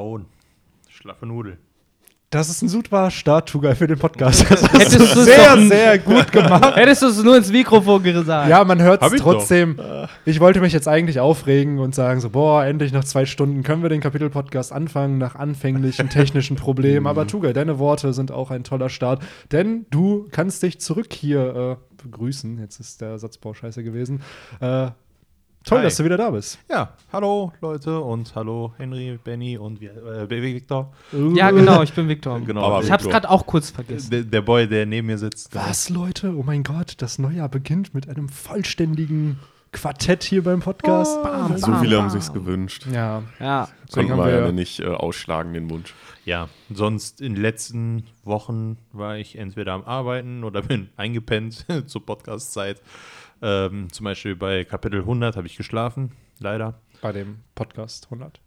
Huhn. Schlaffe Nudel. Das ist ein super Start, Tugai, für den Podcast. Das hast Hättest du sehr, doch- sehr gut gemacht. Hättest du es nur ins Mikrofon gesagt. Ja, man hört es trotzdem. Ich wollte mich jetzt eigentlich aufregen und sagen so, boah, endlich nach zwei Stunden können wir den Kapitel-Podcast anfangen, nach anfänglichen technischen Problemen. Aber Tugai, deine Worte sind auch ein toller Start, denn du kannst dich zurück hier äh, begrüßen. Jetzt ist der Satzbau scheiße gewesen. Äh, toll, Hi. dass du wieder da bist. Ja, hallo Leute und hallo Henry, Benny und wir, äh, Victor. Ja, genau, ich bin Viktor. Genau. Aber Ich hab's Viktor. gerade auch kurz vergessen. Der, der Boy, der neben mir sitzt. Was, Leute? Oh mein Gott, das Neujahr beginnt mit einem vollständigen Quartett hier beim Podcast. Bam, So bam, viele haben bam. sich's gewünscht. Ja, Ja. Konnten haben wir wir ja nicht äh, ausschlagen, den Wunsch. Ja, sonst in den letzten Wochen war ich entweder am Arbeiten oder bin eingepennt zur Podcast-Zeit. Ähm, zum Beispiel bei Kapitel 100 habe ich geschlafen, leider. bei dem Podcast 100.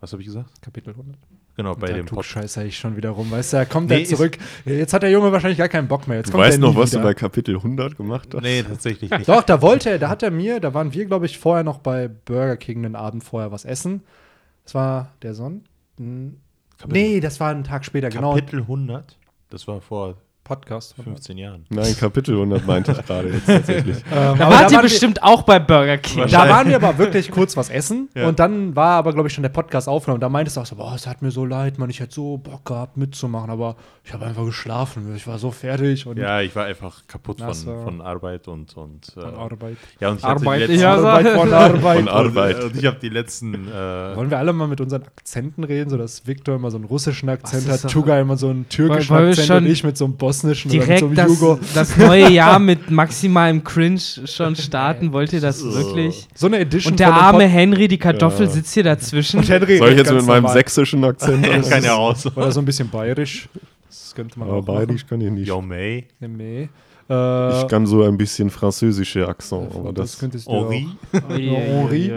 Was habe ich gesagt? Kapitel 100. Genau, bei da dem Podcast. scheiße ich schon wieder rum. Weißt du, da kommt Nee, er zurück. Jetzt hat der Junge wahrscheinlich gar keinen Bock mehr. Jetzt Du kommt weißt noch, was du wieder. bei Kapitel 100 gemacht hast? Nee, tatsächlich nicht. Doch, da wollte er, da hat er mir, da waren wir, glaube ich, vorher noch bei Burger King den Abend vorher was essen. Das war der Sonn. Hm. Nee, das war einen Tag später, genau. Kapitel 100? Das war vor Podcast. 15 Jahren. Nein, Kapitel 100 meinte ich gerade jetzt tatsächlich. Ähm, Da aber wart da ihr waren, wir, bestimmt auch bei Burger King. da waren wir aber wirklich kurz was essen. Ja. Und dann war aber, glaube ich, schon der Podcast aufgenommen. Da meintest du auch so, boah, es hat mir so leid, man, ich hätte so Bock gehabt mitzumachen, aber ich habe einfach geschlafen. Ich war so fertig und Ja, ich war einfach kaputt von, von Arbeit und. und äh, von Arbeit. Ja, und ich Arbeit, hatte die letzten, ja, Arbeit von Arbeit. Von Arbeit. Und ich habe die letzten. Äh, Wollen wir alle mal mit unseren Akzenten reden, so dass Victor immer so einen russischen Akzent hat, Tuga immer so einen türkischen Wollen wir Akzent und ich mit so einem bosnischen oder mit so Direkt einem das, Jugo. das neue Jahr mit maximalem Cringe schon starten. Wollt ihr das wirklich? So eine Edition Und der arme Henry, die Kartoffel, Ja. sitzt hier dazwischen. Und Henry Soll ich jetzt mit meinem normal. sächsischen Akzent? das kann ja raus. Oder so ein bisschen bayerisch. Das könnte man Aber auch bayerisch kann ich nicht. Yo, May. Nee. Äh, Ich kann so ein bisschen französische Akzent, aber das das, könntest du Henri. Henri.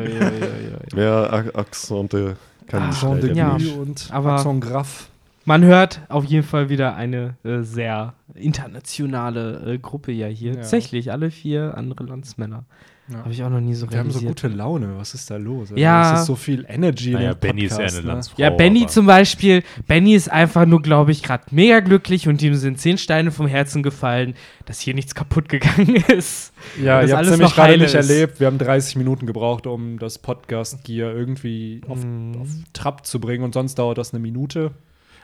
mehr Ak Akzente kann ich Accent de leider Ja. nicht. Und Aber- Accent Graf. Man hört auf jeden Fall wieder eine äh, sehr internationale äh, Gruppe ja hier. Ja. Tatsächlich, alle vier andere Landsmänner. Ja. Habe ich auch noch nie so Wir haben so realisiert. gute Laune. Was ist da los? Also, Ja. Es ist so viel Energy Naja, in dem Benny ist ja Podcast, eine ne? Landsfrau. Ja, Benny aber- zum Beispiel. Benny ist einfach nur, glaube ich, gerade mega glücklich und ihm sind zehn Steine vom Herzen gefallen, dass hier nichts kaputt gegangen ist. Ja, ihr habt es nämlich gerade nicht ist. erlebt. Wir haben 30 Minuten gebraucht, um das Podcast-Gear irgendwie auf, Mhm. auf Trab zu bringen und sonst dauert das eine Minute.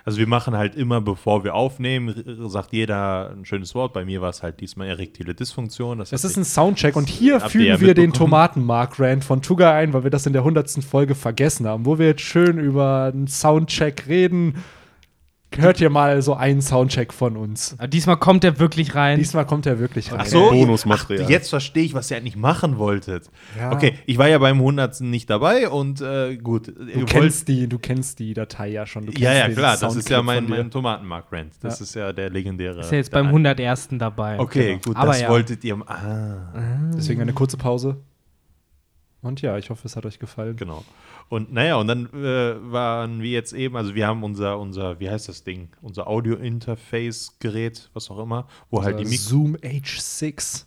Also wir machen halt immer, bevor wir aufnehmen, sagt jeder ein schönes Wort. Bei mir war es halt diesmal erektile Dysfunktion. Das, Das ist ein Soundcheck und hier fügen wir den mitbekommen. Tomaten-Mark-Rant von Tuga ein, weil wir das in der 100. Folge vergessen haben, wo wir jetzt schön über einen Soundcheck reden. Hört ihr mal so einen Soundcheck von uns. Aber diesmal kommt er wirklich rein. Diesmal kommt er wirklich rein. Ach so, Bonusmaterial. ach, jetzt verstehe ich, was ihr eigentlich machen wolltet. Ja. Okay, ich war ja beim 100. nicht dabei und äh, gut. Du kennst, die, du kennst die Datei ja schon. Du kennst ja, ja, klar, das ist ja Soundclip mein, mein Tomatenmark-Rant. Das Ja. ist ja der legendäre. ist ja jetzt beim ein- 101. dabei. Okay, Genau. gut, Aber das ja. wolltet ihr. Ah, Deswegen eine kurze Pause. Und ja, ich hoffe, es hat euch gefallen. genau. Und naja, und dann äh, waren wir jetzt eben, also wir haben unser, unser, wie heißt das Ding? Unser Audio-Interface-Gerät, was auch immer, wo halt die Mik Zoom H6.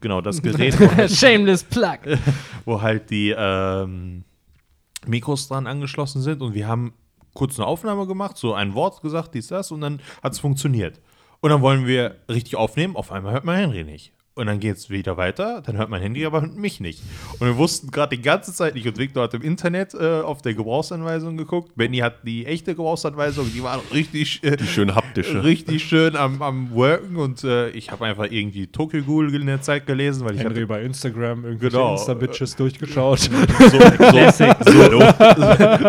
genau das Gerät, halt, Shameless Plug. wo halt die ähm, Mikros dran angeschlossen sind und wir haben kurz eine Aufnahme gemacht, so ein Wort gesagt, dies, das und dann hat es funktioniert. Und dann wollen wir richtig aufnehmen, auf einmal hört man Henry nicht. Und dann geht es wieder weiter, dann hört mein Handy aber mich nicht. Und wir wussten gerade die ganze Zeit nicht. Und Victor hat im Internet äh, auf der Gebrauchsanweisung geguckt. Benny hat die echte Gebrauchsanweisung, die war richtig, äh, Die schön haptische. richtig schön am, am Worken. Und äh, ich habe einfach irgendwie Tokyo Ghoul in der Zeit gelesen, weil ich Henry hatte bei Instagram irgendwelche Genau. Insta-Bitches durchgeschaut. so, so, so,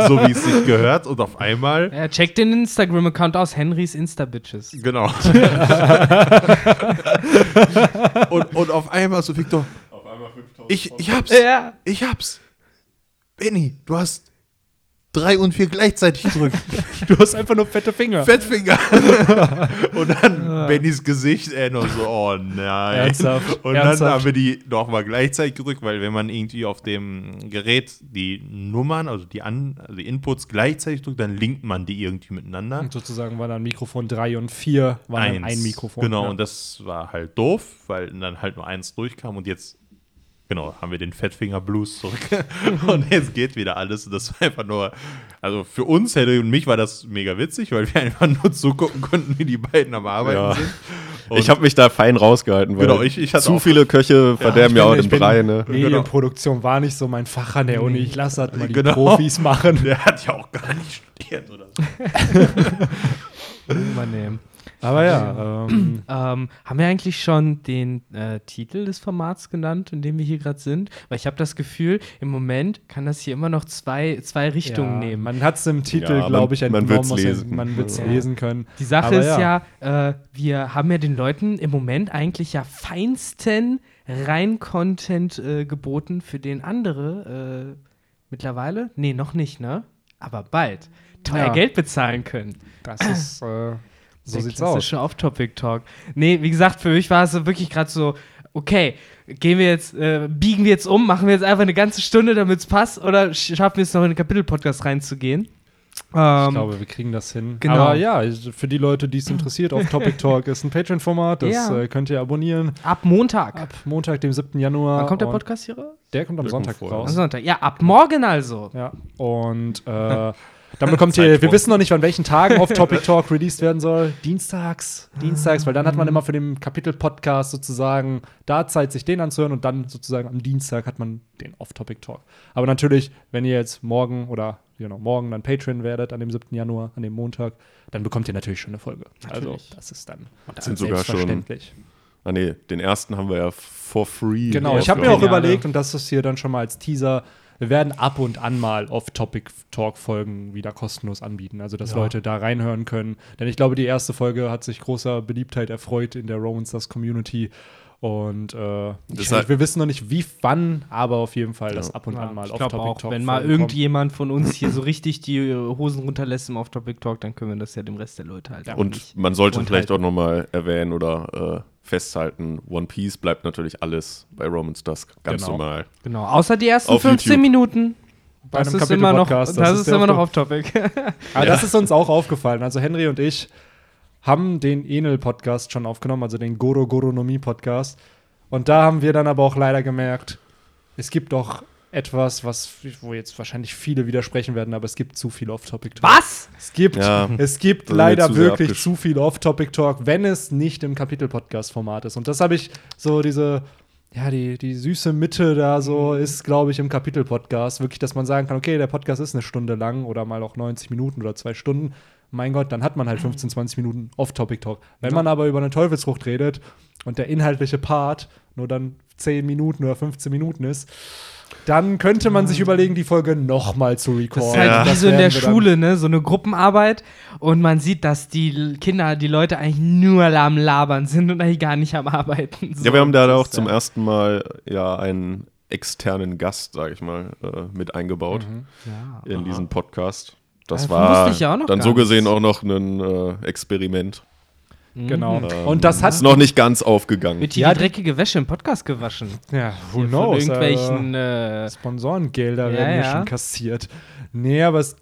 so wie es sich gehört. Und auf einmal Ja, check den Instagram-Account aus, Henrys Insta-Bitches. Genau. und, und auf einmal so, Victor, ich, ich hab's, Ja. ich hab's. Benny, du hast drei und vier gleichzeitig gedrückt. du hast einfach nur fette Finger. Fettfinger. und dann Bennys Gesicht, ey, noch so, oh nein. Ernsthaft? Und Ernsthaft? dann haben wir die nochmal gleichzeitig gedrückt, weil wenn man irgendwie auf dem Gerät die Nummern, also die, An also die Inputs gleichzeitig drückt, dann linkt man die irgendwie miteinander. Und sozusagen waren dann Mikrofon 3 und 4 waren ein Mikrofon. Genau, ja. und das war halt doof, weil dann halt nur eins durchkam und jetzt genau, haben wir den Fettfinger Blues zurück. und jetzt geht wieder alles. Und das war einfach nur, also für uns, Henry und mich, war das mega witzig, weil wir einfach nur zugucken konnten, wie die beiden am Arbeiten Ja. sind. Und Ich habe mich da fein rausgehalten, weil Genau, ich- ich hatte zu auch- viele Köche verderben Ich ja bin- auch den bin- Brei, ne? Medienproduktion war nicht so mein Fach an der Uni. Ich lasse halt mal die Genau. Profis machen. der hat ja auch gar nicht studiert oder so. Übernehmen. Aber ja, ähm, Ähm, haben wir eigentlich schon den äh, Titel des Formats genannt, in dem wir hier gerade sind? Weil ich habe das Gefühl, im Moment kann das hier immer noch zwei, zwei Richtungen ja, nehmen. man hat es im Titel, Ja, glaube ich, man entnommen. wird's lesen. Man wird es Ja. lesen können. Die Sache Aber ist ja. ja, äh, wir haben ja den Leuten im Moment eigentlich ja feinsten Rein-Content äh, geboten, für den andere äh, mittlerweile, nee, noch nicht, ne? Aber bald teuer Ja. Geld bezahlen können. Das ist, äh, so Der sieht's aus. klassische Off-Topic-Talk. Nee, wie gesagt, für mich war es wirklich gerade so, okay, gehen wir jetzt, äh, biegen wir jetzt um, machen wir jetzt einfach eine ganze Stunde, damit es passt, oder sch- schaffen wir es noch in den Kapitel-Podcast reinzugehen? Ich Ähm, glaube, wir kriegen das hin. genau. Aber ja, für die Leute, die es interessiert, auf Topic Talk ist ein Patreon-Format. Das Ja. äh, könnt ihr abonnieren. ab Montag. Ab Montag, dem 7. Januar. Wann kommt der Podcast hier raus? Der kommt am Sonntag vorher. Am raus. Sonntag. Ja, ab morgen also. Ja, und äh, dann bekommt ihr, wir wissen noch nicht, an welchen Tagen auf Topic Talk released werden soll. Dienstags, Dienstags, weil dann hat man immer für den Kapitel-Podcast sozusagen da Zeit, sich den anzuhören und dann sozusagen am Dienstag hat man den Off-Topic Talk. Aber natürlich, wenn ihr jetzt morgen oder genau, morgen dann Patreon werdet, an dem 7. Januar, an dem Montag, dann bekommt ihr natürlich schon eine Folge. Also, Natürlich. das ist dann sind sogar schon- selbstverständlich. Ah nee, den ersten haben wir ja for free. Genau, ich habe mir auch überlegt, und das ist hier dann schon mal als Teaser, wir werden ab und an mal Off-Topic-Talk-Folgen wieder kostenlos anbieten, also dass Ja. Leute da reinhören können. Denn ich glaube, die erste Folge hat sich großer Beliebtheit erfreut in der Romans Community. Und äh, ich, Deshalb- wir wissen noch nicht, wie wann, aber auf jeden Fall, dass Ja. ab und Ja, an mal auch, Off-Topic-Talk wenn mal irgendjemand von uns hier so richtig die Hosen runterlässt im Off-Topic-Talk, dann können wir das ja dem Rest der Leute halt auch Und man sollte vielleicht auch nochmal erwähnen oder äh, festhalten, One Piece bleibt natürlich alles bei Romans Dusk ganz Genau. normal. Genau, außer die ersten Auf 15 YouTube. Minuten. Bei Das einem ist immer noch, Kapitel-Podcast, das das ist ist immer noch Off- Off-Topic. Aber das ist uns auch aufgefallen. Also Henry und ich haben den Enel-Podcast schon aufgenommen, also den Goro Goronomie-Podcast. Und da haben wir dann aber auch leider gemerkt, es gibt doch etwas, was, wo jetzt wahrscheinlich viele widersprechen werden, aber es gibt zu viel Off-Topic-Talk. Was? Es gibt, Ja. es gibt leider zu wirklich zu viel Off-Topic-Talk, wenn es nicht im Kapitel-Podcast-Format ist. Und das habe ich so diese, ja, die, die süße Mitte da so ist, glaube ich, im Kapitel-Podcast. Wirklich, dass man sagen kann, okay, der Podcast ist eine Stunde lang oder mal auch 90 Minuten oder zwei Stunden. Mein Gott, dann hat man halt 15, 20 Minuten Off-Topic-Talk. Wenn man aber über eine Teufelsfrucht redet und der inhaltliche Part nur dann 10 Minuten oder 15 Minuten ist, dann könnte man sich überlegen, die Folge nochmal zu Das recorden. ist halt Ja. wie Das so in der Schule, ne? So eine Gruppenarbeit und man sieht, dass die Kinder, die Leute eigentlich nur am Labern sind und eigentlich gar nicht am Arbeiten. So, ja, wir haben da das auch zum ja. ersten Mal ja einen externen Gast, sage ich mal, äh, mit eingebaut Ja. in diesen Podcast. Das Davon war ja auch noch dann so gesehen nichts. auch noch ein äh, Experiment. Genau. Ähm, Und das hat ist noch nicht ganz aufgegangen. Wird hier Ja, die dreckige Wäsche im Podcast gewaschen? Ja, who Von knows? irgendwelchen. Äh, Äh, Sponsorengelder Ja, werden hier ja. schon kassiert. Nee, aber es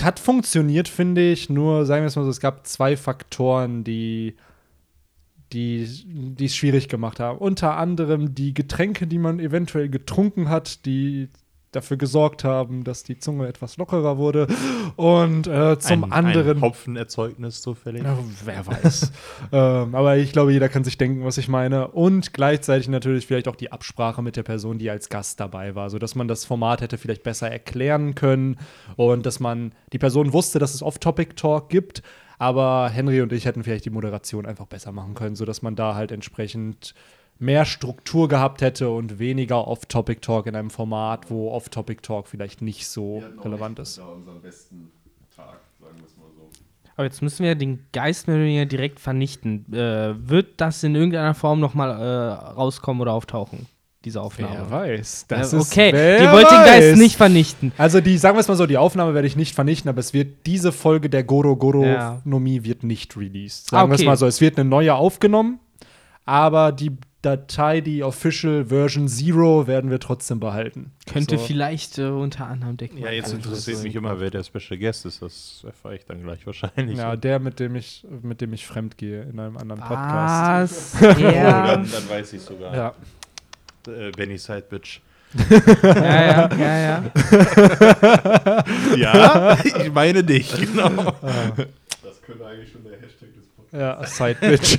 hat funktioniert, finde ich. Nur, sagen wir es mal so, es gab zwei Faktoren, die die die es schwierig gemacht haben. Unter anderem die Getränke, die man eventuell getrunken hat, die dafür gesorgt haben, dass die Zunge etwas lockerer wurde. Und äh, zum ein, anderen Ein Hopfenerzeugnis zufällig. ja, wer weiß. ähm, aber ich glaube, jeder kann sich denken, was ich meine. Und gleichzeitig natürlich vielleicht auch die Absprache mit der Person, die als Gast dabei war, sodass man das Format hätte vielleicht besser erklären können und dass man die Person wusste, dass es Off-Topic-Talk gibt. Aber Henry und ich hätten vielleicht die Moderation einfach besser machen können, sodass man da halt entsprechend mehr Struktur gehabt hätte und weniger Off-Topic-Talk in einem Format, wo Off-Topic-Talk vielleicht nicht so relevant ist. unseren besten Tag, sagen wir es mal so. aber jetzt müssen wir den Geist mehr oder weniger direkt vernichten. Äh, wird das in irgendeiner Form nochmal äh, rauskommen oder auftauchen? Diese Aufnahme? Wer weiß. Das ist, okay, wer die wollt den Geist nicht vernichten. Also die, sagen wir es mal so, die Aufnahme werde ich nicht vernichten, aber es wird diese Folge der Goro Goro Ja. Nomie wird nicht released. Ah, Sagen wir es okay. mal so, es wird eine neue aufgenommen, aber die Datei, die Official Version Zero, werden wir trotzdem behalten. Könnte So. vielleicht äh, unter anderem decken. Ja, jetzt interessiert mich immer, wer der Special Guest ist. Das erfahre ich dann gleich wahrscheinlich. Ja, der, mit dem ich, mit dem ich fremd gehe in einem anderen Podcast. Was? Oh, Ja. dann, dann weiß ich sogar. Ja. äh, Benny Side Bitch. Ja, ja, ja, ja. Ja, ich meine dich, genau. Das könnte eigentlich schon der Hashtag des Podcasts Ja, Side Bitch.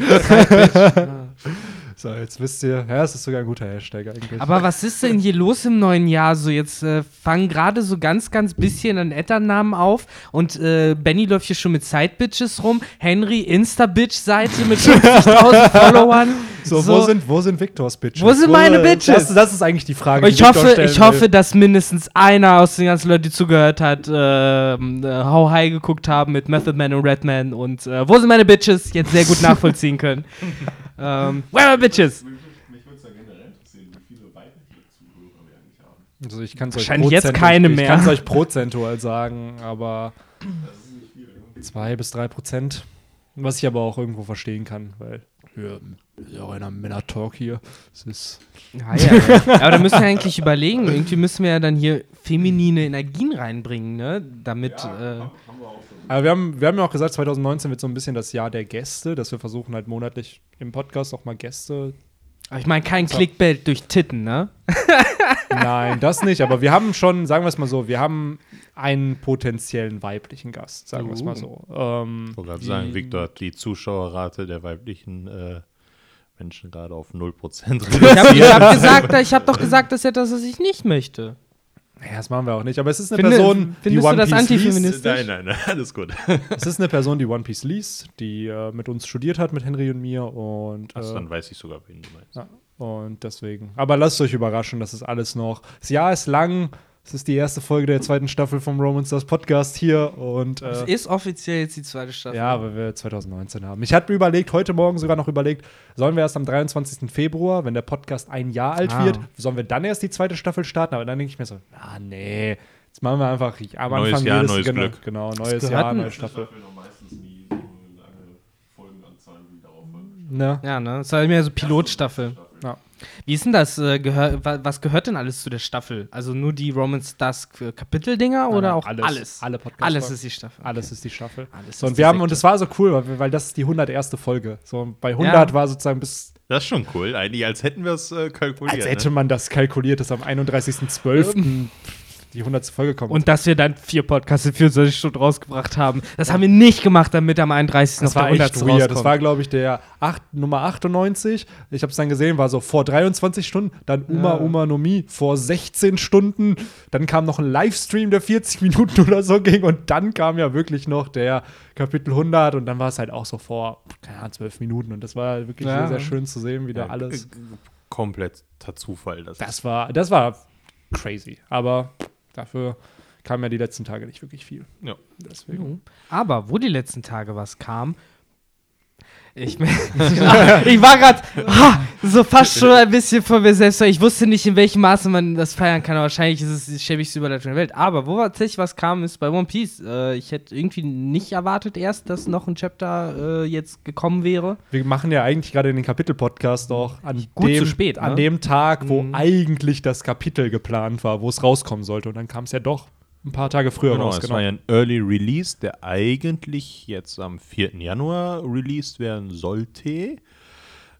So, jetzt wisst ihr, ja, es ist sogar ein guter Hashtag eigentlich. Aber was ist denn hier los im neuen Jahr? So, jetzt äh, fangen gerade so ganz, ganz bisschen an Etternamen auf und äh, Benny läuft hier schon mit Side-Bitches rum. Henry Insta-Bitch-Seite mit 50.000 Followern. so, wo sind, wo sind Victors Bitches? Wo sind meine Bitches? Das, das ist eigentlich die Frage. Ich die Victor hoffe, ich hoffe, will. dass mindestens einer aus den ganzen Leuten, die zugehört hat, ähm, äh, How High geguckt haben mit Method Man und Redman und äh, Wo sind meine Bitches jetzt sehr gut nachvollziehen können. ähm, my Bitches? Mich würde es ja generell interessieren, wie viele weibliche Zuhörer wir eigentlich haben. Also ich kann's euch Wahrscheinlich jetzt prozentu- keine Ich mehr. kann es euch prozentual sagen, aber zwei bis drei Prozent. Was ich aber auch irgendwo verstehen kann, weil ja, ist ja auch einer Männer-Talk hier. Es ist Ja, ja, ja. Aber da müssen wir eigentlich überlegen. Irgendwie müssen wir ja dann hier feminine Energien reinbringen, ne? Damit. äh, Aber wir haben, wir haben ja auch gesagt, 2019 wird so ein bisschen das Jahr der Gäste, dass wir versuchen halt monatlich im Podcast auch mal Gäste. aber ich meine, kein Clickbait durch Titten, ne? Nein, das nicht, aber wir haben schon, sagen wir es mal so, wir haben einen potenziellen weiblichen Gast, sagen wir es mal so. Ähm, Ich wollte gerade sagen, Victor hat die Zuschauerrate der weiblichen äh, Menschen gerade auf 0% Ich habe reduziert. hab gesagt, ich habe doch gesagt, das ist etwas, was ich nicht möchte. Ja, das machen wir auch nicht, aber es ist eine Finde- Person, die findest du One das Piece liest. Nein, nein, nein, alles gut. Es ist eine Person, die One Piece liest, die äh, mit uns studiert hat, mit Henry und mir und äh, dann weiß ich sogar, wen du meinst. Ja, und deswegen. Aber lasst euch überraschen, das ist alles noch. Das Jahr ist lang. Es ist die erste Folge der zweiten Staffel vom Romans das Podcast hier. Und Es äh, ist offiziell jetzt die zweite Staffel. ja, weil wir 2019 haben. Ich hatte mir überlegt, heute Morgen sogar noch überlegt, sollen wir erst am 23. Februar, wenn der Podcast ein Jahr alt Ah. wird, sollen wir dann erst die zweite Staffel starten? Aber dann denke ich mir so, ah nee, jetzt machen wir einfach am Neues Anfang Jahr, jedes, neues genau, Glück. Genau, neues Jahr, neue Staffel. Ne? Ja, ne? Das war mehr so Pilotstaffel. Wie ist denn das? Äh, gehör, wa- was gehört denn alles zu der Staffel? Also nur die Romans Dusk äh, Kapiteldinger oder nein, auch alles. alles? Alle Podcast- Alles ist die Staffel. Alles ist die Staffel. Alles So, ist und die wir haben, und es war so cool, weil, weil das ist die 101. Folge. So, bei 100 Ja. war sozusagen bis Das ist schon cool, eigentlich, als hätten wir es äh, kalkuliert. Als hätte ne? man das kalkuliert, dass am 31.12. die 100. Folge kommt. Und dass wir dann vier Podcasts in 24 Stunden rausgebracht haben. Das haben wir nicht gemacht, damit am 31. das noch war der echt 100. weird. Das war, glaube ich, der acht, Nummer 98. Ich habe es dann gesehen, war so vor 23 Stunden. Dann Uma Ja. Uma no Mi vor 16 Stunden. Dann kam noch ein Livestream, der 40 Minuten oder so ging. Und dann kam ja wirklich noch der Kapitel 100. Und dann war es halt auch so vor, keine Ahnung, 12 Minuten. Und das war wirklich Ja. sehr, sehr schön zu sehen, wie da Ja, alles. Kompletter Zufall. Das, Das war, das war crazy. Aber dafür kam ja die letzten Tage nicht wirklich viel. Ja. Deswegen. Mhm. Aber wo die letzten Tage was kam, ich, ich war gerade so fast schon ein bisschen von mir selbst. Ich wusste nicht, in welchem Maße man das feiern kann. aber Wahrscheinlich ist es die schäbigste Überleitung der Welt. Aber wo tatsächlich was kam, ist bei One Piece. Äh, ich hätte irgendwie nicht erwartet erst, dass noch ein Chapter äh, jetzt gekommen wäre. Wir machen ja eigentlich gerade den Kapitel-Podcast auch an, Gut dem, zu spät, ne? an dem Tag, wo Mhm. eigentlich das Kapitel geplant war, wo es rauskommen sollte. Und dann kam es ja doch ein paar Tage früher Genau, raus. es war ja ein Early Release, der eigentlich jetzt am 4. Januar released werden sollte.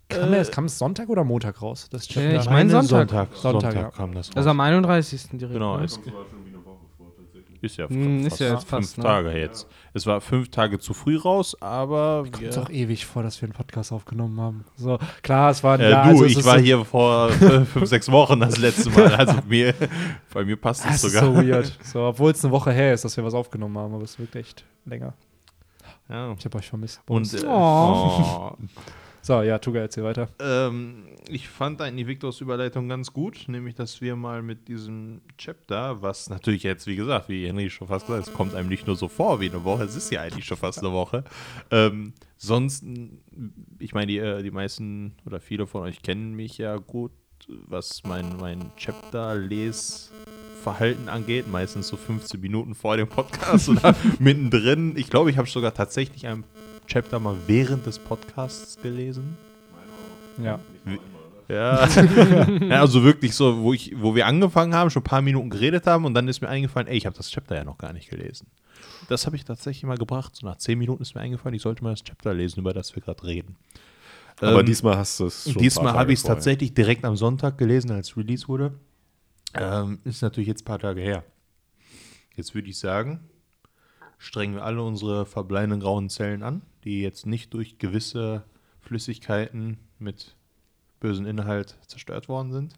Kam, der, kam es Sonntag oder Montag raus? Das Äh, ich mein Sonntag. Sonntag, Sonntag, Sonntag ja. kam das raus. Also am 31. direkt. genau, ne? Ist ja, Hm, ist fast ja jetzt fünf fast, ne? Tage jetzt. Es war fünf Tage zu früh raus, aber Kommt wir, auch ewig vor, dass wir einen Podcast aufgenommen haben. So, klar, es war ein äh, Jahr, du, also es ich ist war so, hier vor fünf, sechs Wochen das letzte Mal. Also mir, bei mir passt es Das ist sogar. so weird. So, obwohl es eine Woche her ist, dass wir was aufgenommen haben, aber es wirkt echt länger. Ja. Ich habe euch vermisst. Und äh, Oh. oh. So, ja, Tuga, erzähl weiter. Ähm, ich fand eigentlich Victors Überleitung ganz gut, nämlich, dass wir mal mit diesem Chapter, was natürlich jetzt, wie gesagt, wie Henry schon fast gesagt hat, es kommt einem nicht nur so vor wie eine Woche, es ist ja eigentlich schon fast eine Woche. Ähm, sonst, ich meine, die, äh, die meisten oder viele von euch kennen mich ja gut, was mein, mein Chapter-Les-Verhalten angeht, meistens so 15 Minuten vor dem Podcast oder mittendrin. Ich glaube, ich habe sogar tatsächlich ein Chapter mal während des Podcasts gelesen. Ja. Ja. ja, also wirklich so, wo, ich, wo wir angefangen haben, schon ein paar Minuten geredet haben und dann ist mir eingefallen, ey, ich habe das Chapter ja noch gar nicht gelesen. Das habe ich tatsächlich mal gebracht. So nach zehn Minuten ist mir eingefallen, ich sollte mal das Chapter lesen, über das wir gerade reden. Aber Ähm, diesmal hast du es schon. Diesmal habe ich es tatsächlich direkt am Sonntag gelesen, als Release wurde. Ähm, ist natürlich jetzt ein paar Tage her. Jetzt würde ich sagen, strengen wir alle unsere verbleibenden grauen Zellen an, die jetzt nicht durch gewisse Flüssigkeiten mit bösen Inhalt zerstört worden sind.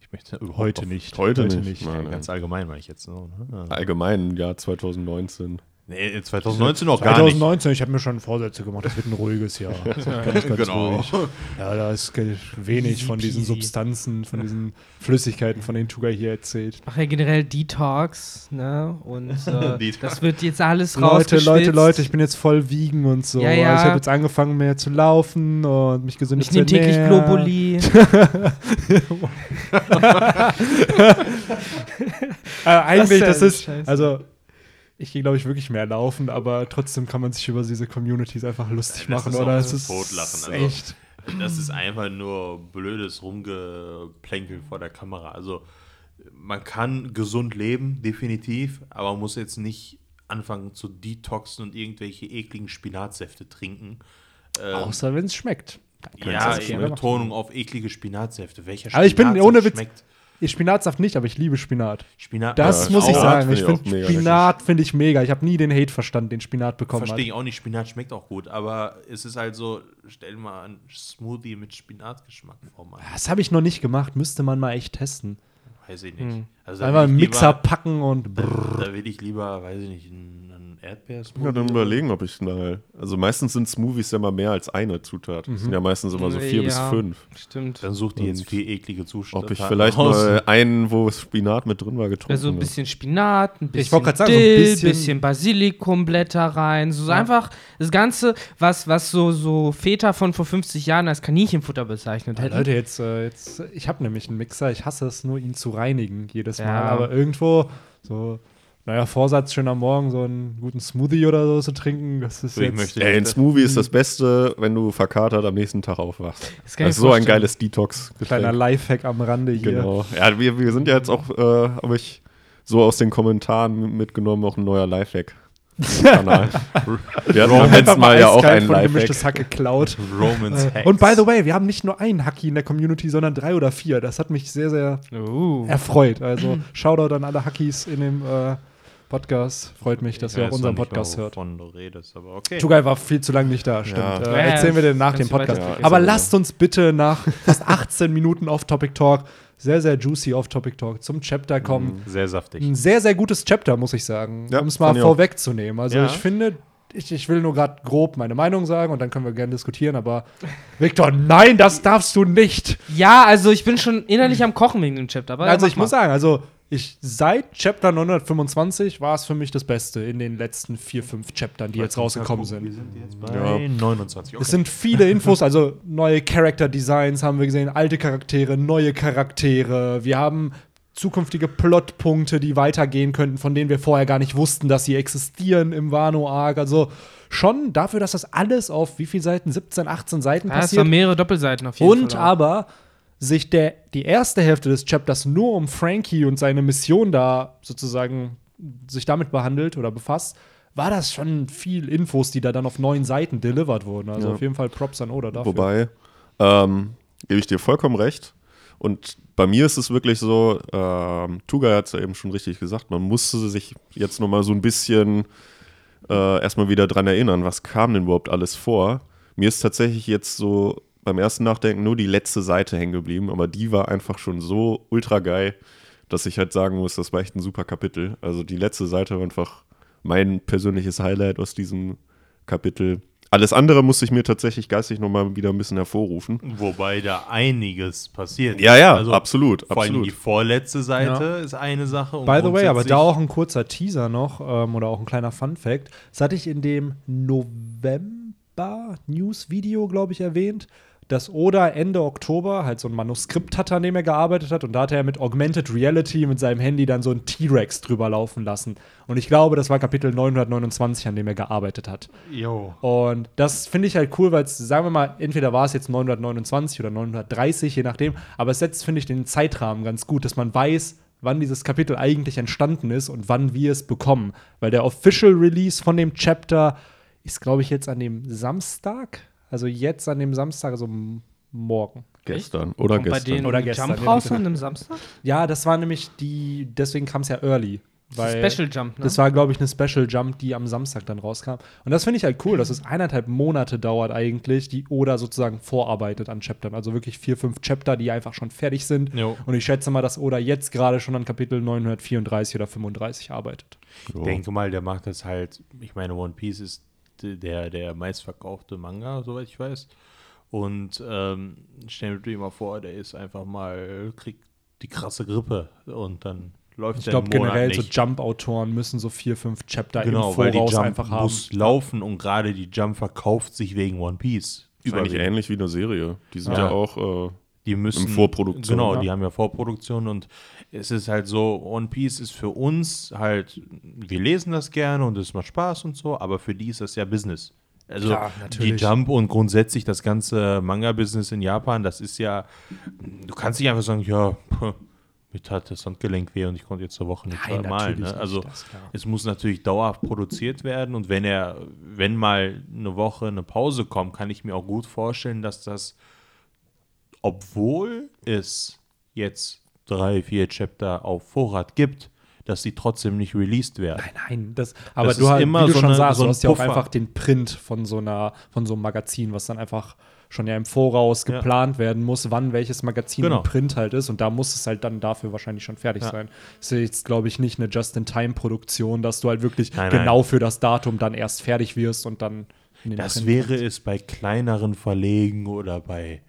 Ich möchte Heute auf- nicht. Heute nicht. Ja, Nein, ganz nein. allgemein meine ich jetzt. So, ne? Allgemein, Jahr 2019. Nee, 2019 noch gar nicht. 2019, ich habe mir schon Vorsätze gemacht, das wird ein ruhiges Jahr. Ganz, ganz Genau. ruhig. Ja, da ist wenig von diesen. Substanzen, von diesen Flüssigkeiten, von denen Tuga hier erzählt. Ich mache ja generell Detox, ne? Und äh, Detox. das wird jetzt alles Leute. Leute, Leute, ich bin jetzt voll wiegen und so. Ja, ja. Ich habe jetzt angefangen mehr zu laufen und mich Ich zu nehme täglich ernähren. Globuli. Äh, eigentlich, Das das ist, scheiße. also ich gehe, glaube ich, wirklich mehr laufen, aber trotzdem kann man sich über diese Communities einfach lustig Das machen, ist oder? Es ist totlachen, also- echt. Das ist einfach nur blödes Rumgeplänkel vor der Kamera. Also man kann gesund leben, definitiv, aber man muss jetzt nicht anfangen zu detoxen und irgendwelche ekligen Spinatsäfte trinken. Ähm, Außer wenn es schmeckt. Ja. Betonung auf eklige Spinatsäfte. Welcher Aber ich bin Spinatsaft ohne Witz- schmeckt? Spinatsaft nicht, aber ich liebe Spinat. Spinat Das Ja, muss ich sagen. Ich finde mega Spinat finde ich mega. Ich habe nie den Hate verstanden, den Spinat bekommen Verstehe hat. ich auch nicht, Spinat schmeckt auch gut, aber es ist halt so, stell mal einen Smoothie mit Spinatgeschmack vor, Mann. Das habe ich noch nicht gemacht. Müsste man mal echt testen. Weiß ich nicht. Hm. Also Einfach einen Mixer lieber- packen und brrr. Da, da will ich lieber, weiß ich nicht, einen Erdbeersmoothie. Ja, dann überlegen, ob ich mal. Also meistens sind Smoothies ja mal mehr als eine Zutat. Das sind ja meistens immer so vier bis Ja, fünf. Stimmt. Dann such die Und vier eklige Zustände. Ob ich vielleicht mal einen, wo Spinat mit drin war, getrunken Also ein habe. bisschen Spinat, ein bisschen Ich wollte grad sagen, so ein Dill, bisschen- bisschen Basilikumblätter rein. So, so einfach das Ganze, was, was so, so Väter von vor 50 Jahren als Kaninchenfutter bezeichnet Ja, hätten. Leute, jetzt, äh, jetzt ich habe nämlich einen Mixer. Ich hasse es nur, ihn zu reinigen jedes Ja. Mal. Aber irgendwo so, naja, Vorsatz schön am Morgen so einen guten Smoothie oder so zu trinken, das ist Ich jetzt. möchte- Ey, ein Smoothie ist das Beste, wenn du verkatert am nächsten Tag aufwachst. Das Das ist so ein geiles detox Kleiner Lifehack am Rande hier. Genau. Ja, wir, wir sind ja jetzt auch, äh, habe ich so aus den Kommentaren mitgenommen, auch ein neuer Lifehack. Kanal. Wir hatten Einfach letzten Mal ja auch einen Lifehack. Hack geklaut. Romans Hacks. Und by the way, wir haben nicht nur einen Hacki in der Community, sondern drei oder vier. Das hat mich sehr, sehr Uh. erfreut. Also Shoutout an alle Hackis in dem äh, Podcast. Freut mich, dass Ich ihr auch unseren Podcast hört. wovon du redest, aber okay. Tugai war viel zu lange nicht da, stimmt. Ja. Äh, erzählen wir den nach dem Podcast. Aber lasst uns bitte nach fast 18 Minuten Off-Topic-Talk, sehr, sehr juicy Off-Topic-Talk, zum Chapter kommen. Sehr saftig. Ein sehr, sehr gutes Chapter, muss ich sagen, Ja, um es mal vorwegzunehmen. Also Ja. ich finde, ich, ich will nur gerade grob meine Meinung sagen und dann können wir gerne diskutieren, aber Victor, nein, das darfst du nicht. Ja, also ich bin schon innerlich am Kochen wegen dem Chapter. Aber Also ich muss mal. sagen, also ich seit Chapter 925 war es für mich das Beste in den letzten vier, fünf Chaptern, die jetzt rausgekommen Wir sind. sind jetzt bei Ja. 29. Okay. Es sind viele Infos, also neue Character Designs haben wir gesehen, alte Charaktere, neue Charaktere. Wir haben zukünftige Plotpunkte, die weitergehen könnten, von denen wir vorher gar nicht wussten, dass sie existieren im Wano Arc. Also schon dafür, dass das alles auf wie viele Seiten? 17, 18 Seiten Ja, es passiert. waren mehrere Doppelseiten auf jeden Und Fall. auch. aber sich der, die erste Hälfte des Chapters nur um Frankie und seine Mission da sozusagen sich damit behandelt oder befasst, war das schon viel Infos, die da dann auf neun Seiten delivered wurden. Also Ja. auf jeden Fall Props an Oda dafür. Wobei, ähm, gebe ich dir vollkommen recht. Und bei mir ist es wirklich so, ähm, Tuga hat es ja eben schon richtig gesagt, man musste sich jetzt nochmal so ein bisschen äh, erstmal wieder dran erinnern, was kam denn überhaupt alles vor. Mir ist tatsächlich jetzt so beim ersten Nachdenken nur die letzte Seite hängen geblieben, aber die war einfach schon so ultra geil, dass ich halt sagen muss, das war echt ein super Kapitel. Also die letzte Seite war einfach mein persönliches Highlight aus diesem Kapitel. Alles andere musste ich mir tatsächlich geistig nochmal wieder ein bisschen hervorrufen. Wobei da einiges passiert. Ja, ja, also, absolut, Vor allem absolut. die vorletzte Seite ist eine Sache. und By the way, aber da auch ein kurzer Teaser noch ähm, oder auch ein kleiner Fun-Fact. Das hatte ich in dem November-News-Video, glaube ich, erwähnt, dass Oda Ende Oktober halt so ein Manuskript hatte, an dem er gearbeitet hat. Und da hat er mit Augmented Reality mit seinem Handy dann so ein T-Rex drüber laufen lassen. Und ich glaube, das war Kapitel 929, an dem er gearbeitet hat. Jo. Und das finde ich halt cool, weil es, sagen wir mal, entweder war es jetzt 929 oder 930, je nachdem, aber es setzt, finde ich, den Zeitrahmen ganz gut, dass man weiß, wann dieses Kapitel eigentlich entstanden ist und wann wir es bekommen. Weil der Official Release von dem Chapter ist, glaube ich, jetzt an dem Samstag, Also jetzt an dem Samstag, also morgen. Gestern oder bei gestern. denen Oder gestern, Jump ja, raus an einem Samstag? Ja, das war nämlich die, deswegen kam es ja early. Weil Special Jump, ne? Das war, glaube ich, eine Special Jump, die am Samstag dann rauskam. Und das finde ich halt cool, dass es eineinhalb Monate dauert eigentlich, die Oda sozusagen vorarbeitet an Chaptern. Also wirklich vier, fünf Chapter, die einfach schon fertig sind. Jo. Und ich schätze mal, dass Oda jetzt gerade schon an Kapitel 934 oder 35 arbeitet. Ich denke mal, der macht das halt, ich meine, One Piece ist der, der meistverkaufte Manga, soweit ich weiß. Und ähm, stell dir mal vor, der ist einfach mal, kriegt die krasse Grippe und dann läuft Ich der glaube, einen Monat generell so nicht. Jump-Autoren müssen so vier, fünf Chapter Genau, im weil die Voraus Jump einfach haben. muss laufen und gerade die Jump verkauft sich wegen One Piece. Ist eigentlich ähnlich wie eine Serie. Die sind Ja. ja, auch. Äh, Die müssen. Vorproduktion, Genau, ja. die haben ja Vorproduktion und es ist halt so, One Piece ist für uns halt, wir lesen das gerne und es macht Spaß und so, aber für die ist das ja Business. Also Klar, die. Jump und grundsätzlich das ganze Manga-Business in Japan, das ist ja, du kannst nicht einfach sagen, ja, puh, mir tat das Handgelenk weh und ich konnte jetzt zur Woche nicht Nein, malen. natürlich Ne? nicht, Also es muss natürlich dauerhaft produziert werden und wenn er, wenn mal eine Woche eine Pause kommt, kann ich mir auch gut vorstellen, dass das, obwohl es jetzt drei, vier Chapter auf Vorrat gibt, dass die trotzdem nicht released werden. Nein, nein, das, aber Das du ist hast, immer wie du so schon eine- sagst, so du hast ja auch einfach den Print von so einer, von so einem Magazin, was dann einfach schon ja im Voraus Ja. geplant werden muss, wann welches Magazin Genau. im Print halt ist und da muss es halt dann dafür wahrscheinlich schon fertig Ja. sein. Das ist jetzt, glaube ich, nicht eine Just-in-Time-Produktion, dass du halt wirklich Nein, genau nein. für das Datum dann erst fertig wirst und dann in den Das Print wäre es bei kleineren Verlegen oder bei,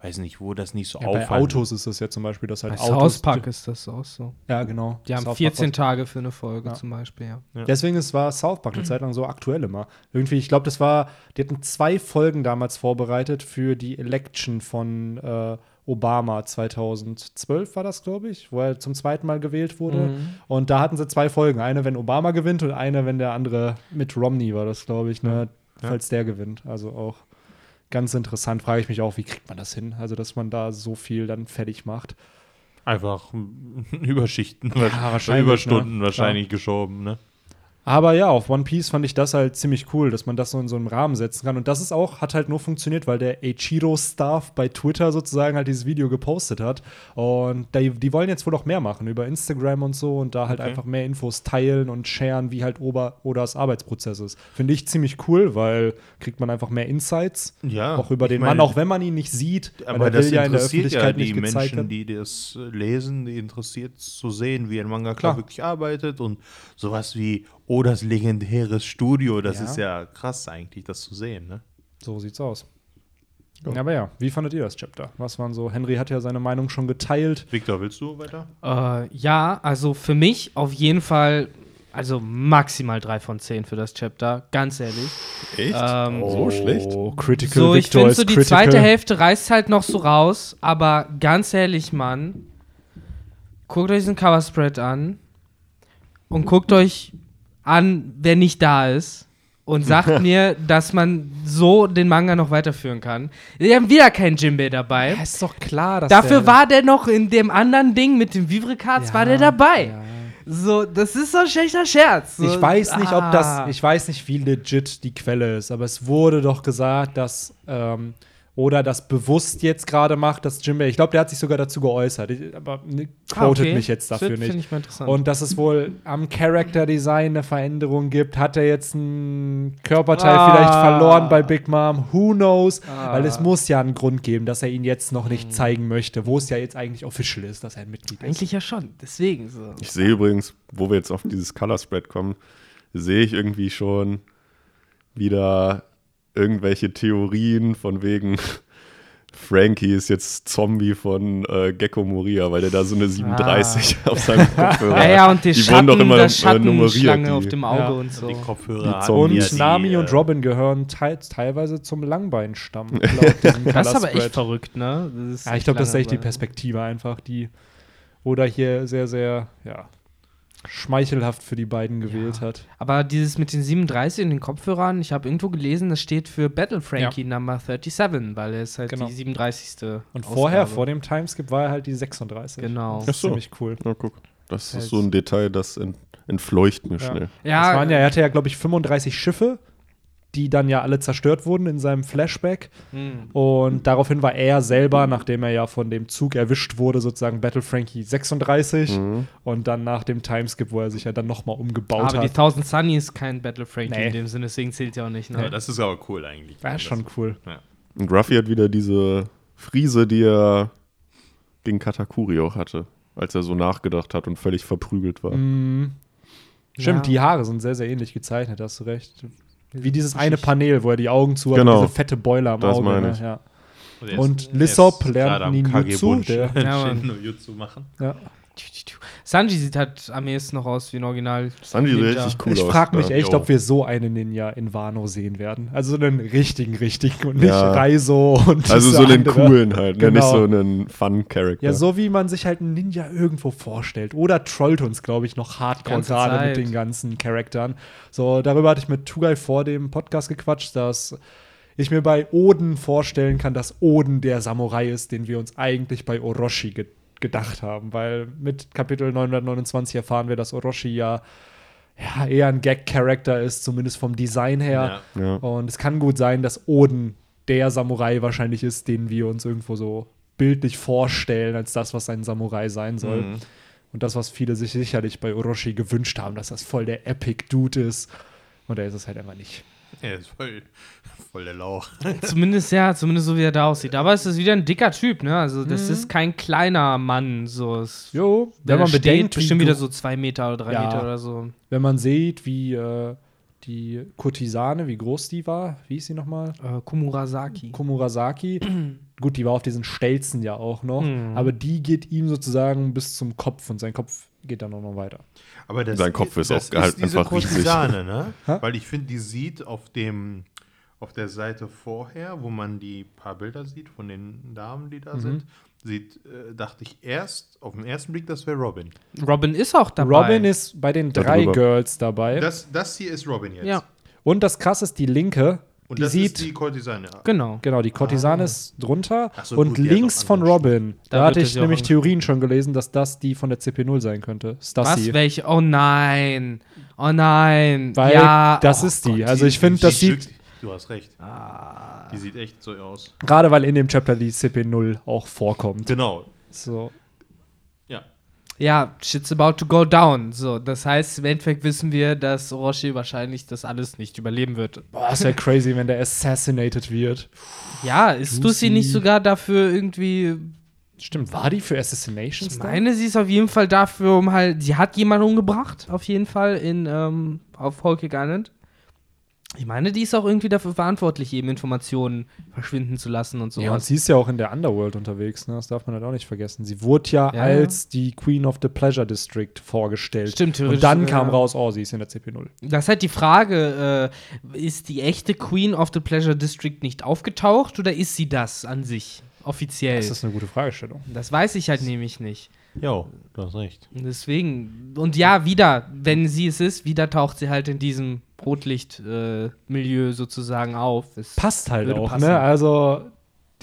weiß nicht, wo das nicht so ja, bei auffällt. Autos ist das ja zum Beispiel, dass halt Bei Autos. South Park ist das auch so. Ja, genau. Die haben South Park 14 war- Tage für eine Folge Ja. zum Beispiel, ja. Deswegen ist, war South Park eine Zeit lang so aktuell immer. Irgendwie, ich glaube, das war, die hatten zwei Folgen damals vorbereitet für die Election von äh, Obama 2012 war das, glaube ich, wo er zum zweiten Mal gewählt wurde. Und da hatten sie zwei Folgen. Eine, wenn Obama gewinnt und eine, wenn der andere mit Romney war das, glaube ich, ne? falls der gewinnt. Also auch ganz interessant. Frage ich mich auch, wie kriegt man das hin? Also, dass man da so viel dann fertig macht. Einfach Überschichten, wahrscheinlich, Überstunden ne? wahrscheinlich geschoben, ne? Aber ja, auf One Piece fand ich das halt ziemlich cool, dass man das so in so einem Rahmen setzen kann. Und das ist auch, hat halt nur funktioniert, weil der Eiichiro-Staff bei Twitter sozusagen halt dieses Video gepostet hat. Und die, die wollen jetzt wohl auch mehr machen über Instagram und so und da halt Okay. einfach mehr Infos teilen und sharen, wie halt Ober Odas Arbeitsprozess ist. Finde ich ziemlich cool, weil kriegt man einfach mehr Insights. Ja, auch über den meine, Mann, auch wenn man ihn nicht sieht. Aber das will ja interessiert ja die Menschen, die das lesen, die interessiert zu sehen, wie ein Mangaka Klar. wirklich arbeitet und sowas wie Oh, das legendäres Studio, das Ja. ist ja krass eigentlich, das zu sehen, ne? So sieht's aus. Aber ja, wie fandet ihr das Chapter? Was waren so? Henry hat ja seine Meinung schon geteilt. Victor, willst du weiter? Äh, ja, also für mich auf jeden Fall, also maximal 3 von 10 für das Chapter, ganz ehrlich. echt? Ähm, so schlecht? Oh, Critical So, ich finde so, die critical. zweite Hälfte reißt halt noch so raus, aber ganz ehrlich, Mann, guckt euch diesen Coverspread an und guckt euch an, wer nicht da ist und sagt mir, dass man so den Manga noch weiterführen kann. Wir haben wieder keinen Jimbei dabei. Ja, ist doch klar, dass Dafür der, war der noch in dem anderen Ding mit dem Vivre-Cards, Ja, war der dabei. ja. So, das ist so ein schlechter Scherz. So, Ich weiß nicht, ob ah. das, ich weiß nicht, wie legit die Quelle ist, aber es wurde doch gesagt, dass ähm, oder das bewusst jetzt gerade macht, dass Jimbei, ich glaube, der hat sich sogar dazu geäußert, aber ne, Ah, quotet okay. mich jetzt Das dafür find- nicht. find ich mal interessant. Und dass es wohl am Character Design eine Veränderung gibt. Hat er jetzt ein Körperteil Ah. vielleicht verloren bei Big Mom? Who knows? Ah. Weil es muss ja einen Grund geben, dass er ihn jetzt noch nicht zeigen möchte, wo es ja jetzt eigentlich official ist, dass er ein Mitglied ist. Eigentlich ja schon, deswegen so. Ich sehe übrigens, wo wir jetzt auf dieses Color Spread kommen, sehe ich irgendwie schon wieder irgendwelche Theorien von wegen Frankie ist jetzt Zombie von äh, Gecko Moria, weil der da so eine 37 auf seinem Kopfhörer Ja, ja, und die Die Schatten, wurden doch immer äh, nummeriert, Schattenschlange die- auf dem Auge Ja. und so. Die Kopfhörer Die Zombies. Und Nami und äh, Robin gehören teils, teilweise zum Langbeinstamm. Das ist aber echt verrückt, ne? Ja, ich glaube, das ist echt die Perspektive einfach, die oder hier sehr, sehr, ja, schmeichelhaft für die beiden gewählt hat. Aber dieses mit den 37 in den Kopfhörern, ich habe irgendwo gelesen, das steht für Battle Frankie Number 37, weil er ist halt Genau. die 37. Und Ausgabe. vorher, vor dem Timeskip, war er halt die 36. Genau. Das ist so. ziemlich cool. Na, guck. Das Halt. ist so ein Detail, das ent entfleucht mir Ja. schnell. Das Ja, waren ja, er hatte ja, glaube ich, 35 Schiffe, die dann ja alle zerstört wurden in seinem Flashback. Hm. Und daraufhin war er selber, nachdem er ja von dem Zug erwischt wurde, sozusagen Battle Frankie 36. Und dann nach dem Timeskip, wo er sich ja dann nochmal umgebaut Aber die hat. Thousand Sunny ist kein Battle Frankie Nee. in dem Sinne, deswegen zählt ja auch nicht. Ne? Ja, das ist aber cool eigentlich. War schon cool. Ja. Und Ruffy hat wieder diese Frise, die er gegen Katakuri auch hatte, als er so nachgedacht hat und völlig verprügelt war. Mhm. Stimmt, Ja. die Haare sind sehr, sehr ähnlich gezeichnet, hast du recht. Wie dieses eine. Panel, wo er die Augen zu hat Genau. und diese fette Beule am Das Auge. meine ne? ich. Ja. Und, Und Lissop er lernt Ninjutsu, der- Ja, Mann. Ninjutsu machen. Ja. Sanji sieht halt am ehesten noch aus wie ein Original. Sanji sieht richtig cool ich aus. frage mich ja. echt, ob wir so einen Ninja in Wano sehen werden. Also so einen richtigen, richtigen und nicht Ja. Raizo und Also so einen andere. coolen halt, ne? nicht Genau. so einen Fun-Character. Ja, so wie man sich halt einen Ninja irgendwo vorstellt. Oder trollt uns, glaube ich, noch hardcore gerade mit den ganzen Charakteren. So, darüber hatte ich mit Tugai vor dem Podcast gequatscht, dass ich mir bei Oden vorstellen kann, dass Oden der Samurai ist, den wir uns eigentlich bei Orochi ge gedacht haben. Weil mit Kapitel 929 erfahren wir, dass Orochi ja, ja eher ein Gag-Charakter ist, zumindest vom Design her. Ja. ja. Und es kann gut sein, dass Oden der Samurai wahrscheinlich ist, den wir uns irgendwo so bildlich vorstellen, als das, was ein Samurai sein soll. Mhm. Und das, was viele sich sicherlich bei Orochi gewünscht haben, dass das voll der Epic Dude ist. Und er ist es halt einfach nicht. Er ist voll, voll der Lauch. Zumindest, ja, zumindest so wie er da aussieht. Aber es ist wieder ein dicker Typ, ne? Also, das Mhm. ist kein kleiner Mann. So. Es, Jo, wenn wenn man steht, bedenkt, bestimmt wieder so zwei Meter oder drei Ja. Meter oder so. wenn man sieht, wie äh, die Kurtisane, wie groß die war, wie hieß sie nochmal? Äh, Kumurasaki. Komurasaki. Gut, die war auf diesen Stelzen ja auch noch, Mhm. aber die geht ihm sozusagen bis zum Kopf und sein Kopf geht dann auch noch weiter. Aber das Sein Kopf ist das auch halt diese einfach riesig. Kurtisane, ne? Weil ich finde, die sieht auf dem auf der Seite vorher, wo man die paar Bilder sieht von den Damen, die da Mhm. sind, sieht, äh, dachte ich erst, auf den ersten Blick, das wäre Robin. Robin ist auch dabei. Robin ist bei den drei Darüber. Girls dabei. Das, das hier ist Robin jetzt. Ja, und das krass ist, die linke, Und die das sieht, ist die Kurtisane. genau. genau, die Kurtisane ist drunter. So, und gut, links von Robin, da, Da hatte ich nämlich. Theorien schon gelesen, dass das die von der CP0 sein könnte. Was? Stassi. Welche? Oh nein. Oh nein. Weil ja. das oh ist die. Gott. also ich finde, das sieht, Du hast recht. Ah. Die sieht echt so aus. gerade weil in dem Chapter die CP0 auch vorkommt. Genau. So. Ja. Ja, shit's about to go down. So, das heißt, im Endeffekt wissen wir, dass Orochi wahrscheinlich das alles nicht überleben wird. Boah, ist ja crazy, wenn der assassinated wird. Ja, ist Lucy nicht sogar dafür irgendwie. Stimmt, war die für Assassinations Ich da? meine, sie ist auf jeden Fall dafür, um halt. Sie hat jemanden umgebracht, auf jeden Fall, in, ähm, auf Cake Island. Ich meine, die ist auch irgendwie dafür verantwortlich, eben Informationen verschwinden zu lassen und sowas. Ja, und sie ist ja auch in der Underworld unterwegs, ne? das darf man halt auch nicht vergessen. Sie wurde ja, Ja. als die Queen of the Pleasure District vorgestellt. Stimmt, theoretisch Und dann kam ja. raus, oh, sie ist in der CP0. Das ist halt die Frage, äh, ist die echte Queen of the Pleasure District nicht aufgetaucht oder ist sie das an sich offiziell? Das Das, ist eine gute Fragestellung. weiß ich halt nämlich nicht. Jo, du hast recht. Und Deswegen, und ja, wieder, wenn sie es ist, wieder taucht sie halt in diesem Rotlicht-Milieu sozusagen auf. Es Passt halt auch, passen. ne? Also,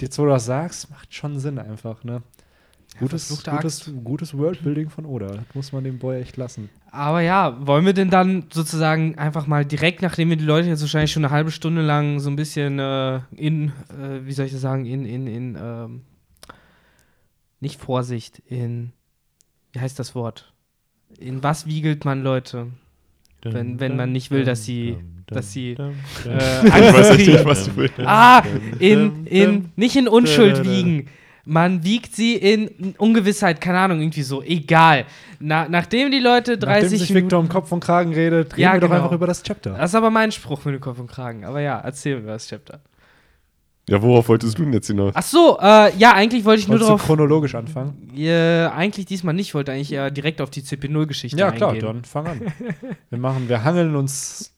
jetzt wo du das sagst, macht schon Sinn einfach, ne? Gutes, verfluchte gutes, gutes Worldbuilding von Oda. Das muss man dem Boy echt lassen. Aber ja, wollen wir denn dann sozusagen einfach mal direkt, nachdem wir die Leute jetzt wahrscheinlich schon eine halbe Stunde lang so ein bisschen äh, in, äh, wie soll ich das sagen, in, in, in, ähm, nicht Vorsicht, in, wie heißt das Wort? In was wiegelt man Leute? Wenn- wenn man nicht will, dass sie- dass sie, Äh, Ich weiß nicht, was du willst. ah, in, in, nicht in Unschuld wiegen. Man wiegt sie in Ungewissheit, keine Ahnung, irgendwie so, egal. Na, nachdem die Leute 30 Nachdem sich Victor um Kopf und Kragen redet, reden Ja, wir doch genau. einfach über das Chapter. Das ist aber mein Spruch mit dem Kopf und Kragen. Aber ja, erzähl mir das Chapter. Ja, worauf wolltest du denn jetzt hinaus? Ach so, äh, ja, eigentlich wollte ich nur Wolltest du darauf. chronologisch anfangen? Äh, eigentlich diesmal nicht, ich wollte eigentlich eher direkt auf die CP0-Geschichte Ja, eingehen. klar, dann fang an. wir machen, wir hangeln uns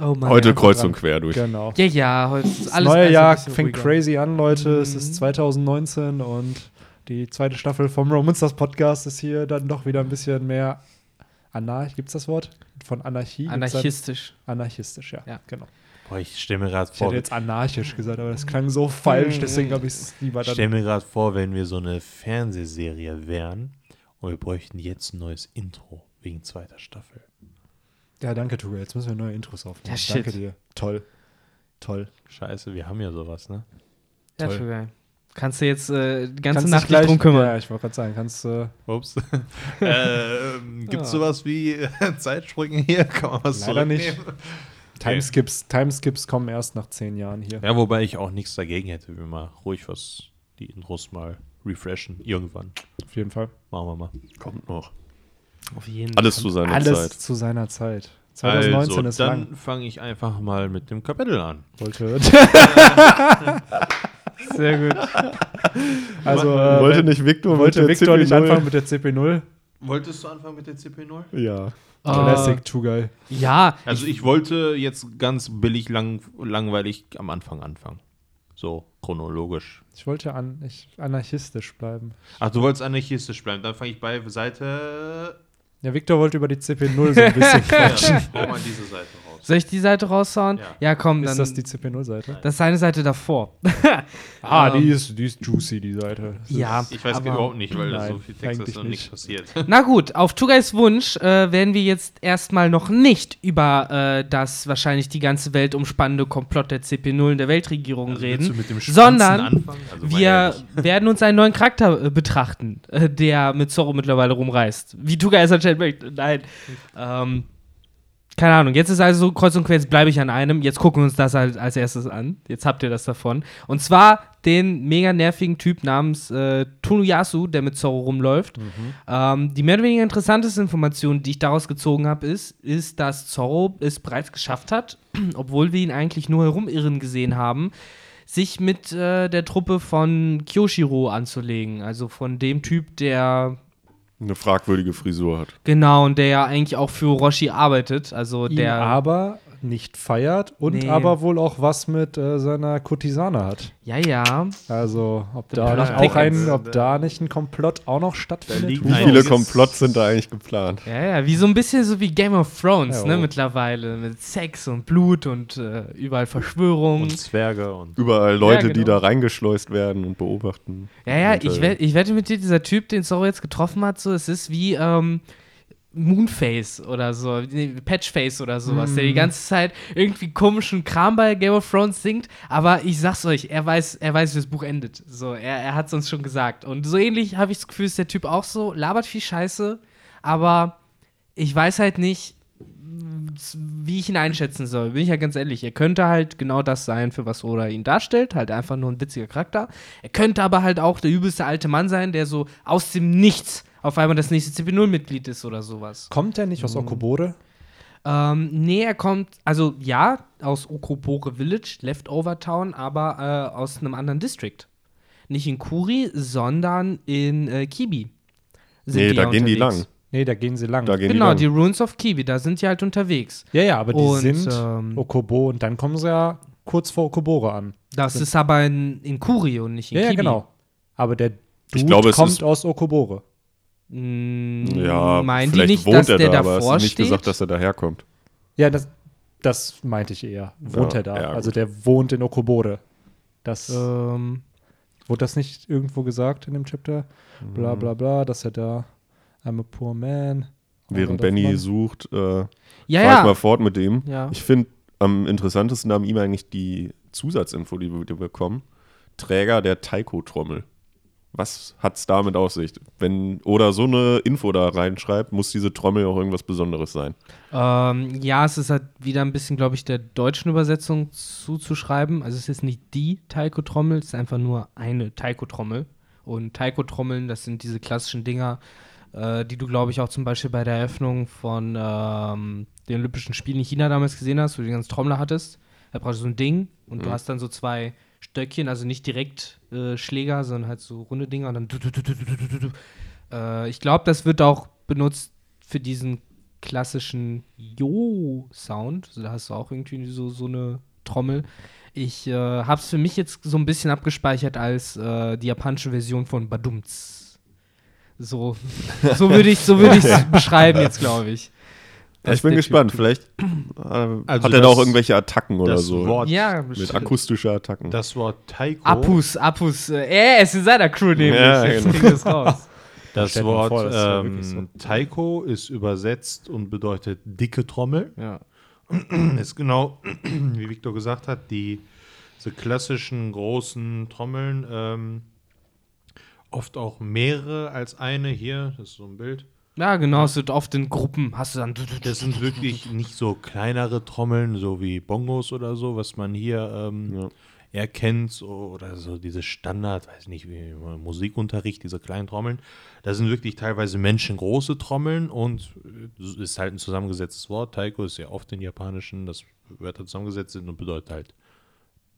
Oh Mann. Heute ja. kreuz und quer durch. genau. Ja, ja, heute ist Das alles neue alles ein Jahr fängt ruhiger. crazy an, Leute. Es Mhm. ist 2019 und die zweite Staffel vom Romansters Podcast ist hier dann doch wieder ein bisschen mehr anarch. Gibt's das Wort? Von Anarchie? Anarchistisch. Anarchistisch, ja. Ja. Genau. Boah, ich stelle mir gerade Ich vor, hätte jetzt anarchisch gesagt, aber das klang so falsch, Mhm. deswegen habe ich es lieber ich dann. stelle mir gerade vor, wenn wir so eine Fernsehserie wären und wir bräuchten jetzt ein neues Intro wegen zweiter Staffel. Ja, danke, Tuga. Jetzt müssen wir neue Intros aufnehmen. Ja, shit. danke dir. Toll. Toll. Scheiße, wir haben ja sowas, ne? Ja, Toll. geil. Kannst du jetzt äh, die ganze Kannst Nacht gleich drum kümmern. Ja, ich wollte gerade sagen, kannst äh, Ups. ähm, Gibt es Ja. sowas wie äh, Zeitsprünge hier? Kann man was Leider nicht. Timeskips, Timeskips kommen erst nach zehn Jahren hier. Ja, wobei ich auch nichts dagegen hätte, wenn wir mal ruhig was, die Intros mal refreshen. Irgendwann. Auf jeden Fall. Machen wir mal. Kommt noch. Auf jeden Alles zu seiner Alles Zeit. zu seiner Zeit. 2019 also, ist dann lang. fange ich einfach mal mit dem Kapitel an. Wollte, Sehr gut. also, äh, wollte nicht Victor wollte Victor nicht CP0? anfangen mit der CP0? Wolltest du anfangen mit der CP0? Ja. Classic, too geil. Ja, Also ich wollte jetzt ganz billig lang, langweilig am Anfang anfangen. So chronologisch. Ich wollte an, ich, anarchistisch bleiben. Ach, du wolltest anarchistisch bleiben. Dann fange ich bei Seite. Ja, Victor wollte über die CP0 so ein bisschen quatschen. Ja, hau mal diese Seite raus. Soll ich die Seite raushauen? Ja. Ja, komm, dann. Ist das die CP0-Seite? das ist eine Seite davor. Ah, Ähm, die ist, die ist juicy, die Seite. Das Ja. ist- Ich weiß Aber- überhaupt nicht, weil Nein, so viel Text ist eigentlich noch nicht nicht. passiert. Na gut, auf Tugais Wunsch äh, werden wir jetzt erstmal noch nicht über äh, das wahrscheinlich die ganze Welt umspannende Komplott der CP0 in der Weltregierung Also reden. sondern? Also Wir ehrlich. werden uns einen neuen Charakter äh, betrachten, äh, der mit Zorro mittlerweile rumreist. Wie Tuga es anscheinend möchte. Nein. Ähm, keine Ahnung. Jetzt ist also so kreuz und quer, jetzt bleibe ich an einem. Jetzt gucken wir uns das halt als erstes an. Jetzt habt ihr das davon. Und zwar den mega nervigen Typ namens äh, Tonuyasu, der mit Zorro rumläuft. Ähm, die mehr oder weniger interessanteste Information, die ich daraus gezogen habe, ist, ist, dass Zorro es bereits geschafft hat, obwohl wir ihn eigentlich nur herumirren gesehen haben, sich mit äh, der Truppe von Kyoshiro anzulegen. Also von dem Typ, der Eine fragwürdige Frisur hat. genau und der ja eigentlich auch für Roshi arbeitet. Also ihn der. aber nicht feiert und Nee. aber wohl auch was mit äh, seiner Kurtisane hat. ja, ja. Also, ob da nicht auch ein, ob da nicht ein Komplott auch noch stattfindet. Wie viele Komplotts sind da eigentlich geplant? Ja, ja, wie so ein bisschen so wie Game of Thrones, Ja, ne, oh. mittlerweile. Mit Sex und Blut und äh, überall Verschwörungen. Und Zwerge und. Überall Leute, Ja, die genau. da reingeschleust werden und beobachten. Ja, ja, Und, ich, äh, wett, ich wette mit dir, dieser Typ, den Zorro jetzt getroffen hat, so, es ist wie ähm, Moonface oder so, nee, Patchface oder sowas, der die ganze Zeit irgendwie komischen Kram bei Game of Thrones singt, aber ich sag's euch, er weiß, er weiß, wie das Buch endet. So, er, er hat's uns schon gesagt. Und so ähnlich habe ich das Gefühl, ist der Typ auch so, labert viel Scheiße, aber ich weiß halt nicht, wie ich ihn einschätzen soll. Bin ich ja ganz ehrlich. Er könnte halt genau das sein, für was Oda ihn darstellt. Halt einfach nur ein witziger Charakter. Er könnte aber halt auch der übelste alte Mann sein, der so aus dem Nichts auf einmal das nächste CP0-Mitglied ist oder sowas. Kommt der nicht aus Okobore? Ähm, nee, er kommt, also ja, aus Okobore Village, Leftover Town, aber äh, aus einem anderen District. Nicht in Kuri, sondern in äh, Kibi. sind Nee, da ja gehen die unterwegs. lang. Nee, da gehen sie lang. Da gehen Genau, die die lang. Ruins of Kibi, da sind die halt unterwegs. ja, ja, aber die Und, sind ähm, Okobo und dann kommen sie ja kurz vor Okobore an. Das ist aber in, in Kuri und nicht in Ja, ja, Kibi. genau. Aber der Dude Ich glaube, es kommt aus Okobore. Ja, meinen die vielleicht nicht, wohnt dass er der da, aber davor es ist nicht steht? gesagt, dass er daherkommt. Ja, das, das meinte ich eher. Wohnt Ja, er da? ja, also gut. der wohnt in Okobore. Das ähm, wurde das nicht irgendwo gesagt in dem Chapter? Bla Mhm. bla bla, dass er da I'm a poor man. Während Oder Benny man- sucht, äh, ja, fahr ich ja. mal fort mit dem. ja. Ich finde am interessantesten an ihm eigentlich die Zusatzinfo, die wir, die wir bekommen. Träger der Taiko-Trommel. Was hat's damit auf sich? Wenn Oda so eine Info da reinschreibt, muss diese Trommel auch irgendwas Besonderes sein. Ähm, ja, es ist halt wieder ein bisschen, glaube ich, der deutschen Übersetzung zuzuschreiben. Also es ist nicht die Taiko-Trommel, es ist einfach nur eine Taiko-Trommel. Und Taiko-Trommeln, das sind diese klassischen Dinger, äh, die du, glaube ich, auch zum Beispiel bei der Eröffnung von ähm, den Olympischen Spielen in China damals gesehen hast, wo du die ganzen Trommler hattest. Da brauchst du so ein Ding und du hast dann so zwei Stöckchen, also nicht direkt äh, Schläger, sondern halt so runde Dinger und dann. du- du- du-. Äh, ich glaube, das wird auch benutzt für diesen klassischen Jo-Sound. Also da hast du auch irgendwie so, so eine Trommel. Ich äh, habe es für mich jetzt so ein bisschen abgespeichert als äh, die japanische Version von Badumts. So, so würde ich so würd es beschreiben jetzt, glaube ich. Ja, ich bin gespannt. Typ- Vielleicht äh, Also hat er da das- auch irgendwelche Attacken oder das so. Wort, Ja, mit akustischer Attacken. das Wort Taiko. Apus, Apus. Äh, er ist in seiner Crew nämlich. Ja, Jetzt genau. wir es raus. Das man Wort vor, das ähm, so. Taiko ist übersetzt und bedeutet dicke Trommel. Ja. ist genau, wie Victor gesagt hat, die diese klassischen großen Trommeln, ähm, oft auch mehrere als eine. Hier, das ist so ein Bild. Ja, genau, es wird oft in Gruppen, hast du dann. Das sind wirklich nicht so kleinere Trommeln, so wie Bongos oder so, was man hier ähm, Ja. erkennt, so, oder so diese Standard, weiß nicht, wie Musikunterricht, diese kleinen Trommeln. Das sind wirklich teilweise menschengroße Trommeln und äh, es ist halt ein zusammengesetztes Wort. Taiko ist ja oft in Japanischen, dass Wörter zusammengesetzt sind und bedeutet halt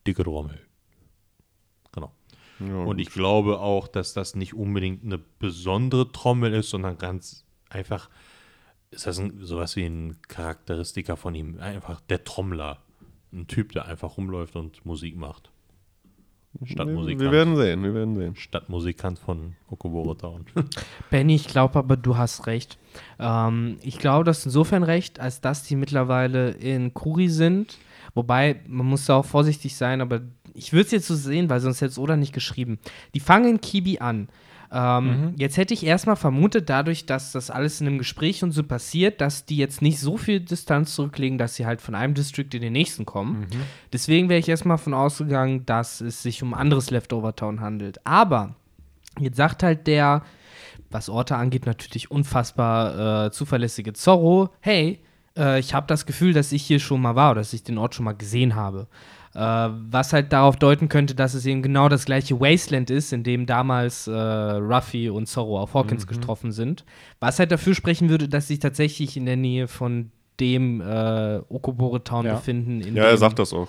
dicke Trommel. Genau. Ja, Und ich glaube auch, dass das nicht unbedingt eine besondere Trommel ist, sondern ganz einfach ist das ein, sowas wie ein Charakteristiker von ihm. Einfach der Trommler. Ein Typ, der einfach rumläuft und Musik macht. Stadtmusikant. wir werden sehen, wir werden sehen. Stadtmusikant von Okoboro Town. Benny, ich glaube aber, du hast recht. Ähm, ich glaube, das ist insofern recht, als dass die mittlerweile in Kuri sind. Wobei, man muss da auch vorsichtig sein, aber ich würde es jetzt so sehen, weil sonst hätte es Oda nicht geschrieben. Die fangen in Kibi an. Ähm, Jetzt hätte ich erstmal vermutet, dadurch, dass das alles in einem Gespräch und so passiert, dass die jetzt nicht so viel Distanz zurücklegen, dass sie halt von einem District in den nächsten kommen. Deswegen wäre ich erstmal von ausgegangen, dass es sich um anderes Leftover Town handelt. Aber Jetzt sagt halt der, was Orte angeht, natürlich unfassbar äh, zuverlässige Zorro, hey, äh, ich habe das Gefühl, dass ich hier schon mal war oder dass ich den Ort schon mal gesehen habe. Äh, was halt darauf deuten könnte, dass es eben genau das gleiche Wasteland ist, in dem damals äh, Ruffy und Zorro auf Hawkins getroffen sind. Was halt dafür sprechen würde, dass sie sich tatsächlich in der Nähe von dem äh, Okobore Town Ja. befinden. in Ja, er sagt das auch.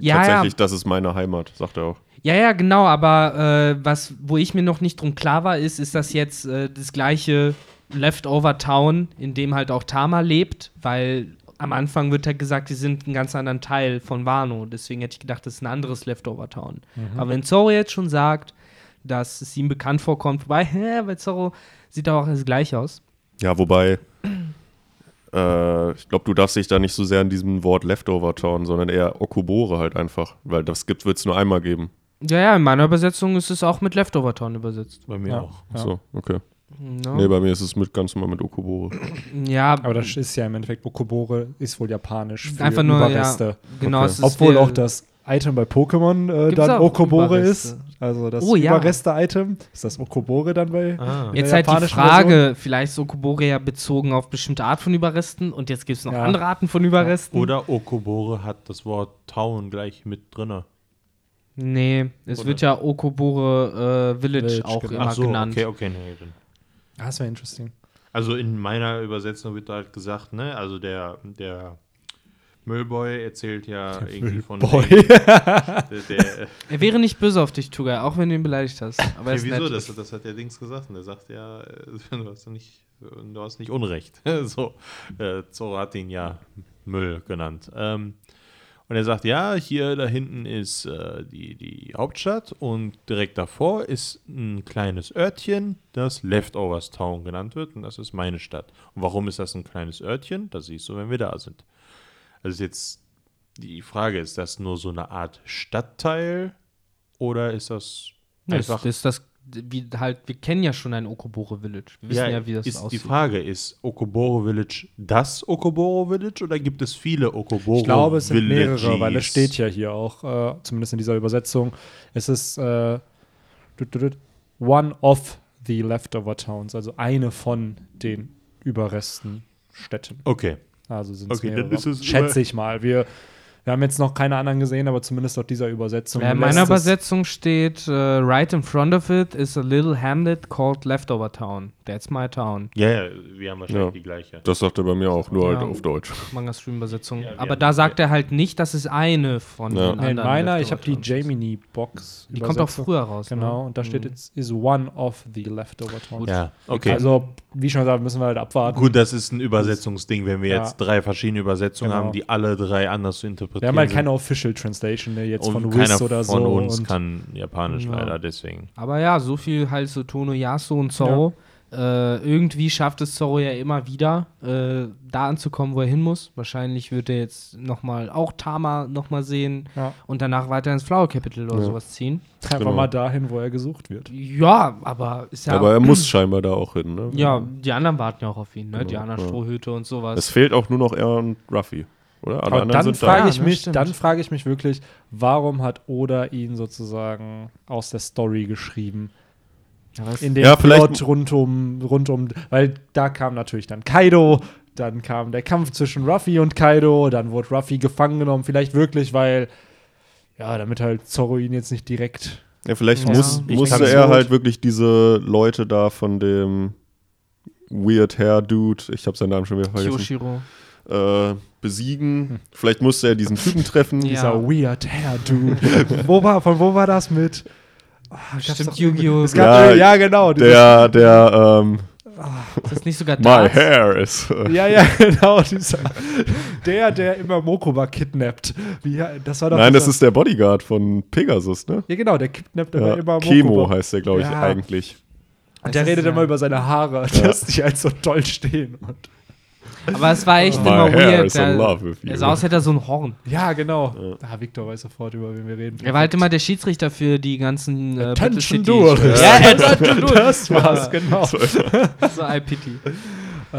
Ja, Tatsächlich, ja. das ist meine Heimat, sagt er auch. Ja, ja, genau, aber äh, was, wo ich mir noch nicht drum klar war, ist, ist das jetzt äh, das gleiche Leftover Town, in dem halt auch Tama lebt, weil am Anfang wird halt gesagt, die sind einen ganz anderen Teil von Wano. Deswegen hätte ich gedacht, das ist ein anderes Leftover Town. Aber wenn Zorro jetzt schon sagt, dass es ihm bekannt vorkommt, wobei, hä, bei Zorro sieht er auch alles gleich aus. Ja, wobei, äh, ich glaube, du darfst dich da nicht so sehr an diesem Wort Leftover tauen, sondern eher Okobore halt einfach, weil das gibt wird es nur einmal geben. Ja, ja, in meiner Übersetzung ist es auch mit Leftover Town übersetzt. Bei mir Ja. auch. Ach So, okay. Ja, Nee, bei mir ist es mit ganz normal mit Okobore. ja Aber das ist ja im Endeffekt, Okobore ist wohl japanisch für Einfach nur, Überreste. ja, genau. Okay. es ist Obwohl auch das Item bei Pokémon äh, dann Okobore Überreste. ist. Also das Oh, ja. Überreste-Item. Ist das Okobore dann bei? Ah. Jetzt halt die Frage, vielleicht ist Okobore ja bezogen auf bestimmte Art von Überresten und jetzt gibt es noch Ja. andere Arten von Überresten. Oder Okobore hat das Wort Town gleich mit drinne. Nee, es Oder? wird ja Okobore äh, Village, Village, auch genau. immer Ach so, genannt. okay, okay, nee, dann. Ah, das wäre interesting. Also in meiner Übersetzung wird halt gesagt, ne, also der, der Müllboy erzählt ja irgendwie von Boy. der, der, Er wäre nicht böse auf dich, Tuga, auch wenn du ihn beleidigt hast. Aber er ja, ist wieso? Das, das hat der Dings gesagt. Und der sagt ja, äh, du hast nicht, du hast nicht Unrecht. so, äh, Zorro hat ihn ja Müll genannt. Ähm, und er sagt, ja, hier da hinten ist äh, die, die Hauptstadt und direkt davor ist ein kleines Örtchen, das Leftovers Town genannt wird und das ist meine Stadt. Und warum ist das ein kleines Örtchen? Das siehst du, wenn wir da sind. Also ist jetzt die Frage, ist das nur so eine Art Stadtteil oder ist das Das, einfach das ist das, wie halt, wir kennen ja schon ein Okobore Village. Wir wissen ja, wie das ist aussieht. Die Frage ist, Okoboro Village das Okoboro Village oder gibt es viele Okoboro Ich glaube, es sind Villages? mehrere, weil es steht ja hier auch, äh, zumindest in dieser Übersetzung, es ist äh, one of the leftover towns, also eine von den Überresten Städten. Okay. Also sind es Okay, dann mehrere. ist es Schätze ich mal. Wir, wir haben jetzt noch keine anderen gesehen, aber zumindest laut dieser Übersetzung. Ja, in meiner Übersetzung steht, äh, right in front of it is a little hamlet called Leftover Town. That's my town. Ja, ja, wir haben wahrscheinlich Ja. die gleiche. Das sagt er bei mir auch, nur Ja. halt auf Deutsch. Manga Stream Übersetzung. Ja, wir Aber da sagt er halt nicht, dass es eine von Ja. den Nee, in anderen meiner, ich habe die ist. Gemini-Box. Die kommt auch früher raus. Genau, ne? und da steht Mhm. jetzt, is one of the leftover towns. Ja, okay. Also, wie schon gesagt, müssen wir halt abwarten. Gut, das ist ein Übersetzungsding, wenn wir Ja. jetzt drei verschiedene Übersetzungen Genau. haben, die alle drei anders zu interpretieren Wir haben halt sind. keine Official Translation ne, jetzt und von Wiz oder von so. uns und kann Japanisch Ja. leider, deswegen. Aber ja, so viel halt so Tono Yasu und Zorro. Äh, irgendwie schafft es Zorro ja immer wieder, äh, da anzukommen, wo er hin muss. Wahrscheinlich wird er jetzt nochmal auch Tama nochmal sehen Ja. und danach weiter ins Flower Capital oder Ja. sowas ziehen. einfach Genau. mal dahin, wo er gesucht wird. Ja, aber ist ja. Aber er muss scheinbar da auch hin, ne? ja, die anderen warten ja auch auf ihn, ne? Die Genau, anderen ja. Strohhüte und sowas. Es fehlt auch nur noch er und Ruffy. Oder? Alle Aber anderen dann sind da. frage Ja, ich ne, mich, stimmt. dann frage ich mich wirklich, warum hat Oda ihn sozusagen aus der Story geschrieben? Ja, was- In den Ja, Plot rund um, rund um, weil da kam natürlich dann Kaido, dann kam der Kampf zwischen Ruffy und Kaido, dann wurde Ruffy gefangen genommen, vielleicht wirklich, weil, ja, damit halt Zorro ihn jetzt nicht direkt. Ja, vielleicht Ja. muss, musste er gut. halt wirklich diese Leute da von dem Weird Hair Dude, ich habe seinen Namen schon wieder vergessen, Kyoshiro. äh, besiegen. Vielleicht musste er diesen Typen treffen. Ja. Dieser Weird Hair Dude. wo war, von wo war das mit? Ah, gab's Stimmt, Yu-Gi-Oh! Es gab, Ja, ja, ja, genau. Der, der, ähm, Ist das nicht sogar my Darts? hair is. Ja, ja, genau. Dieser, der, der immer Mokuba kidnappt. Wie, das war doch Nein, das dieser- ist der Bodyguard von Pegasus, ne? Ja, genau, der kidnappt aber Ja, immer Chemo Mokuba. heißt der, glaube ich, Ja. eigentlich. Und der Das ist redet ja- immer über seine Haare, dass die halt so toll stehen. Und Aber es war echt My immer weird. is in love with you. er sah aus, als hätte er so ein Horn. ja, genau. Ah, Victor weiß sofort, über wen wir reden. Er war halt immer der Schiedsrichter für die ganzen äh, Attention. Duelist. Ja, Attention Duelist. Das war's, genau. So I pity. Ähm,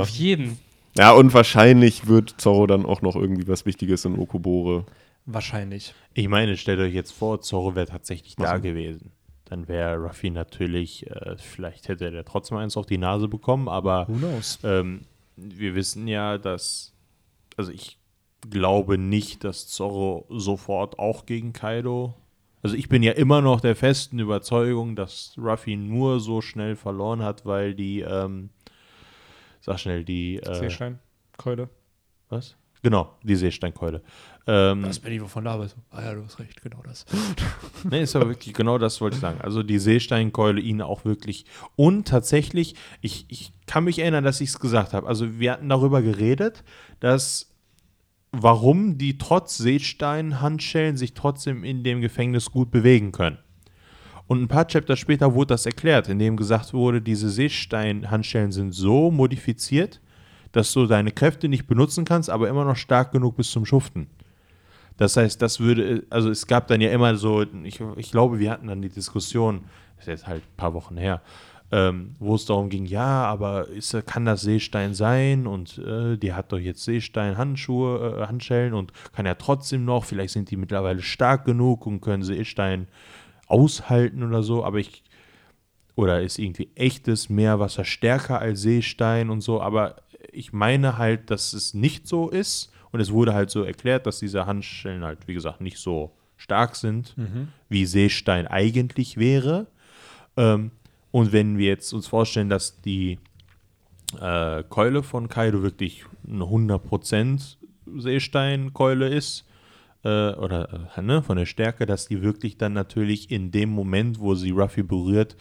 Auf jeden. Ja, und wahrscheinlich wird Zorro dann auch noch irgendwie was Wichtiges in Okobore. wahrscheinlich. Ich meine, stellt euch jetzt vor, Zorro wäre tatsächlich da gewesen. Dann wäre Ruffy natürlich, äh, vielleicht hätte er trotzdem eins auf die Nase bekommen, aber Who knows? ähm, wir wissen ja, dass, also ich glaube nicht, dass Zorro sofort auch gegen Kaido. Also ich bin ja immer noch der festen Überzeugung, dass Ruffy nur so schnell verloren hat, weil die, ähm, sag schnell, die, äh, Seestein, Keule. was? Genau, die Seesteinkeule. Ähm, Das bin ich wovon da so. Ah ja, du hast recht, genau das. Ne, ist aber wirklich, genau das wollte ich sagen. Also die Seesteinkeule ihn auch wirklich. Und tatsächlich, ich, ich kann mich erinnern, dass ich es gesagt habe. Also wir hatten darüber geredet, dass warum die trotz Seestein-Handschellen sich trotzdem in dem Gefängnis gut bewegen können. Und ein paar Chapter später wurde das erklärt, indem gesagt wurde, diese Seestein-Handschellen sind so modifiziert, dass du deine Kräfte nicht benutzen kannst, aber immer noch stark genug bist zum Schuften. Das heißt, das würde, also es gab dann ja immer so, ich, ich glaube, wir hatten dann die Diskussion, das ist jetzt halt ein paar Wochen her, ähm, wo es darum ging, ja, aber ist, kann das Seestein sein? Und äh, die hat doch jetzt Seestein-Handschuhe, äh, Handschellen und kann ja trotzdem noch, vielleicht sind die mittlerweile stark genug und können Seestein aushalten oder so, aber ich, oder ist irgendwie echtes Meerwasser stärker als Seestein und so, aber ich meine halt, dass es nicht so ist und es wurde halt so erklärt, dass diese Handschellen halt, wie gesagt, nicht so stark sind, wie Seestein eigentlich wäre. Ähm, und wenn wir jetzt uns vorstellen, dass die äh, Keule von Kaido wirklich eine 100% Seesteinkeule ist, äh, oder äh, ne, von der Stärke, dass die wirklich dann natürlich in dem Moment, wo sie Ruffy berührt,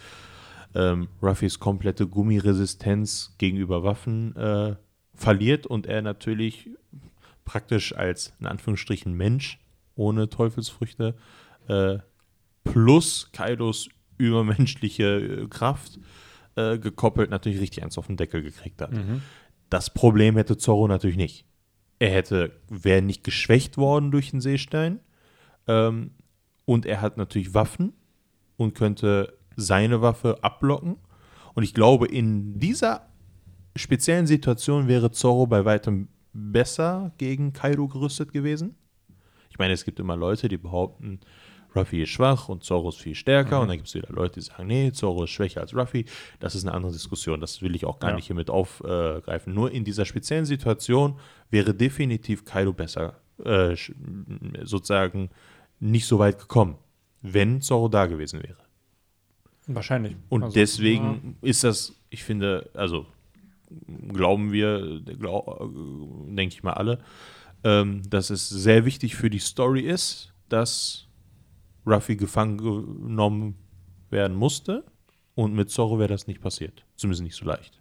ähm, Ruffys komplette Gummiresistenz gegenüber Waffen äh, verliert und er natürlich praktisch als in Anführungsstrichen Mensch ohne Teufelsfrüchte äh, plus Kaidos übermenschliche äh, Kraft äh, gekoppelt natürlich richtig eins auf den Deckel gekriegt hat. Das Problem hätte Zorro natürlich nicht. Er hätte, wäre nicht geschwächt worden durch den Seestein ähm, und er hat natürlich Waffen und könnte seine Waffe ablocken. Und ich glaube, in dieser speziellen Situation wäre Zorro bei weitem besser gegen Kaido gerüstet gewesen. Ich meine, es gibt immer Leute, die behaupten, Ruffy ist schwach und Zorro ist viel stärker. Und dann gibt es wieder Leute, die sagen, nee, Zorro ist schwächer als Ruffy. Das ist eine andere Diskussion. Das will ich auch gar Ja. nicht hiermit aufgreifen. Nur in dieser speziellen Situation wäre definitiv Kaido besser, äh, sozusagen nicht so weit gekommen, wenn Zorro da gewesen wäre. Wahrscheinlich. Und Also, deswegen ist das, ich finde, also glauben wir, glaub, äh, denke ich mal alle, ähm, dass es sehr wichtig für die Story ist, dass Ruffy gefangen genommen werden musste. Und mit Zorro wäre das nicht passiert. Zumindest nicht so leicht.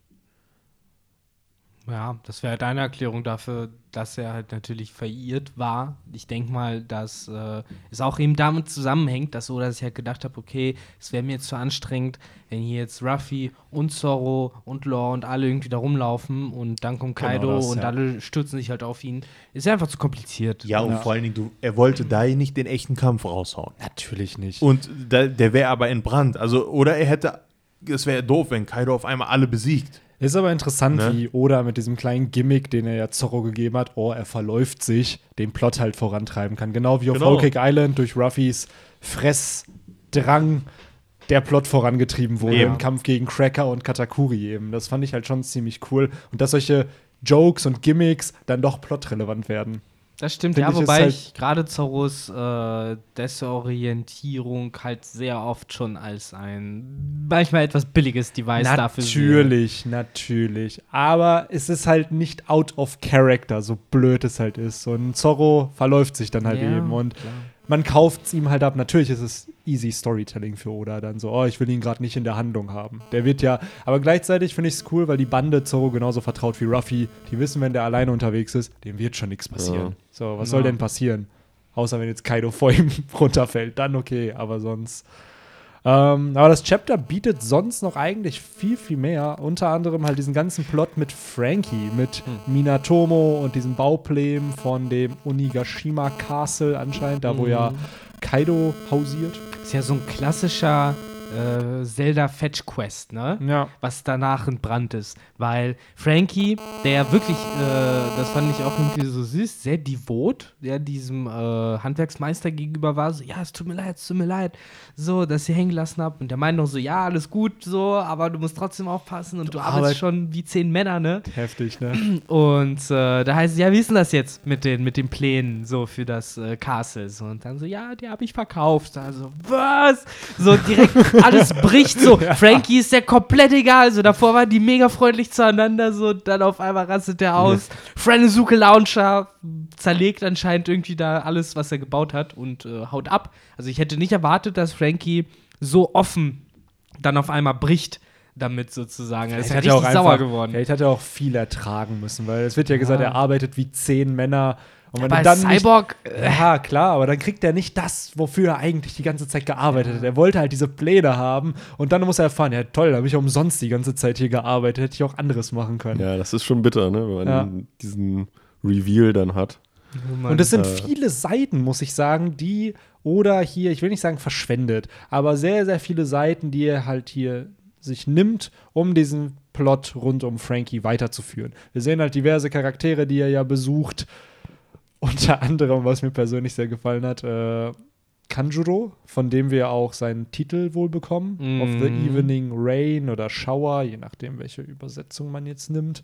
Ja, das wäre halt eine Erklärung dafür, dass er halt natürlich verirrt war. Ich denke mal, dass äh, es auch eben damit zusammenhängt, dass Oda sich halt gedacht hat, okay, es wäre mir jetzt zu anstrengend, wenn hier jetzt Ruffy und Zorro und Law und alle irgendwie da rumlaufen und dann kommt Genau Kaido das, und ja. alle stürzen sich halt auf ihn. Ist ja einfach zu kompliziert. Ja, und Ja. vor allen Dingen, du, er wollte da nicht den echten Kampf raushauen. Natürlich nicht. Und da, der wäre aber entbrannt. Also, oder er hätte, es wäre doof, wenn Kaido auf einmal alle besiegt. Ist aber interessant, Ne? wie Oda mit diesem kleinen Gimmick, den er ja Zorro gegeben hat, oh, er verläuft sich, den Plot halt vorantreiben kann. Genau wie auf Genau. Whole Cake Island durch Ruffys Fressdrang der Plot vorangetrieben wurde Eben. im Kampf gegen Cracker und Katakuri eben. Das fand ich halt schon ziemlich cool. Und dass solche Jokes und Gimmicks dann doch plotrelevant werden. Das stimmt, Find ja, ich, wobei halt- ich gerade Zorros äh, Desorientierung halt sehr oft schon als ein manchmal etwas billiges Device dafür sehe. Natürlich, natürlich. Aber es ist halt nicht out of character, so blöd es halt ist. Und Zorro verläuft sich dann halt Ja, eben. Und klar. Man kauft es ihm halt ab. Natürlich ist es easy Storytelling für Oda dann so, oh, ich will ihn gerade nicht in der Handlung haben. Der wird ja, aber gleichzeitig finde ich es cool, weil die Bande Zorro genauso vertraut wie Ruffy. Die wissen, wenn der alleine unterwegs ist, dem wird schon nichts passieren. Ja. So, was Ja. soll denn passieren? Außer wenn jetzt Kaido vor ihm runterfällt, dann okay, aber sonst. Ähm, aber das Chapter bietet sonst noch eigentlich viel, viel mehr. Unter anderem halt diesen ganzen Plot mit Frankie, mit Minatomo und diesem Bauplänen von dem Onigashima Castle anscheinend, da wo ja Kaido hausiert. Ist ja so ein klassischer äh, Zelda-Fetch-Quest, ne? Ja. was danach ein Brand ist. Weil Frankie, der ja wirklich, äh, das fand ich auch irgendwie so süß, sehr devot, der diesem äh, Handwerksmeister gegenüber war, so, ja, es tut mir leid, es tut mir leid, so, dass ich hängen gelassen habe. Und der meinte noch so, ja, alles gut, so, aber du musst trotzdem aufpassen und du, arbeitest arbeit- schon wie zehn Männer, ne? Heftig, ne? Und äh, da heißt es, ja, wie ist denn das jetzt mit den, mit den Plänen so für das äh, Castle? So, und dann so, ja, die habe ich verkauft. Also, was? So direkt alles bricht so. Frankie ist ja komplett egal. So, davor waren die mega freundlich zueinander. So, dann auf einmal rastet der aus. Frenesuke Launcher zerlegt anscheinend irgendwie da alles, was er gebaut hat und äh, haut ab. Also, ich hätte nicht erwartet, dass Frankie so offen dann auf einmal bricht. Damit sozusagen. Er ist ja richtig auch sauer einfach- geworden. Vielleicht hat er auch viel ertragen müssen, weil es wird ja gesagt, er arbeitet wie zehn Männer. Und wenn du dann nicht, Cyborg, äh, Ja, klar, aber dann kriegt er nicht das, wofür er eigentlich die ganze Zeit gearbeitet hat. Er wollte halt diese Pläne haben und dann muss er erfahren, ja toll, da habe ich ja umsonst die ganze Zeit hier gearbeitet, hätte ich auch anderes machen können. Ja, das ist schon bitter, ne? wenn man Ja. diesen Reveal dann hat. Und es sind Äh. viele Seiten, muss ich sagen, die oder hier, ich will nicht sagen verschwendet, aber sehr, sehr viele Seiten, die er halt hier sich nimmt, um diesen Plot rund um Frankie weiterzuführen. Wir sehen halt diverse Charaktere, die er ja besucht. Unter anderem, was mir persönlich sehr gefallen hat, äh, Kanjuro, von dem wir auch seinen Titel wohl bekommen. Mhm. Of the Evening Rain oder Shower, je nachdem, welche Übersetzung man jetzt nimmt.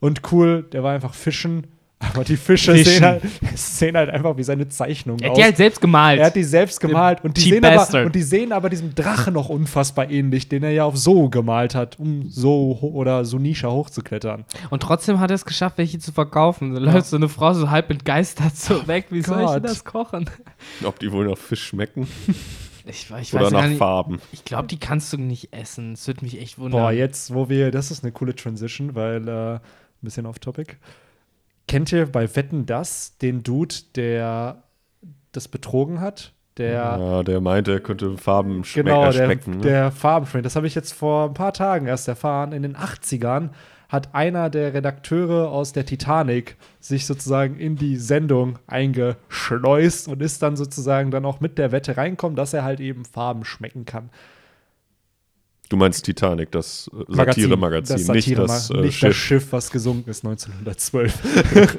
Und cool, der war einfach fischen. Aber die Fische Fischen. sehen halt, sehen halt einfach wie seine Zeichnung er hat aus. die halt selbst gemalt. Er hat die selbst gemalt und die, Cheap sehen aber, und die sehen aber diesem Drachen noch unfassbar ähnlich, den er ja auf So gemalt hat, um So oder Sunisha hochzuklettern. Und trotzdem hat er es geschafft, welche zu verkaufen. Da läuft so eine Frau so halb entgeistert so weg. Wie soll ich denn das kochen? Ob die wohl nach Fisch schmecken Ich, ich oder nach nicht. Farben. Ich glaube, die kannst du nicht essen. Es würde mich echt wundern. Boah, jetzt, wo wir, das ist eine coole Transition, weil äh, ein bisschen off-topic. Kennt ihr bei Wetten das den Dude, der das betrogen hat? Der Ja, der meinte, er könnte Farben Genau, äh, der, schmecken. ne? der Farbenschwenk. Das habe ich jetzt vor ein paar Tagen erst erfahren. In den 80ern hat einer der Redakteure aus der Titanic sich sozusagen in die Sendung eingeschleust und ist dann sozusagen dann auch mit der Wette reinkommen, dass er halt eben Farben schmecken kann. Du meinst Titanic, das äh, Satire-Magazin, Das nicht Satire das, äh, nicht Schiff. das Schiff, was gesunken ist 1912.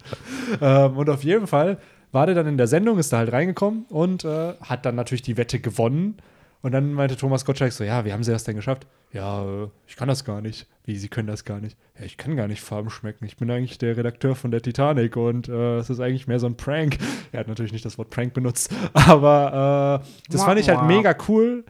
ähm, und auf jeden Fall war der dann in der Sendung, ist da halt reingekommen und äh, hat dann natürlich die Wette gewonnen. Und dann meinte Thomas Gottschalk so, ja, wie haben sie das denn geschafft? Ja, äh, ich kann das gar nicht. Wie, sie können das gar nicht? Ja, ich kann gar nicht Farben schmecken. Ich bin eigentlich der Redakteur von der Titanic und äh, es ist eigentlich mehr so ein Prank. Er hat natürlich nicht das Wort Prank benutzt, aber äh, das fand ich halt mega cool.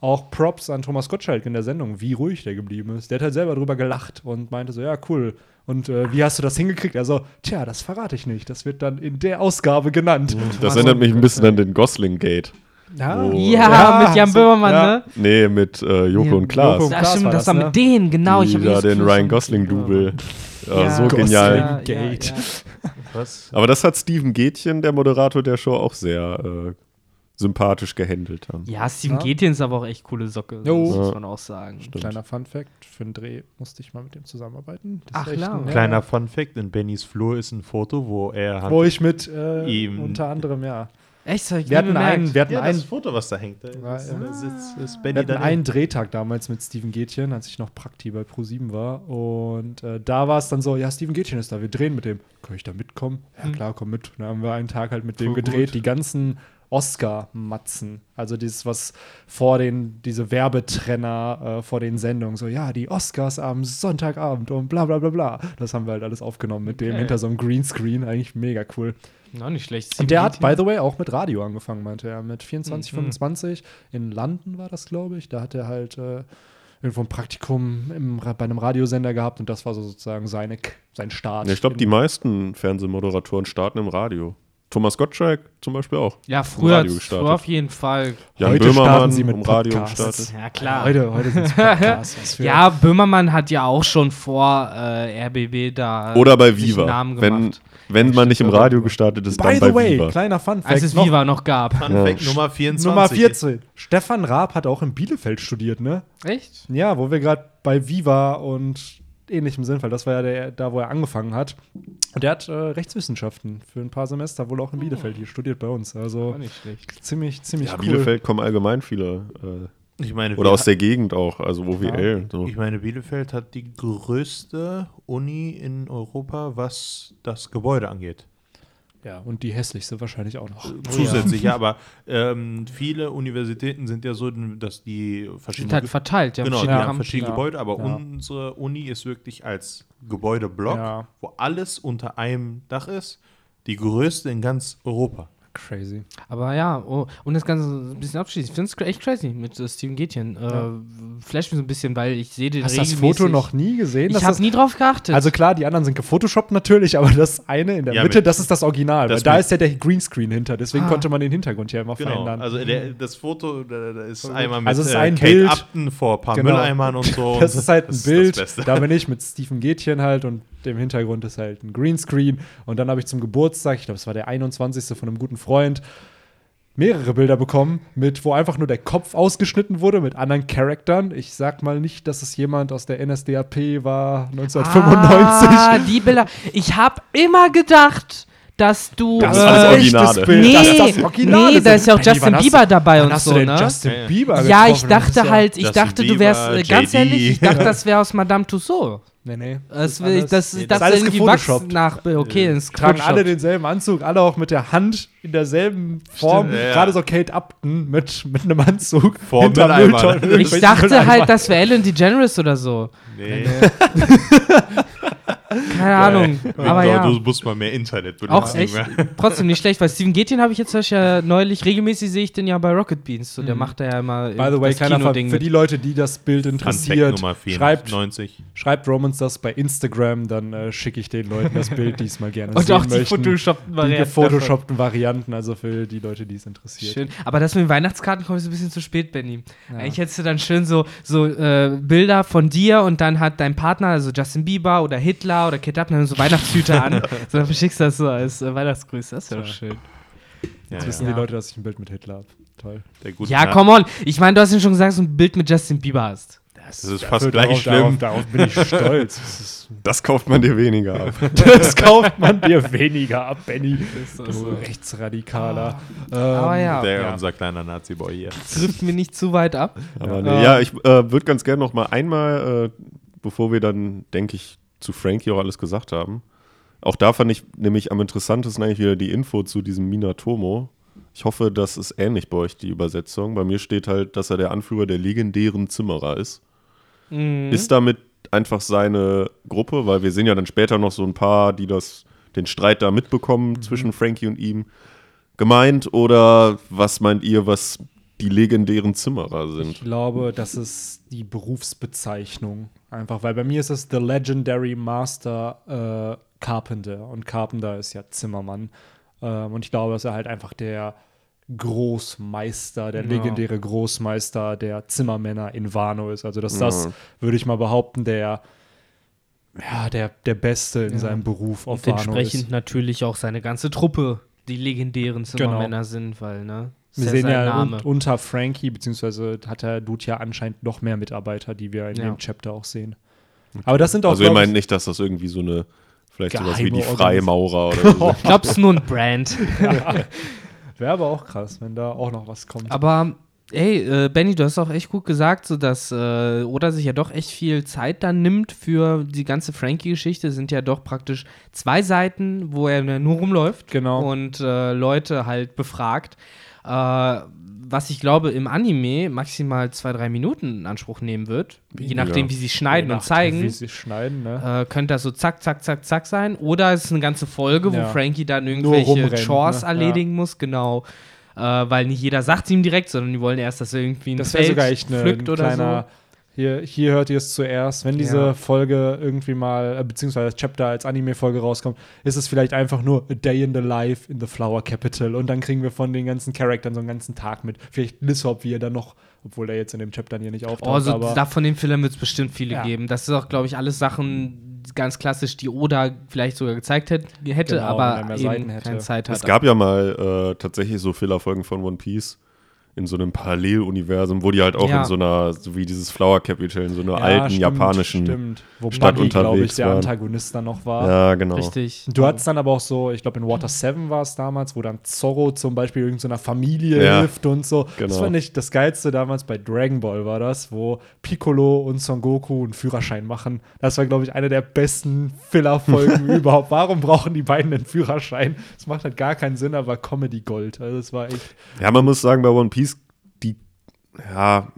Auch Props an Thomas Gottschalk in der Sendung, wie ruhig der geblieben ist. Der hat halt selber drüber gelacht und meinte so, ja, cool. Und äh, wie hast du das hingekriegt? Also, tja, das verrate ich nicht. Das wird dann in der Ausgabe genannt. Das erinnert mich ein bisschen an den Gosling-Gate. Ja, Oh. ja, mit Jan so- Böhmermann, ja. ne? Nee, mit äh, Joko Ja, und Klaas. Joko und Ja, Klaas stimmt, war das das, war ne? mit denen, genau. Ich da das den Ryan Gosling-Double. Ja, Ja, so Gosling. genial. Ja, ja, Gate. ja. Was? Aber das hat Steven Gätchen, der Moderator der Show, auch sehr äh, sympathisch gehandelt. Haben. Ja, Steven Ja. Gätjen ist aber auch echt coole Socke. Jo. Das muss man auch sagen. Kleiner Fun-Fact: Für einen Dreh musste ich mal mit dem zusammenarbeiten. Das Ach, ist klar. ein- Kleiner ja. Fun Fact: In Bennys Flur ist ein Foto, wo er hat Wo ich mit äh, Ihm- unter anderem, ja. Echt, das hab ich Wir hatten bemerkt. einen, wir hatten Ja, das Foto, was da hängt. Da Ja, ist, ja. da sitzt, ist Wir Benny hatten einen Drehtag damals mit Steven Gätchen, als ich noch Prakti bei Pro7 war. Und äh, da war es dann so, ja, Steven Gätchen ist da, wir drehen mit dem. Kann ich da mitkommen? Ja, klar, komm mit. Dann haben wir einen Tag halt mit dem Voll gedreht. gut. Die ganzen Oscar-Matzen. Also dieses, was vor den, diese Werbetrenner äh, vor den Sendungen, so, ja, die Oscars am Sonntagabend und bla bla bla bla. Das haben wir halt alles aufgenommen mit dem Okay. hinter so einem Greenscreen. Eigentlich mega cool. Noch nicht schlecht. Und der hat, bei by the way, auch mit Radio angefangen, meinte er. Mit 24, Mhm. 25. In London war das, glaube ich. Da hat er halt äh, irgendwo ein Praktikum im, bei einem Radiosender gehabt und das war so sozusagen seine, sein Start. Ja, ich glaube, die meisten Fernsehmoderatoren starten im Radio. Thomas Gottschalk zum Beispiel auch. Ja, früher, Radio gestartet. früher auf jeden Fall. Jan Heute Böhmermann starten sie mit im Radio gestartet. Ja, klar. Heute, heute sind Podcasts. Ja, Böhmermann hat ja auch schon vor äh, RBB da äh, Oder bei sich Viva. einen Namen Wenn, gemacht. wenn man nicht im Radio gestartet ist, By dann the bei way, Viva. kleiner Fun Fact. Als es noch, Viva noch gab. Fun Ja. Fact Nummer 24. Nummer 14. Stefan Raab hat auch in Bielefeld studiert, ne? Echt? Ja, wo wir gerade bei Viva und ähnlichem sind, weil das war ja der, da, wo er angefangen hat. Und der hat äh, Rechtswissenschaften für ein paar Semester wohl auch in Bielefeld hier studiert bei uns. Also nicht schlecht. ziemlich, ziemlich Ja, cool. Bielefeld kommen allgemein viele. Äh, Ich meine, oder aus der Gegend auch, also OWL. So. Ich meine, Bielefeld hat die größte Uni in Europa, was das Gebäude angeht. Ja, und die hässlichste wahrscheinlich auch noch. Zusätzlich, ja, aber ähm, viele Universitäten sind ja so, dass die Sind verschiedene halt verteilt. Ja, genau, die verschiedene haben verschiedene ja. Gebäude, aber Ja. unsere Uni ist wirklich als Gebäudeblock, Ja. wo alles unter einem Dach ist, die größte in ganz Europa. Crazy. Aber ja, oh, und das Ganze ein bisschen abschließen. Ich finde es echt crazy mit äh, Steven Gätchen. Äh, Flasht mich so ein bisschen, weil ich sehe den Hast du das. Foto noch nie gesehen? Ich habe nie drauf geachtet. also klar, die anderen sind gefotoshoppt natürlich, aber das eine in der Ja, Mitte, mit- das ist das Original. das weil da ist ja der Greenscreen hinter, deswegen Ah. konnte man den Hintergrund ja immer Genau, verändern. also der, das Foto da, da ist gut. einmal mit Also ist äh, ein Kate Bild. Upton vor ein paar Genau. Mülleimern und so. das ist halt ein Bild, da bin ich mit Stephen Gätchen halt und dem Hintergrund ist halt ein Greenscreen. Und dann habe ich zum Geburtstag, ich glaube, es war der 21. von einem guten Freund, mehrere Bilder bekommen, mit, wo einfach nur der Kopf ausgeschnitten wurde mit anderen Charaktern. Ich sag mal nicht, dass es jemand aus der NSDAP war 1995. Ah, die Bilder. Ich habe immer gedacht, dass du. Das äh, ist Originale. Bild. Nee, das ist das Originale. nee, da ist ja auch Justin Bieber dabei und hast so, du denn ne? Justin Ja, ja. Bieber ja, ich? Das dachte ja- halt, ich Justin dachte, du Bieber, wärst äh, ganz ehrlich, ich dachte, das wäre aus Madame Tussauds. Nee, nee. Das, alles- das, das, nee, das, das ist alles irgendwie Wachs nach. Okay, ins tragen alle denselben Anzug, alle auch mit der Hand in derselben Form. Stimmt, ja, ja. Gerade so Kate Upton mit, mit einem Anzug. Vor hinterm Mülleimer. Müllton- Ich dachte halt, das wäre Ellen DeGeneres oder so. Nee. Keine Ahnung. Aber ja. Du musst mal mehr Internet benutzen. Auch echt, trotzdem nicht schlecht, weil Steven Gätjen habe ich jetzt ja neulich, regelmäßig sehe ich den ja bei Rocket Beans. So, der macht da ja immer Mhm. By the way, das kleiner Kinoding für die Leute, die das Bild interessiert, schreibt, 94. schreibt Romans das bei Instagram, dann äh, schicke ich den Leuten das Bild diesmal gerne Und sehen auch die möchten. photoshoppten Die Varianten. gefotoshoppten Varianten, also für die Leute, die es interessiert. Schön. Aber das mit den Weihnachtskarten kommt ein bisschen zu spät, Benny. Eigentlich hättest du dann schön so, so äh, Bilder von dir und dann hat dein Partner, also Justin Bieber oder Hitler oder Kate Upton, so Weihnachtshüte an. so, dann verschickst du das so als äh, Weihnachtsgrüße. Das doch Ja. schön. Ja, Jetzt wissen ja. Ja. die Leute, dass ich ein Bild mit Hitler habe. Toll. Der gute Ja, Nacht. come on. Ich meine, du hast ja schon gesagt, dass du ein Bild mit Justin Bieber hast. Das ist fast gleich darauf, schlimm. Darauf, darauf bin ich stolz. Das, ist, Das kauft man dir weniger ab. das kauft man dir weniger ab, Benny. ist Du so. Rechtsradikaler. Ähm, Aber ja, Der Ja. unser kleiner Nazi-Boy hier. trifft mir nicht zu weit ab. Aber Ja. nee, ja, ich äh, würde ganz gerne noch mal einmal, äh, bevor wir dann, denke ich, zu Frankie auch alles gesagt haben. Auch da fand ich nämlich am interessantesten eigentlich wieder die Info zu diesem Minatomo. Ich hoffe, das ist ähnlich bei euch, die Übersetzung. Bei mir steht halt, dass er der Anführer der legendären Zimmerer ist. Mhm. Ist damit einfach seine Gruppe, weil wir sehen ja dann später noch so ein paar, die das, den Streit da mitbekommen Mhm. zwischen Frankie und ihm, gemeint? Oder was meint ihr, was die legendären Zimmerer sind? Ich glaube, das ist die Berufsbezeichnung. Einfach, weil bei mir ist es The Legendary Master äh, Carpenter. Und Carpenter ist ja Zimmermann. Ähm, und ich glaube, dass er halt einfach der Großmeister, der Ja. legendäre Großmeister der Zimmermänner in Wano ist. Also, dass das, Ja. würde ich mal behaupten, der, ja, der, der Beste in Ja. seinem Beruf auf Und Wano entsprechend ist. natürlich auch seine ganze Truppe, die legendären Zimmermänner sind, weil, ne? Wir sehen ja Name. un unter Frankie, beziehungsweise hat der Dude ja anscheinend noch mehr Mitarbeiter, die wir in Ja. dem Chapter auch sehen. Aber das sind auch, Also ihr meint ich, nicht, dass das irgendwie so eine, vielleicht sowas wie die Freimaurer oder so. Ich glaube, es ist nur ein Brand. Wäre aber auch krass, wenn da auch noch was kommt. Aber ey, äh, Benny, du hast auch echt gut gesagt, so dass äh, Oda sich ja doch echt viel Zeit dann nimmt für die ganze Frankie-Geschichte. Sind ja doch praktisch zwei Seiten, wo er nur rumläuft Genau. und äh, Leute halt befragt. Äh, was ich glaube im Anime maximal zwei, drei Minuten in Anspruch nehmen wird. Je Weniger. nachdem, wie sie schneiden Je und nachdem, zeigen. Wie sie schneiden, ne? Äh, könnte das so zack, zack, zack, zack sein. Oder es ist eine ganze Folge, wo Ja. Frankie dann irgendwelche rumrennt, Chores ne? erledigen muss, genau. Äh, weil nicht jeder sagt es ihm direkt, sondern die wollen erst, dass er irgendwie ein Das Feld sogar echt eine, pflückt ein oder kleiner. Hier, hier hört ihr es zuerst. Wenn diese Ja. Folge irgendwie mal, äh, beziehungsweise das Chapter als Anime-Folge rauskommt, ist es vielleicht einfach nur A Day in the Life in the Flower Capital. Und dann kriegen wir von den ganzen Charakteren so einen ganzen Tag mit. Vielleicht Lissop, wie er dann noch, obwohl er jetzt in dem Chapter hier nicht auftaucht. Oh, so, aber da von den Filmen wird es bestimmt viele Ja. geben. Das ist auch, glaube ich, alles Sachen ganz klassisch, die Oda vielleicht sogar gezeigt hätte, Genau, er aber eben hätte. keine Zeit hat. Es gab ja mal äh, tatsächlich so Fehlerfolgen von One Piece in so einem Paralleluniversum, wo die halt auch Ja. in so einer, so wie dieses Flower Capital, in so einer Ja, alten stimmt, japanischen. stimmt. Wo Stadt Buggy, glaube ich, der waren. Antagonist dann noch war. Ja, genau. Richtig. Du hattest dann aber auch so, ich glaube in Water 7 war es damals, wo dann Zorro zum Beispiel irgendeiner Familie Ja, hilft und so. Das genau. fand ich das Geilste damals bei Dragon Ball war das, wo Piccolo und Son Goku einen Führerschein machen. Das war, glaube ich, eine der besten Filler-Folgen überhaupt. Warum brauchen die beiden einen Führerschein? Das macht halt gar keinen Sinn, aber Comedy Gold. Also das war echt. Ja, man muss sagen, bei One Piece, ja,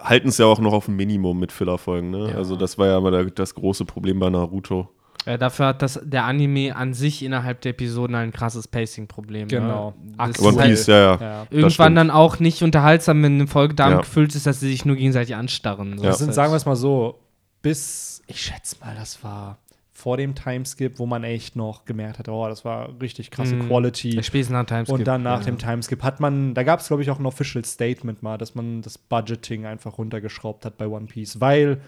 halten es ja auch noch auf ein Minimum mit Fillerfolgen. Ne? Ja. Also das war ja immer der, das große Problem bei Naruto. Äh, dafür hat das, der Anime an sich innerhalb der Episoden ein krasses Pacing-Problem. Genau. Ne? Aktuell. ist One halt Piece, ja, ja. Ja. irgendwann dann auch nicht unterhaltsam, wenn eine Folge damit Ja. gefüllt ist, dass sie sich nur gegenseitig anstarren. So Ja. Das sind, halt- sagen wir es mal so, bis, ich schätze mal, das war vor dem Timeskip, wo man echt noch gemerkt hat, oh, das war richtig krasse Mhm. Quality. Der spätestens nach Timeskip. Und dann nach ja. dem Timeskip hat man, da gab es, glaube ich, auch ein Official Statement mal, dass man das Budgeting einfach runtergeschraubt hat bei One Piece, weil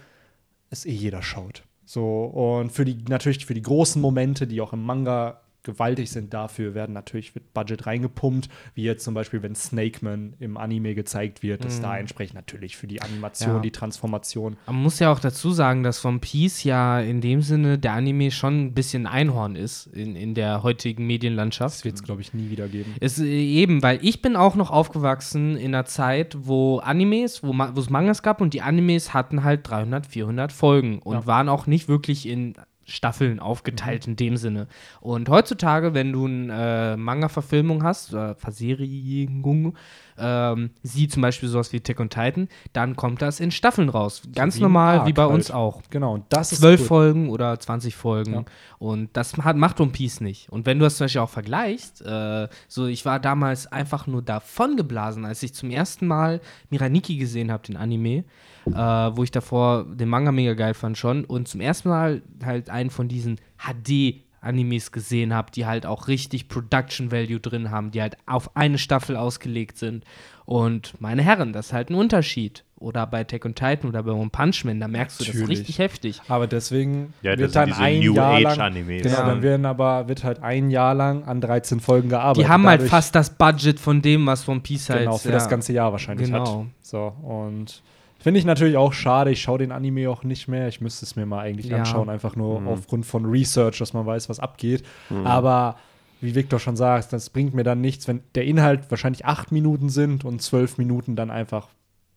es eh jeder schaut. So, und für die, natürlich für die großen Momente, die auch im Manga gewaltig sind, dafür werden natürlich wird Budget reingepumpt, wie jetzt zum Beispiel, wenn Snake Man im Anime gezeigt wird, ist da entsprechend natürlich für die Animation, Mhm. Ja. die Transformation. Man muss ja auch dazu sagen, dass One Piece ja in dem Sinne der Anime schon ein bisschen Einhorn ist in, in der heutigen Medienlandschaft. Das wird es, glaube ich, nie wieder geben. Es, äh, eben, weil ich bin auch noch aufgewachsen in einer Zeit, wo Animes, wo es Mangas gab und die Animes hatten halt 300, 400 Folgen und Ja. waren auch nicht wirklich in Staffeln aufgeteilt in dem Sinne. Und heutzutage, wenn du eine äh, Manga-Verfilmung hast, äh, Verserierung, ähm, sie zum Beispiel sowas wie Tech on Titan, dann kommt das in Staffeln raus. Ganz wie normal, Arc wie bei halt. uns auch. Genau, und das Zwölf gut. Folgen oder 20 Folgen. Ja. Und das hat, macht One Piece nicht. Und wenn du das zum Beispiel auch vergleichst, äh, so ich war damals einfach nur davon geblasen, als ich zum ersten Mal Miraniki gesehen habe, den Anime, äh, wo ich davor den Manga mega geil fand schon. Und zum ersten Mal halt einen von diesen HD- Animes gesehen habe, die halt auch richtig Production Value drin haben, die halt auf eine Staffel ausgelegt sind. Und meine Herren, das ist halt ein Unterschied. Oder bei Attack on Titan oder bei One Punch Man, da merkst du das Natürlich. richtig heftig. Aber deswegen Ja, wird dann diese ein New Jahr lang, Age-Animes. Genau, Ja. dann werden aber, wird halt ein Jahr lang an 13 Folgen gearbeitet. Die haben halt Dadurch- fast das Budget von dem, was One Piece halt Genau, für ja. das ganze Jahr wahrscheinlich Genau. hat. So, und finde ich natürlich auch schade. Ich schaue den Anime auch nicht mehr. Ich müsste es mir mal eigentlich Ja. anschauen, einfach nur Mhm. aufgrund von Research, dass man weiß, was abgeht. Mhm. Aber wie Victor schon sagt, das bringt mir dann nichts, wenn der Inhalt wahrscheinlich acht Minuten sind und zwölf Minuten dann einfach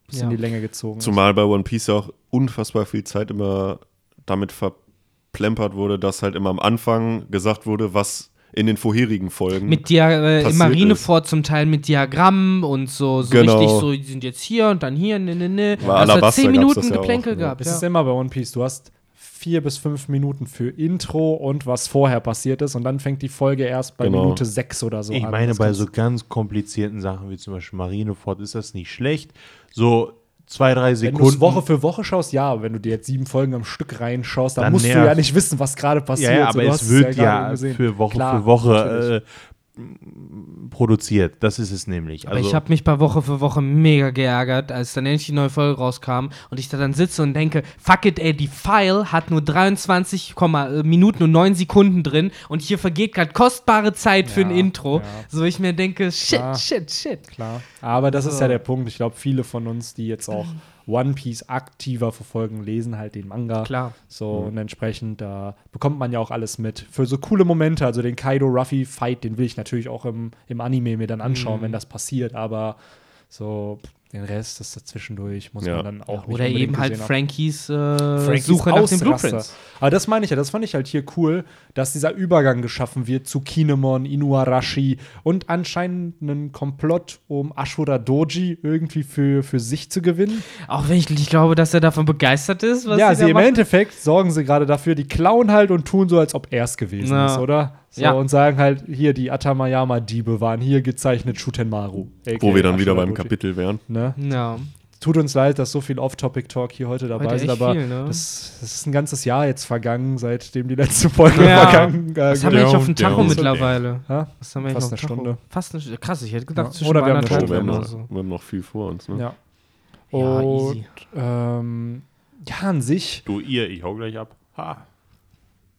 bis in Ja. die Länge gezogen ist. Zumal bei One Piece ja auch unfassbar viel Zeit immer damit verplempert wurde, dass halt immer am Anfang gesagt wurde, was in den vorherigen Folgen. Mit Dia äh, Marineford zum Teil mit Diagrammen und so, so Genau. richtig so, die sind jetzt hier und dann hier, ne, ne, ne. Also Alabasta zehn Minuten Geplänkel ja. gehabt. Es Ja. ist immer bei One Piece, du hast vier bis fünf Minuten für Intro und was vorher passiert ist und dann fängt die Folge erst bei Genau. Minute sechs oder so Ich an. meine, Das bei so ganz komplizierten Sachen wie zum Beispiel Marineford ist das nicht schlecht. So zwei, drei Wenn du Sekunden. Woche für Woche schaust, ja, aber wenn du dir jetzt sieben Folgen am Stück reinschaust, dann, Dann musst du nervt. ja nicht wissen, was gerade passiert. ja, ja, aber du es wird ja, für Woche Klar, für Woche äh, produziert. Das ist es nämlich. Aber Also, ich habe mich bei Woche für Woche mega geärgert, als dann endlich die neue Folge rauskam und ich da dann sitze und denke, fuck it, ey, die File hat nur 23 Komma, äh, Minuten und 9 Sekunden drin und hier vergeht gerade kostbare Zeit für ein Ja, Intro. ja. So ich mir denke, shit, Klar. shit, shit. Klar. Aber das ist So. ja der Punkt. Ich glaube, viele von uns, die jetzt auch One Piece aktiver verfolgen, lesen halt den Manga. Klar. So, und entsprechend, da bekommt man ja auch alles mit. Für so coole Momente, also den Kaido-Ruffy-Fight, den will ich natürlich auch im, im Anime mir dann anschauen, wenn das passiert, aber so den Rest, das dazwischendurch, muss Ja. man dann auch nicht Oder eben halt. Frankies, äh, Frankies Suche nach den. Blueprints. Aber das meine ich ja, das fand ich halt hier cool, dass dieser Übergang geschaffen wird zu Kinemon, Inuarashi und anscheinend einen Komplott, um Ashura Doji irgendwie für, für sich zu gewinnen. Auch wenn ich nicht glaube, dass er davon begeistert ist, was ja, sie sie im. Endeffekt sorgen sie gerade dafür, die klauen halt und tun so, als ob er es gewesen Ja. ist, oder? So, Ja. Und sagen halt, hier, die Atamayama-Diebe waren hier gezeichnet Shutenmaru. Wo wir dann wieder beim. Kapitel wären. Ne? Ja. Tut uns leid, dass so viel Off-Topic-Talk hier heute dabei Heute ist, aber viel, ne? das, das ist ein ganzes Jahr jetzt vergangen, seitdem die letzte Folge Ja. vergangen äh, Was haben wir nicht auf dem Tacho mittlerweile? Ja? Was haben wir Fast eine dem Tacho? Stunde. Fast eine Stunde. Krass, ich hätte gedacht, Ja. zwischen Oder wir haben Oh, wir, haben noch, so. wir haben noch viel vor uns. Ne? Ja. Ja, Und easy. ähm, ja, an sich. Du, ihr, ich hau gleich ab. Ha.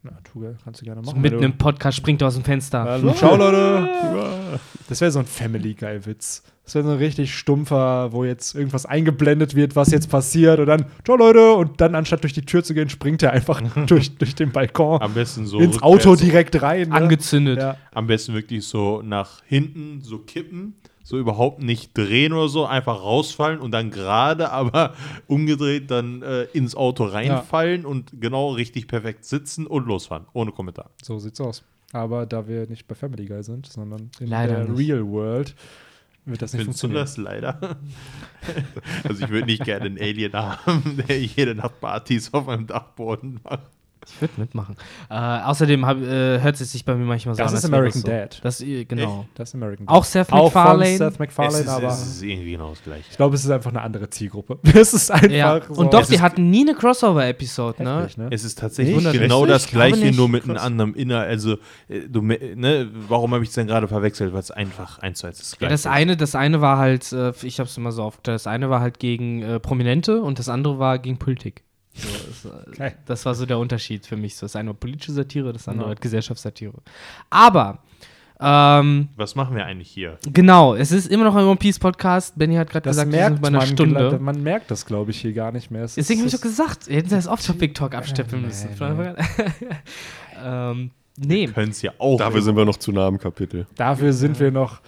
Na, Tuga, kannst du gerne So machen. mitten wenn im Podcast springt er aus dem Fenster. du, Hallo, ciao, Leute. Das wäre so ein Family Guy-Witz. Das wäre so ein richtig stumpfer, wo jetzt irgendwas eingeblendet wird, was jetzt passiert. Und dann, ciao, Leute. Und dann, anstatt durch die Tür zu gehen, springt er einfach durch, durch den Balkon Am besten so ins Auto direkt rein. Ne? Angezündet. Ja. Am besten wirklich so nach hinten so kippen, so überhaupt nicht drehen oder so, einfach rausfallen und dann gerade, aber umgedreht dann äh, ins Auto reinfallen und genau richtig perfekt sitzen und losfahren, ohne Kommentar. So sieht's aus. Aber da wir nicht bei Family Guy sind, sondern in Leider der nicht. Real World, wird das nicht Findest du funktionieren. das leider? also ich würde nicht gerne einen Alien haben, der jede Nacht Partys auf meinem Dachboden macht. Ich würde mitmachen. Äh, außerdem hab, äh, hört es sich bei mir manchmal so Das an. ist American so. Dad. Das, äh, genau. Das ist American Auch Seth Auch von MacFarlane. Seth MacFarlane, es, ist, aber es ist irgendwie genau das Gleiche. ich glaube, es ist einfach eine andere Zielgruppe. Es ist einfach Ja. so. Und doch, die ist- hatten nie eine Crossover-Episode, ne? Ne? Es ist tatsächlich Echt? genau das gleiche, nicht. nur mit einem anderen Inhalt. Also, äh, du, ne, warum habe ich es denn gerade verwechselt? Weil es einfach eins zu eins das Ja, gleiche das eine, das eine war halt, äh, ich habe es immer so aufgeteilt, das eine war halt gegen äh, Prominente und das andere war gegen Politik. So, das, Okay. das war so der Unterschied für mich. So, das eine war politische Satire, das andere Ja. halt Gesellschaftssatire. Aber, ähm, Was machen wir eigentlich hier? genau, es ist immer noch ein One Piece Podcast. Benny hat gerade gesagt, wir merkt sind bei einer man, Stunde. man merkt das, glaube ich, hier gar nicht mehr. Es Deswegen habe ich doch gesagt, hätten sie das Off-Topic-Talk absteppeln nee, müssen. nee. Von Anfang an. ähm, nee. Können es ja auch. Dafür sind wir noch zu nah am Kapitel. Dafür sind wir noch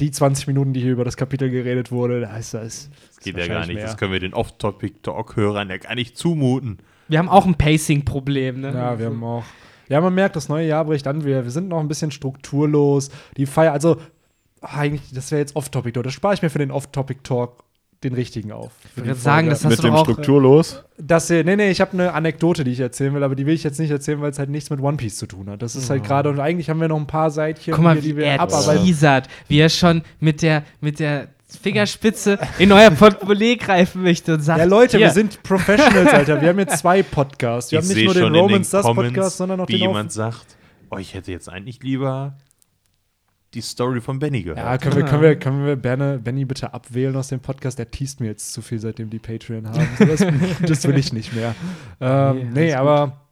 die 20 Minuten, die hier über das Kapitel geredet wurde. Da ist das. das geht ja gar nicht. Mehr. Das können wir den Off-Topic-Talk-Hörern ja gar nicht zumuten. Wir haben auch ein Pacing-Problem, ne? Ja, wir haben auch. Ja, man merkt, das neue Jahr bricht an. Wir, wir sind noch ein bisschen strukturlos. Die Feier, also eigentlich, das wäre jetzt Off-Topic-Talk. Das spare ich mir für den Off-Topic-Talk den richtigen auf. Ich die würd sagen, das hast Mit du dem auch- Strukturlos. Das hier, nee, nee, ich habe eine Anekdote, die ich erzählen will, aber die will ich jetzt nicht erzählen, weil es halt nichts mit One Piece zu tun hat. Das ist halt gerade, und eigentlich haben wir noch ein paar Seitchen, Guck mal, hier, wie die wir er abarbeiten. teasert, wie er schon mit der, mit der Fingerspitze in euer Portemonnaie greifen möchte und sagt: Ja, Leute, hier, wir sind Professionals, Alter. Wir haben jetzt zwei Podcasts. Wir ich haben nicht sehe nur den Romans den das Podcast, sondern auch wie den jemand Auf sagt, oh, ich hätte jetzt eigentlich lieber die Story von Benny gehört. Ja, können wir, können wir, können wir Berne, Benny bitte abwählen aus dem Podcast? Der teast mir jetzt zu viel, seitdem die Patreon haben. Das, das will ich nicht mehr. Ähm, Nee, nee, aber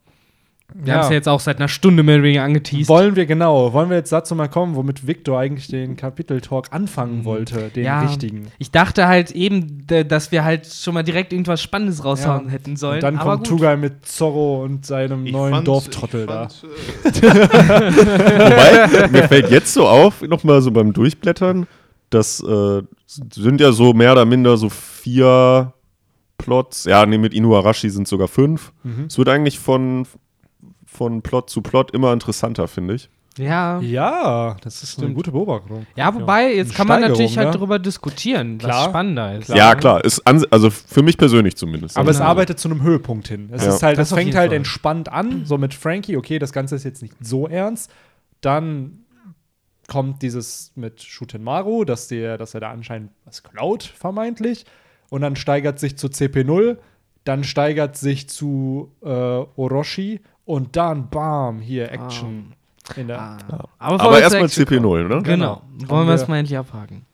wir haben es ja jetzt auch seit einer Stunde mehr oder weniger angeteased. wollen wir genau, wollen wir jetzt dazu mal kommen, womit Victor eigentlich den Kapitel-Talk anfangen wollte, den Mhm. Ja. richtigen. Ich dachte halt eben, dass wir halt schon mal direkt irgendwas Spannendes raushauen Ja. hätten sollen. Und dann aber kommt gut. Tugai mit Zorro und seinem Ich neuen fand- Dorftrottel ich da. fand, äh, Wobei, mir fällt jetzt so auf, nochmal so beim Durchblättern, das äh, sind ja so mehr oder minder so vier Plots. Ja, nee, mit Inuarashi sind sogar fünf. Mhm. Es wird eigentlich von, von Plot zu Plot immer interessanter, finde ich. Ja. Ja, das ist eine gute Beobachtung. Ja, wobei, jetzt Eine kann man Steigerung, natürlich halt ne? darüber diskutieren, was Klar. spannender ist. Ja, klar. Ist also für mich persönlich zumindest. Aber es Genau. arbeitet zu einem Höhepunkt hin. Es Ja. ist halt, Das das, fängt halt Fall. entspannt an, so mit Frankie, okay, das Ganze ist jetzt nicht so ernst. Dann kommt dieses mit Shutenmaru, dass, der, dass er da anscheinend was klaut, vermeintlich. Und dann steigert sich zu CP0, dann steigert sich zu äh, Orochi und dann bam, hier Action. In der, Ah. Ja. Aber, Aber erstmal Action kommen- CP0, ne? Genau. Kommen Wollen wir es mal endlich abhaken.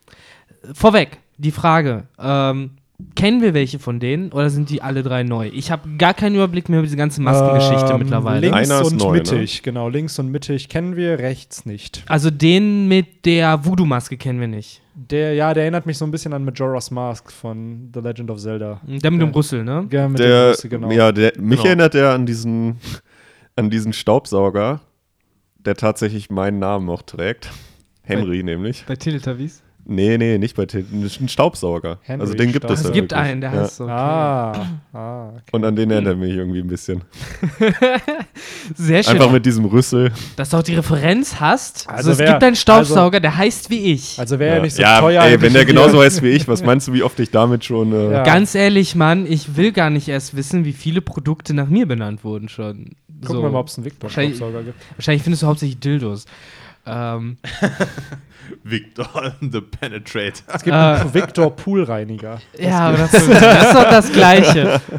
Vorweg, die Frage. Ähm, kennen wir welche von denen oder sind die alle drei neu? Ich habe gar keinen Überblick mehr über diese ganze Maskengeschichte Ähm, mittlerweile. Links Einer ist und neu, ne? mittig, genau. Links und mittig kennen wir, rechts nicht. Also den mit der Voodoo-Maske kennen wir nicht. Der, ja, der erinnert mich so ein bisschen an Majora's Mask von The Legend of Zelda. Der mit dem. Rüssel, ne? Ja, mit der Der, Größe, genau. ja, der, mich Genau. erinnert er an diesen, an diesen Staubsauger, der tatsächlich meinen Namen noch trägt. Henry nämlich. Bei Teletubbies. Nee, nee, nicht bei ist ein Staubsauger. Henry also den gibt Staub- es Es ja gibt wirklich. einen, der ja. heißt so. Okay. Ah, ah okay. Und an den erinnert er mich irgendwie ein bisschen. Sehr schön. Einfach mit diesem Rüssel. dass du auch die Referenz hast. Also, Also es wer- gibt einen Staubsauger, der heißt wie ich. Also wäre ja. nicht so ja, teuer. ey, wenn der genauso heißt wie ich, was meinst du, wie oft ich damit schon. Äh, Ja. Ganz ehrlich, Mann, ich will gar nicht erst wissen, wie viele Produkte nach mir benannt wurden schon. Gucken so. wir mal, ob es einen Wahrscheinlich- Victor-Staubsauger gibt. Wahrscheinlich findest du hauptsächlich Dildos. Ähm, Victor the Penetrator. Es gibt Äh. einen Victor Poolreiniger. ja, aber das, das ist doch das Gleiche.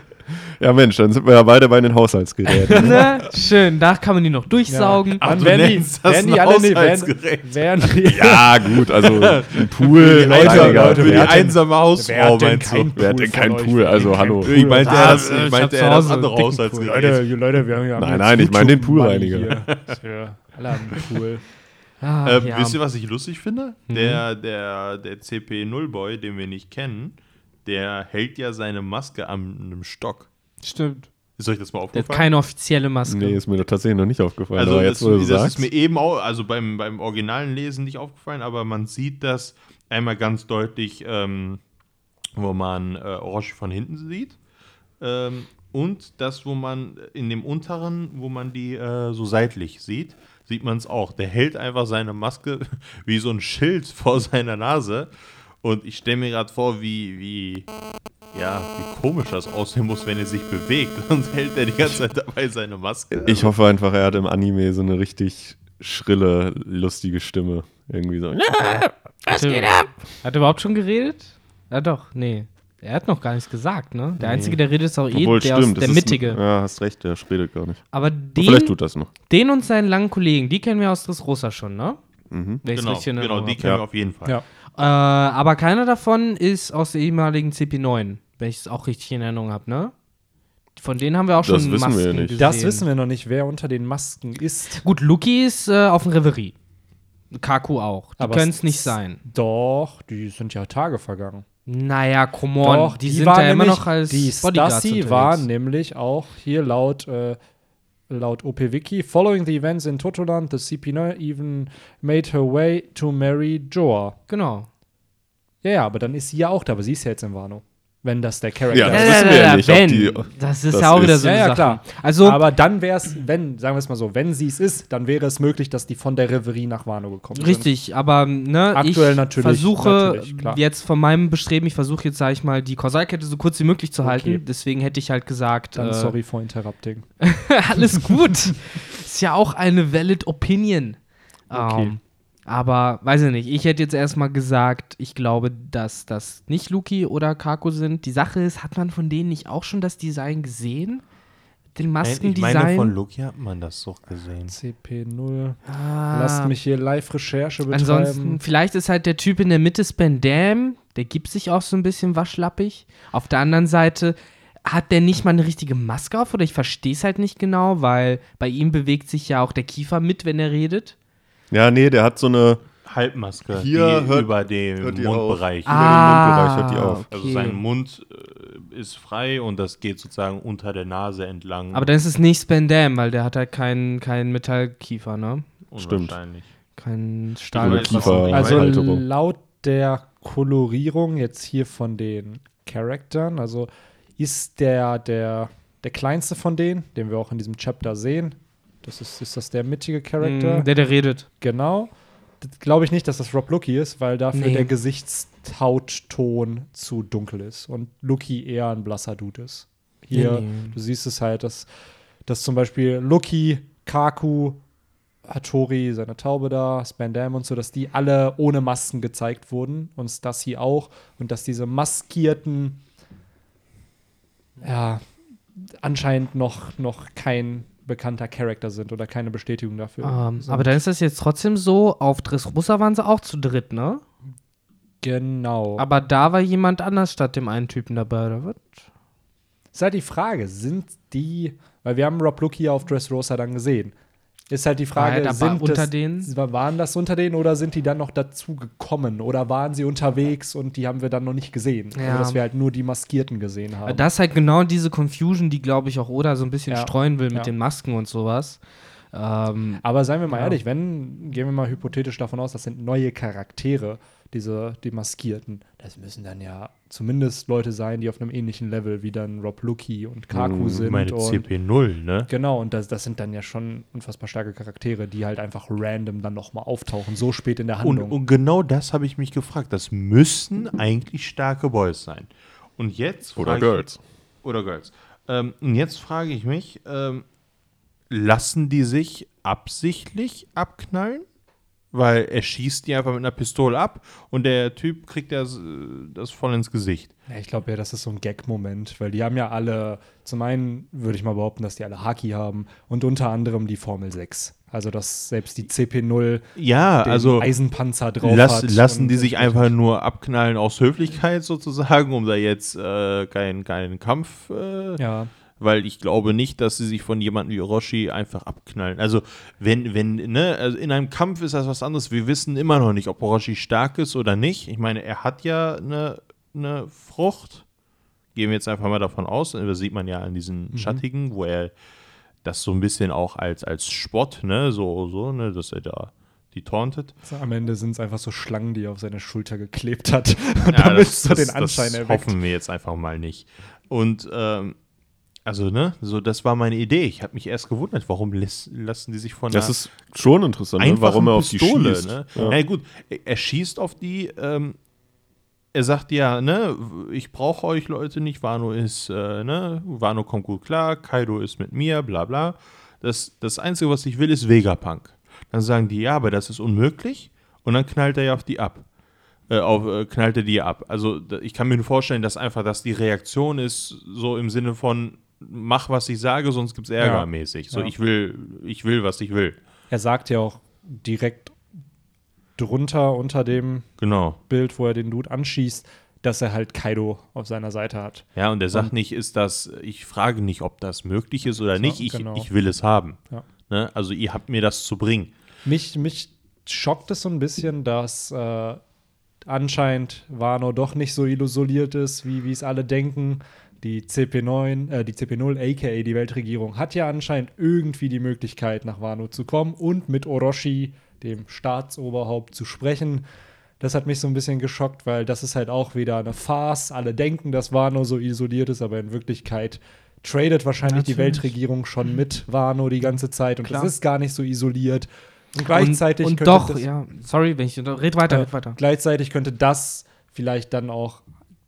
Ja, Mensch, dann sind wir ja beide bei den Haushaltsgeräten. ne? Schön, da kann man die noch durchsaugen. Ach, du werden die, das werden ein die alle nee, werden, Haushaltsgerät. werden die, ja, gut, also ein Pool. Leute. Leute, Für die wer hat denn- einsame Hausfrau, meinst du? kein Wer hat denn Pool kein von euch? Pool? Also, hallo. Pool. Ich meinte Ah, eher das, ich meinte eher das andere Haushaltsgerät. Leute, Leute, wir haben ja Nein, nein, ich meine den Poolreiniger. Ja, alle haben einen Pool. Ah, Ähm, ja. Wisst ihr, was ich lustig finde? Mhm. Der, der, der CP0-Boy, den wir nicht kennen, der hält ja seine Maske an einem Stock. Stimmt. Ist euch das mal Der hat aufgefallen? keine offizielle Maske. Nee, ist mir doch tatsächlich noch nicht aufgefallen. also aber das, jetzt, wo du das sagst. ist mir eben auch, also beim, beim originalen Lesen nicht aufgefallen, aber man sieht das einmal ganz deutlich, ähm, wo man äh, Orochi von hinten sieht. Ähm, und das, wo man in dem unteren, wo man die äh, so seitlich sieht, sieht man es auch. Der hält einfach seine Maske wie so ein Schild vor seiner Nase. Und ich stelle mir gerade vor, wie, wie, ja, wie komisch das aussehen muss, wenn er sich bewegt. Und hält er die ganze Zeit dabei seine Maske. ich hoffe einfach, er hat im Anime so eine richtig schrille, lustige Stimme. Irgendwie so. Was geht ab? Hat er überhaupt schon geredet? Ja, doch, nee. Er hat noch gar nichts gesagt, ne? Der Einzige, der redet, ist auch eh Obwohl, der, stimmt. aus, der ist Mittige. Ein, ja, hast recht, der redet gar nicht. Aber Aber vielleicht den, tut das noch. den und seinen langen Kollegen, die kennen wir aus Dressrosa schon, ne? Mhm. Genau, genau, die kennen Ja. wir auf jeden Fall. Ja. Äh, aber keiner davon ist aus der ehemaligen CP9, wenn ich es auch richtig in Erinnerung habe, ne? Von denen haben wir auch Das schon wissen wir Masken ja nicht. gesehen. Das wissen wir noch nicht, wer unter den Masken ist. Gut, Luki ist äh, auf dem Reverie. Kaku auch. Die können es nicht sein. Doch, die sind ja Tage vergangen. Naja, come on. Doch, die, sind war ja immer nämlich- noch als Die Bodyguards Stassi unterwegs. war nämlich auch hier laut, äh, laut OP-Wiki, following the events in Totoland, the CP9 even made her way to marry Joa. Genau. Ja, ja, aber dann ist sie ja auch da, aber sie ist ja jetzt in Wano. Wenn das der Charakter Ja, ist. das wissen wir ja nicht, ob wenn. die- das ist das ja auch wieder ist- so Ja, eine ja, Sache. klar. Also, aber dann wäre es, wenn, sagen wir es mal so, wenn sie es ist, dann wäre es möglich, dass die von der Reverie nach Wano gekommen sind. Richtig, aber ne, Aktuell ich natürlich, versuche natürlich, jetzt von meinem Bestreben, ich versuche jetzt, sage ich mal, die Kausalkette so kurz wie möglich zu Okay. halten. Deswegen hätte ich halt gesagt, Dann äh, sorry for interrupting. alles gut. Ist ja auch eine valid Opinion. Okay. Ähm, aber weiß ich nicht, ich hätte jetzt erstmal gesagt, ich glaube, dass das nicht Luki oder Kako sind. Die Sache ist, hat man von denen nicht auch schon das Design gesehen? Den Ich Maskendesign? meine, von Loki hat man das doch gesehen. CP0. Ah. Lasst mich hier Live-Recherche betreiben. Ansonsten, vielleicht ist halt der Typ in der Mitte Spandam, der gibt sich auch so ein bisschen waschlappig. Auf der anderen Seite hat der nicht mal eine richtige Maske auf oder ich verstehe es halt nicht genau, weil bei ihm bewegt sich ja auch der Kiefer mit, wenn er redet. Ja, nee, der hat so eine. Halbmaske, Hier die hört- über dem hört die Mundbereich. Über den Mundbereich hört die auf. okay. Also sein Mund äh, ist frei und das geht sozusagen unter der Nase entlang. Aber dann ist es nicht Spandam, weil der hat halt keinen keinen Metallkiefer, ne? Stimmt. Kein Oder Stahl. Kiefer- Ich Also Halterung. laut der Kolorierung jetzt hier von den Charaktern, also ist der, der, der kleinste von denen, den wir auch in diesem Chapter sehen, das ist, ist das der mittige Charakter? Mm, Der, der redet. genau. Glaube ich nicht, dass das Rob Lucky ist, weil dafür Nee. der Gesichtshautton zu dunkel ist und Lucky eher ein blasser Dude ist. Hier, Nee, nee. du siehst es halt, dass, dass zum Beispiel Lucky, Kaku, Hattori, seine Taube da, Spandam und so, dass die alle ohne Masken gezeigt wurden und Stassi auch und dass diese maskierten ja anscheinend noch, noch kein bekannter Charakter sind oder keine Bestätigung dafür. Ähm, sind. aber dann ist das jetzt trotzdem so, auf Dressrosa waren sie auch zu dritt, ne? Genau. Aber da war jemand anders statt dem einen Typen dabei, oder was? Ist halt die Frage, sind die, weil wir haben Rob Lucky auf Dressrosa dann gesehen. Ist halt die Frage, War sind unter das, denen? waren das unter denen oder sind die dann noch dazu gekommen? Oder waren sie unterwegs und die haben wir dann noch nicht gesehen? Ja. Oder dass wir halt nur die Maskierten gesehen haben. Das ist halt genau diese Confusion, die, glaube ich, auch Oda so ein bisschen Ja. streuen will mit Ja. den Masken und sowas. Ähm, Aber seien wir mal Ja. ehrlich, wenn, gehen wir mal hypothetisch davon aus, das sind neue Charaktere, diese, die Maskierten. Das müssen dann ja zumindest Leute sein, die auf einem ähnlichen Level wie dann Rob Lucky und Kaku Mhm, sind. Meine und CP0, ne? Genau, und das, das sind dann ja schon unfassbar starke Charaktere, die halt einfach random dann nochmal auftauchen, so spät in der Und, Handlung. und genau das habe ich mich gefragt. Das müssen eigentlich starke Boys sein. Und jetzt Oder frage Girls. Ich, oder Girls. Ähm, und jetzt frage ich mich, ähm, lassen die sich absichtlich abknallen? Weil er schießt die einfach mit einer Pistole ab und der Typ kriegt das, äh, das voll ins Gesicht. ja, ich glaube ja, das ist so ein Gag-Moment, weil die haben ja alle, zum einen würde ich mal behaupten, dass die alle Haki haben und unter anderem die Formel 6. Also, dass selbst die CP0 Ja, den also Eisenpanzer drauf lass, hat. lassen die sich einfach nur abknallen aus Höflichkeit sozusagen, um da jetzt äh, keinen keinen Kampf äh, Ja, weil ich glaube nicht, dass sie sich von jemandem wie Orochi einfach abknallen. Also, wenn, wenn, ne, also in einem Kampf ist das was anderes. Wir wissen immer noch nicht, ob Orochi stark ist oder nicht. Ich meine, er hat ja eine, eine Frucht. Gehen wir jetzt einfach mal davon aus. Das sieht man ja an diesen Schattigen, wo er das so ein bisschen auch als, als Spott, ne, so, so, ne, dass er da die tauntet. so am Ende sind es einfach so Schlangen, die er auf seine Schulter geklebt hat. Und Ja, damit das- so das- den Anschein das erweckt. hoffen wir jetzt einfach mal nicht. Und ähm, also, ne, so das war meine Idee. Ich habe mich erst gewundert, warum lässt, lassen die sich von Das ist schon interessant, ne? warum er auf die Pistole, schießt. ne? Ja. Na gut, er, schießt auf die, ähm, er sagt ja, ne, ich brauche euch Leute nicht, Wano ist, äh, ne, Wano kommt gut klar, Kaido ist mit mir, bla bla. Das, das Einzige, was ich will, ist Vegapunk. Dann sagen die, ja, aber das ist unmöglich. Und dann knallt er ja auf die ab. Äh, auf, äh, knallt er die ab. Also ich kann mir nur vorstellen, dass einfach, dass die Reaktion ist so im Sinne von, mach, was ich sage, sonst gibt es Ärger Ja. mäßig. So, Ja. ich will, ich will, was ich will. Er sagt ja auch direkt drunter unter dem Genau. Bild, wo er den Dude anschießt, dass er halt Kaido auf seiner Seite hat. Ja, und er sagt nicht, ist das, ich frage nicht, ob das möglich ist oder nicht, ich, genau. ich will es haben. Ja. Ne? Also ihr habt mir das zu bringen. Mich, mich schockt es so ein bisschen, dass äh, anscheinend Wano doch nicht so isoliert ist, wie wie es alle denken. Die CP9, äh, die CP0, aka die Weltregierung, hat ja anscheinend irgendwie die Möglichkeit, nach Wano zu kommen und mit Orochi, dem Staatsoberhaupt, zu sprechen. Das hat mich so ein bisschen geschockt, weil das ist halt auch wieder eine Farce. Alle denken, dass Wano so isoliert ist, aber in Wirklichkeit tradet wahrscheinlich die Natürlich. Weltregierung schon mit Wano die ganze Zeit und Klar. das ist gar nicht so isoliert. Und gleichzeitig und, und könnte doch, das, ja, sorry, wenn ich red weiter, äh, red weiter. Gleichzeitig könnte das vielleicht dann auch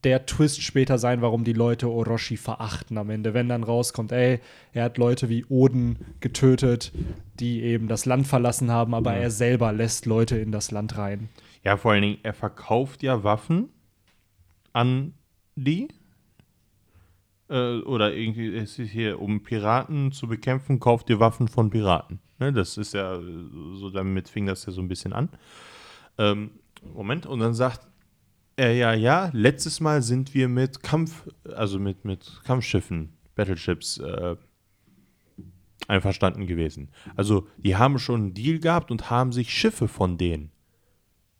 der Twist später sein, warum die Leute Orochi verachten am Ende. Wenn dann rauskommt, ey, er hat Leute wie Oden getötet, die eben das Land verlassen haben, aber er selber lässt Leute in das Land rein. Ja, vor allen Dingen, er verkauft ja Waffen an die. Äh, oder irgendwie, es ist hier, um Piraten zu bekämpfen, kauft ihr Waffen von Piraten. Ne, das ist ja, so damit fing das ja so ein bisschen an. Ähm, Moment, und dann sagt er ja, ja, letztes Mal sind wir mit Kampf, also mit, mit Kampfschiffen, Battleships, äh, einverstanden gewesen. Also, die haben schon einen Deal gehabt und haben sich Schiffe von denen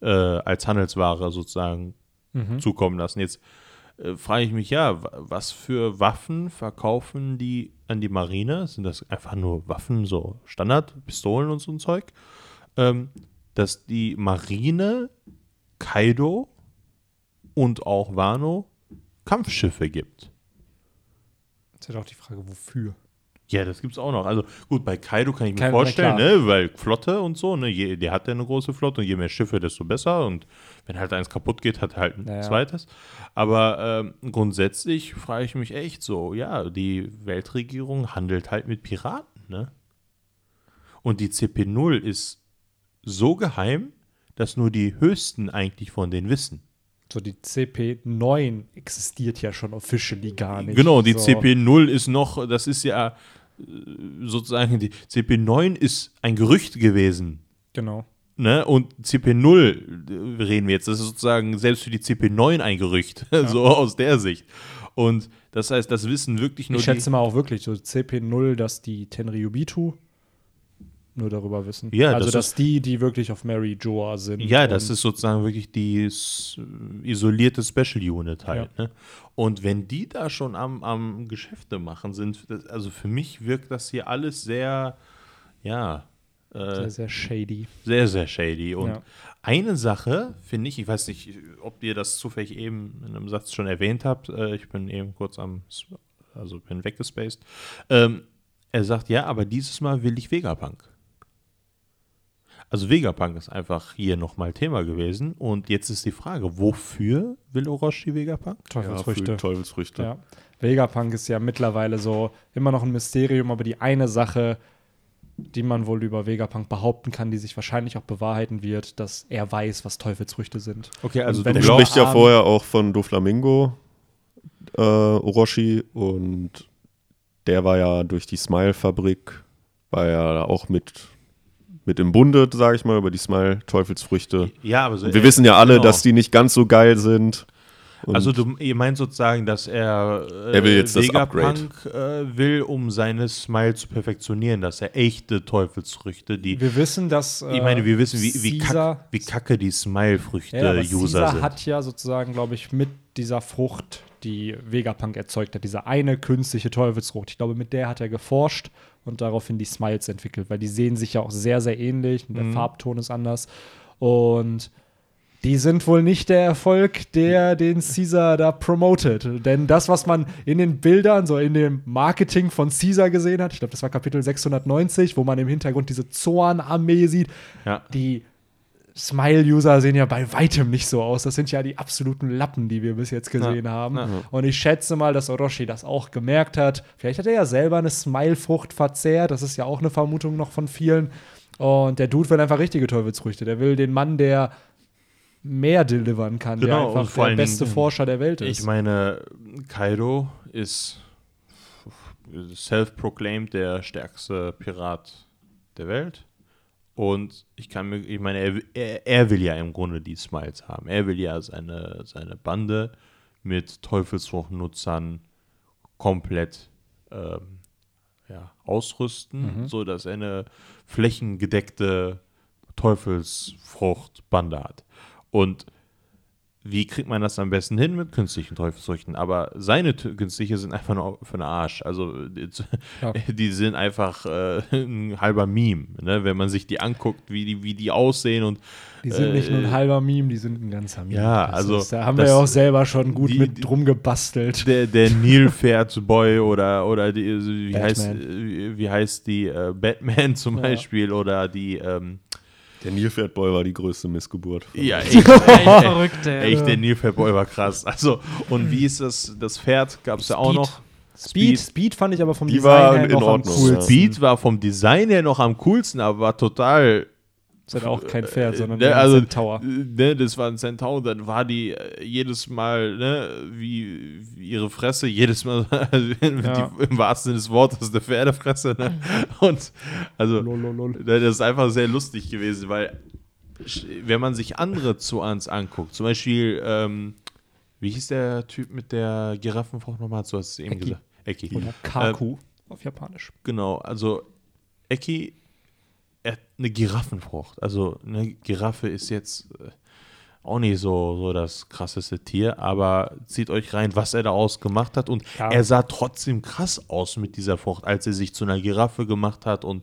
äh, als Handelsware sozusagen zukommen lassen. Jetzt äh, frage ich mich ja, wa- was für Waffen verkaufen die an die Marine? Sind das einfach nur Waffen, so Standard, Pistolen und so ein Zeug? Ähm, dass die Marine Kaido und auch Wano Kampfschiffe gibt. Jetzt ist auch die Frage, wofür? Ja, das gibt's auch noch. Also gut, bei Kaido kann ich mir Kein- vorstellen, ne, weil Flotte und so, ne, je, der hat ja eine große Flotte und je mehr Schiffe, desto besser. Und wenn halt eins kaputt geht, hat er halt ein Naja. zweites. Aber ähm, grundsätzlich frage ich mich echt so, ja, die Weltregierung handelt halt mit Piraten, ne? Und die CP0 ist so geheim, dass nur die Höchsten eigentlich von denen wissen. So, die CP9 existiert ja schon officially gar nicht. Genau, die so. CP0 ist noch, das ist ja äh, sozusagen, die CP9 ist ein Gerücht gewesen. Genau. Ne? Und CP0 reden wir jetzt. Das ist sozusagen selbst für die CP9 ein Gerücht, so aus der Sicht. Und das heißt, das wissen wirklich nur Ich schätze mal auch wirklich so CP0, dass die Tenryubitu nur darüber wissen. Ja, also das dass die, die wirklich auf Mary Joa sind. Ja, das ist sozusagen wirklich die s- isolierte Special Unit halt. Ne? Und wenn die da schon am, am Geschäfte machen sind, das, also für mich wirkt das hier alles sehr, ja, äh, sehr, sehr shady. Sehr, sehr shady. Und Ja. eine Sache, finde ich, ich weiß nicht, ob ihr das zufällig eben in einem Satz schon erwähnt habt, äh, ich bin eben kurz am, also bin weggespaced. Ähm, er sagt, ja, aber dieses Mal will ich Vegapunk. Also Vegapunk ist einfach hier nochmal Thema gewesen. Und jetzt ist die Frage, wofür will Orochi Vegapunk? Ja, Teufelsfrüchte. für Teufelsfrüchte. Ja. Vegapunk ist ja mittlerweile so immer noch ein Mysterium, aber die eine Sache, die man wohl über Vegapunk behaupten kann, die sich wahrscheinlich auch bewahrheiten wird, dass er weiß, was Teufelsfrüchte sind. Okay, also du spricht ja vorher auch von Doflamingo, äh, Orochi, und der war ja durch die Smile-Fabrik, war ja auch mit, mit im Bunde, sage ich mal, über die Smile-Teufelsfrüchte. ja, aber so, Und wir wissen ja alle, genau. dass die nicht ganz so geil sind. Und Also du, ihr meint sozusagen, dass er, äh, Er will jetzt das Vegapunk äh, will, um seine Smile zu perfektionieren, dass er echte Teufelsfrüchte, die Wir wissen, dass. ich meine, wir wissen, wie, wie, Caesar, kack, wie kacke die Smile-Früchte ja, Caesar sind. hat ja sozusagen, glaube ich, mit dieser Frucht, die Vegapunk erzeugt hat, diese eine künstliche Teufelsfrucht, ich glaube, mit der hat er geforscht und daraufhin die Smiles entwickelt, weil die sehen sich ja auch sehr, sehr ähnlich und der Farbton ist anders. Und die sind wohl nicht der Erfolg, der den Caesar da promotet. Denn das, was man in den Bildern, so in dem Marketing von Caesar gesehen hat, ich glaube, das war Kapitel 690, wo man im Hintergrund diese Zorn-Armee sieht, ja. die Smile-User sehen ja bei weitem nicht so aus. Das sind ja die absoluten Lappen, die wir bis jetzt gesehen Ja, haben. ja. Und ich schätze mal, dass Orochi das auch gemerkt hat. Vielleicht hat er ja selber eine Smile-Frucht verzehrt. Das ist ja auch eine Vermutung noch von vielen. Und der Dude will einfach richtige Teufelsfrüchte. Der will den Mann, der mehr delivern kann, Genau, der einfach der allen beste Dingen- Forscher der Welt ist. Ich meine, Kaido ist self-proclaimed der stärkste Pirat der Welt. Und ich kann mir, ich meine, er, er, er will ja im Grunde die Smiles haben. Er will ja seine, seine Bande mit Teufelsfruchtnutzern komplett ähm, ja, ausrüsten, so dass er eine flächengedeckte Teufelsfruchtbande hat. Und wie kriegt man das am besten hin mit künstlichen Teufelsfrüchten? Aber seine künstliche sind einfach nur für den Arsch. Also die, Ja. die sind einfach äh, ein halber Meme, ne? wenn man sich die anguckt, wie die, wie die aussehen und die sind nicht nur äh, ein halber Meme, die sind ein ganzer Meme. Ja, Das also Ist, da haben das- wir ja auch selber schon gut die- mit drum gebastelt. der, der Nilpferdboy oder, oder die, wie, Batman. heißt, äh, wie heißt die äh, Batman zum Ja. Beispiel oder die ähm, Der Nilpferdboy war die größte Missgeburt. ja, echt, Echt verrückt, ey. echt der Nilpferdboy war krass. Also und wie ist das, das Pferd gab es ja auch Speed. noch. Speed, Speed fand ich aber vom Die Design war her in noch am Ordnung, coolsten. ja. Speed war vom Design her noch am coolsten, aber war total Ist halt auch kein Pferd, sondern ne, ein also, Centaur. äh, Ne, das war ein Centaur, dann war die äh, jedes Mal, ne, wie, wie ihre Fresse, jedes Mal, also, Ja. die, im wahrsten Sinne des Wortes, eine Pferdefresse, ne? Und also, ne, das ist einfach sehr lustig gewesen, weil, wenn man sich andere Zoans anguckt, zum Beispiel, ähm, wie hieß der Typ mit der Giraffenfrucht nochmal? Du hast es eben Eki. gesagt. Eki. Oder Kaku auf Japanisch. Genau, also Eki, eine Giraffenfrucht. Also eine Giraffe ist jetzt äh, auch nicht so, so das krasseste Tier, aber zieht euch rein, was er daraus gemacht hat. Und Ja. er sah trotzdem krass aus mit dieser Frucht, als er sich zu einer Giraffe gemacht hat. Und,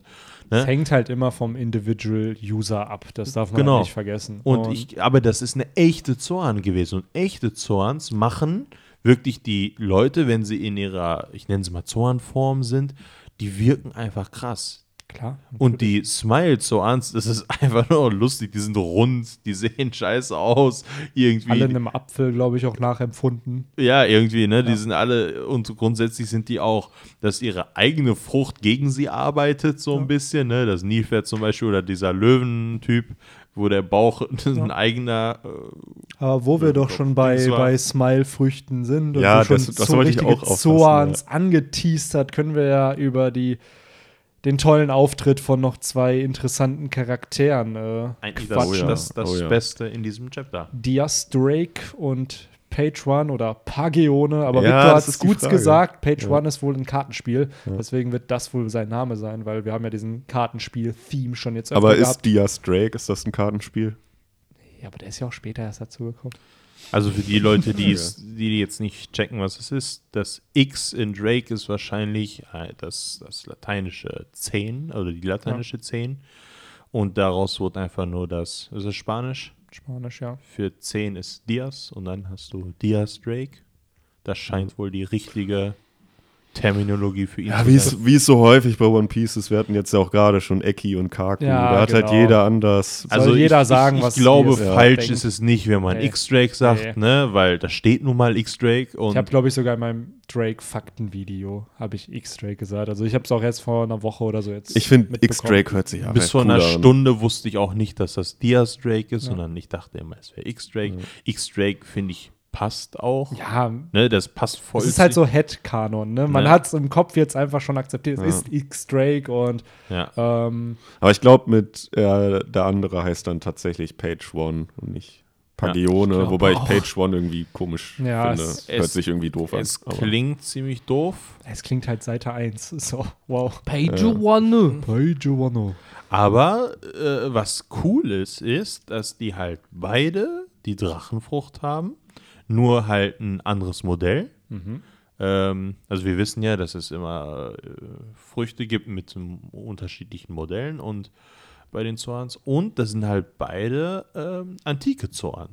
Es ne? hängt halt immer vom Individual User ab. Das darf man Genau. nicht vergessen. und ich, aber das ist eine echte Zorn gewesen. Und echte Zorns machen wirklich die Leute, wenn sie in ihrer, ich nenne sie mal Zornform sind, die wirken einfach krass. Klar. Und die Smiles so ernst, das ist einfach nur lustig. Die sind rund, die sehen scheiße aus. Irgendwie. alle in einem Apfel, glaube ich, auch nachempfunden. ja, irgendwie, ne? Die Ja. sind alle, und grundsätzlich sind die auch, dass ihre eigene Frucht gegen sie arbeitet, so ein bisschen, ne? Das Nilpferd zum Beispiel oder dieser Löwentyp, wo der Bauch ein eigener. Äh, Aber wo wir Ja, doch schon bei, war- bei Smile-Früchten sind und Ja, du schon das- das so richtige Zoans angeteased hat, können wir ja über die den tollen Auftritt von noch zwei interessanten Charakteren. Äh, Eigentlich Quatsch. das, Oh ja, das, das oh ja. Beste in diesem Chapter. Diaz Drake und Page One oder Pagione, aber Ja, Victor hat es gut gesagt, Page Ja. One ist wohl ein Kartenspiel, deswegen wird das wohl sein Name sein, weil wir haben ja diesen Kartenspiel-Theme schon jetzt Aber ist gehabt. Diaz Drake, ist das ein Kartenspiel? Ja, aber der ist ja auch später erst dazugekommen. Also für die Leute, die, es, die jetzt nicht checken, was es ist, das X in Drake ist wahrscheinlich äh, das, das lateinische 10 oder die lateinische 10. Und daraus wird einfach nur das, ist das Spanisch? Spanisch, ja. Für 10 ist Diaz und dann hast du Diaz Drake. Das scheint wohl die richtige Terminologie für ihn Ja, wie es, wie es so häufig bei One Piece ist, wir hatten jetzt ja auch gerade schon Eki und Kaku. Ja, da hat halt genau. jeder anders. Soll jeder ich, sagen, ich, was ich glaube, so falsch denkt. ist es nicht, wenn man Nee. X-Drake sagt, Nee. ne? Weil da steht nun mal X-Drake Ich habe, glaube ich, sogar in meinem Drake-Fakten-Video habe ich X-Drake gesagt. Also ich habe es auch erst vor einer Woche oder so jetzt Ich finde. X-Drake hört sich einfach bis vor einer an. Stunde wusste ich auch nicht, dass das Diaz Drake ist, Ja. sondern ich dachte immer, es wäre X-Drake. X-Drake, finde ich, passt auch. Ja, Ne, das passt voll. es ist halt so Head-Kanon, ne? Man Ja. hat es im Kopf jetzt einfach schon akzeptiert. Es Ja. ist X-Drake und Ja. ähm, Aber ich glaube, mit äh, der andere heißt dann tatsächlich Page One und nicht Pagione, glaub wobei ich auch. Page One irgendwie komisch Ja, finde. es- Hört es- sich irgendwie doof an. Es klingt ziemlich doof, es klingt halt Seite 1. So, wow. Page One. Hey, Giovanno. aber äh, was cool ist, ist, dass die halt beide die Drachenfrucht haben, nur halt ein anderes Modell. Ähm, also wir wissen ja, dass es immer äh, Früchte gibt mit unterschiedlichen Modellen und bei den Zorns und das sind halt beide ähm, antike Zorn.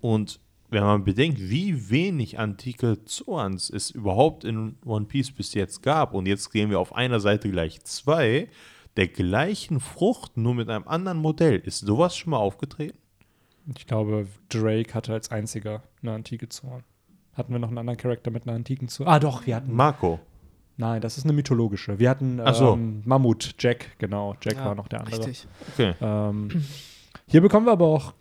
Und wenn man bedenkt, wie wenig antike Zorns es überhaupt in One Piece bis jetzt gab und jetzt sehen wir auf einer Seite gleich zwei der gleichen Frucht, nur mit einem anderen Modell. Ist sowas schon mal aufgetreten? Ich glaube, Drake hatte als einziger eine antike Zorn. Hatten wir noch einen anderen Charakter mit einer antiken Zorn? Ah, doch, wir hatten. Marco. Nein, das ist eine mythologische. Wir hatten so. ähm, Mammut, Jack, genau. Jack war noch der andere. Richtig. Okay. Ähm, hier bekommen wir aber auch,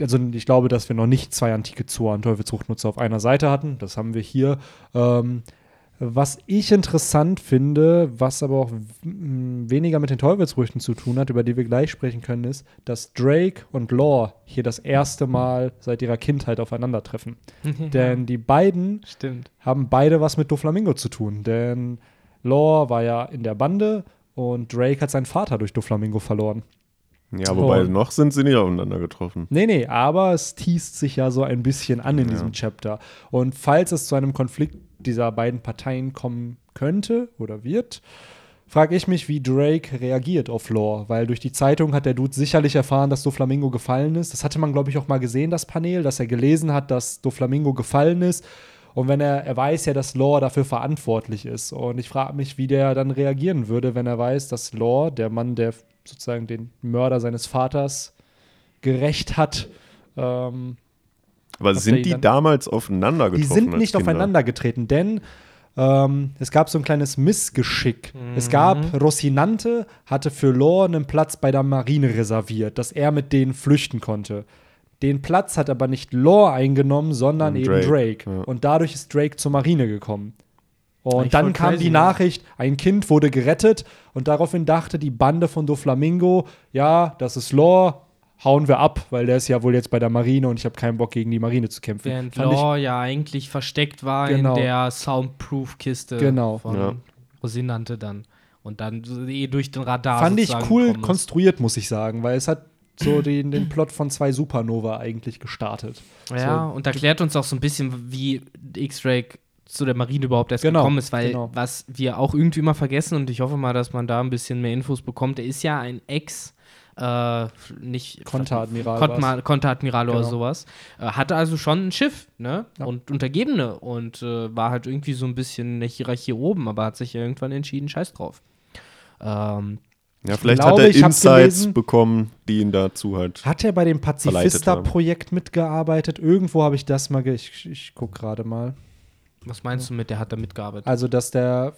also ich glaube, dass wir noch nicht zwei antike Zoan Teufelsfruchtnutzer auf einer Seite hatten. Das haben wir hier. Ähm, was ich interessant finde, was aber auch w- weniger mit den Teufelsfrüchten zu tun hat, über die wir gleich sprechen können, ist, dass Drake und Law hier das erste Mal seit ihrer Kindheit aufeinandertreffen. Denn die beiden Stimmt. haben beide was mit Doflamingo zu tun. Denn Law war ja in der Bande und Drake hat seinen Vater durch Doflamingo verloren. Ja, wobei Und- noch sind sie nicht aufeinander getroffen. Nee, nee, aber es teast sich ja so ein bisschen an in Ja. diesem Chapter. Und falls es zu einem Konflikt dieser beiden Parteien kommen könnte oder wird, frage ich mich, wie Drake reagiert auf Lore. Weil durch die Zeitung hat der Dude sicherlich erfahren, dass Doflamingo gefallen ist. Das hatte man, glaube ich, auch mal gesehen, das Panel, dass er gelesen hat, dass Doflamingo gefallen ist. Und wenn er, er weiß ja, dass Lore dafür verantwortlich ist. Und ich frage mich, wie der dann reagieren würde, wenn er weiß, dass Lore, der Mann, der sozusagen den Mörder seines Vaters gerecht hat, ähm, Aber sind die dann- damals aufeinander die getroffen? sind nicht Kinder? aufeinander getreten, denn ähm, es gab so ein kleines Missgeschick. Es gab, Rocinante hatte für Lore einen Platz bei der Marine reserviert, dass er mit denen flüchten konnte. Den Platz hat aber nicht Lore eingenommen, sondern Und eben Drake, Drake. ja. Und dadurch ist Drake zur Marine gekommen. Und Eigentlich dann kam crazy, die ne? Nachricht, ein Kind wurde gerettet und daraufhin dachte die Bande von Doflamingo, ja, das ist Lore, hauen wir ab, weil der ist ja wohl jetzt bei der Marine und ich habe keinen Bock gegen die Marine zu kämpfen. Während Fand ich- Law ja eigentlich versteckt war Genau. in der Soundproof-Kiste Genau. von Ja. Rosinante dann. Und dann eh durch den Radar Fand ich cool konstruiert, muss ich sagen, weil es hat so den, den Plot von zwei Supernova eigentlich gestartet. Ja, So. und erklärt uns auch so ein bisschen, wie X-Ray zu der Marine überhaupt erst Genau, gekommen ist, weil genau. was wir auch irgendwie immer vergessen und ich hoffe mal, dass man da ein bisschen mehr Infos bekommt, er ist ja ein Ex- äh, nicht Konteradmiral Kontma- Konteradmiral oder Genau. sowas. Äh, hatte also schon ein Schiff, ne? Ja. Und Untergebene und äh, war halt irgendwie so ein bisschen in der Hierarchie oben, aber hat sich irgendwann entschieden, scheiß drauf. Ähm, Ja, vielleicht glaube, hat er Insights gelesen- bekommen, die ihn dazu halt. Hat er bei dem Pazifista-Projekt mitgearbeitet? Irgendwo habe ich das mal, ge ich, ich gucke gerade mal. was meinst du mit, der hat da mitgearbeitet? Also, dass der,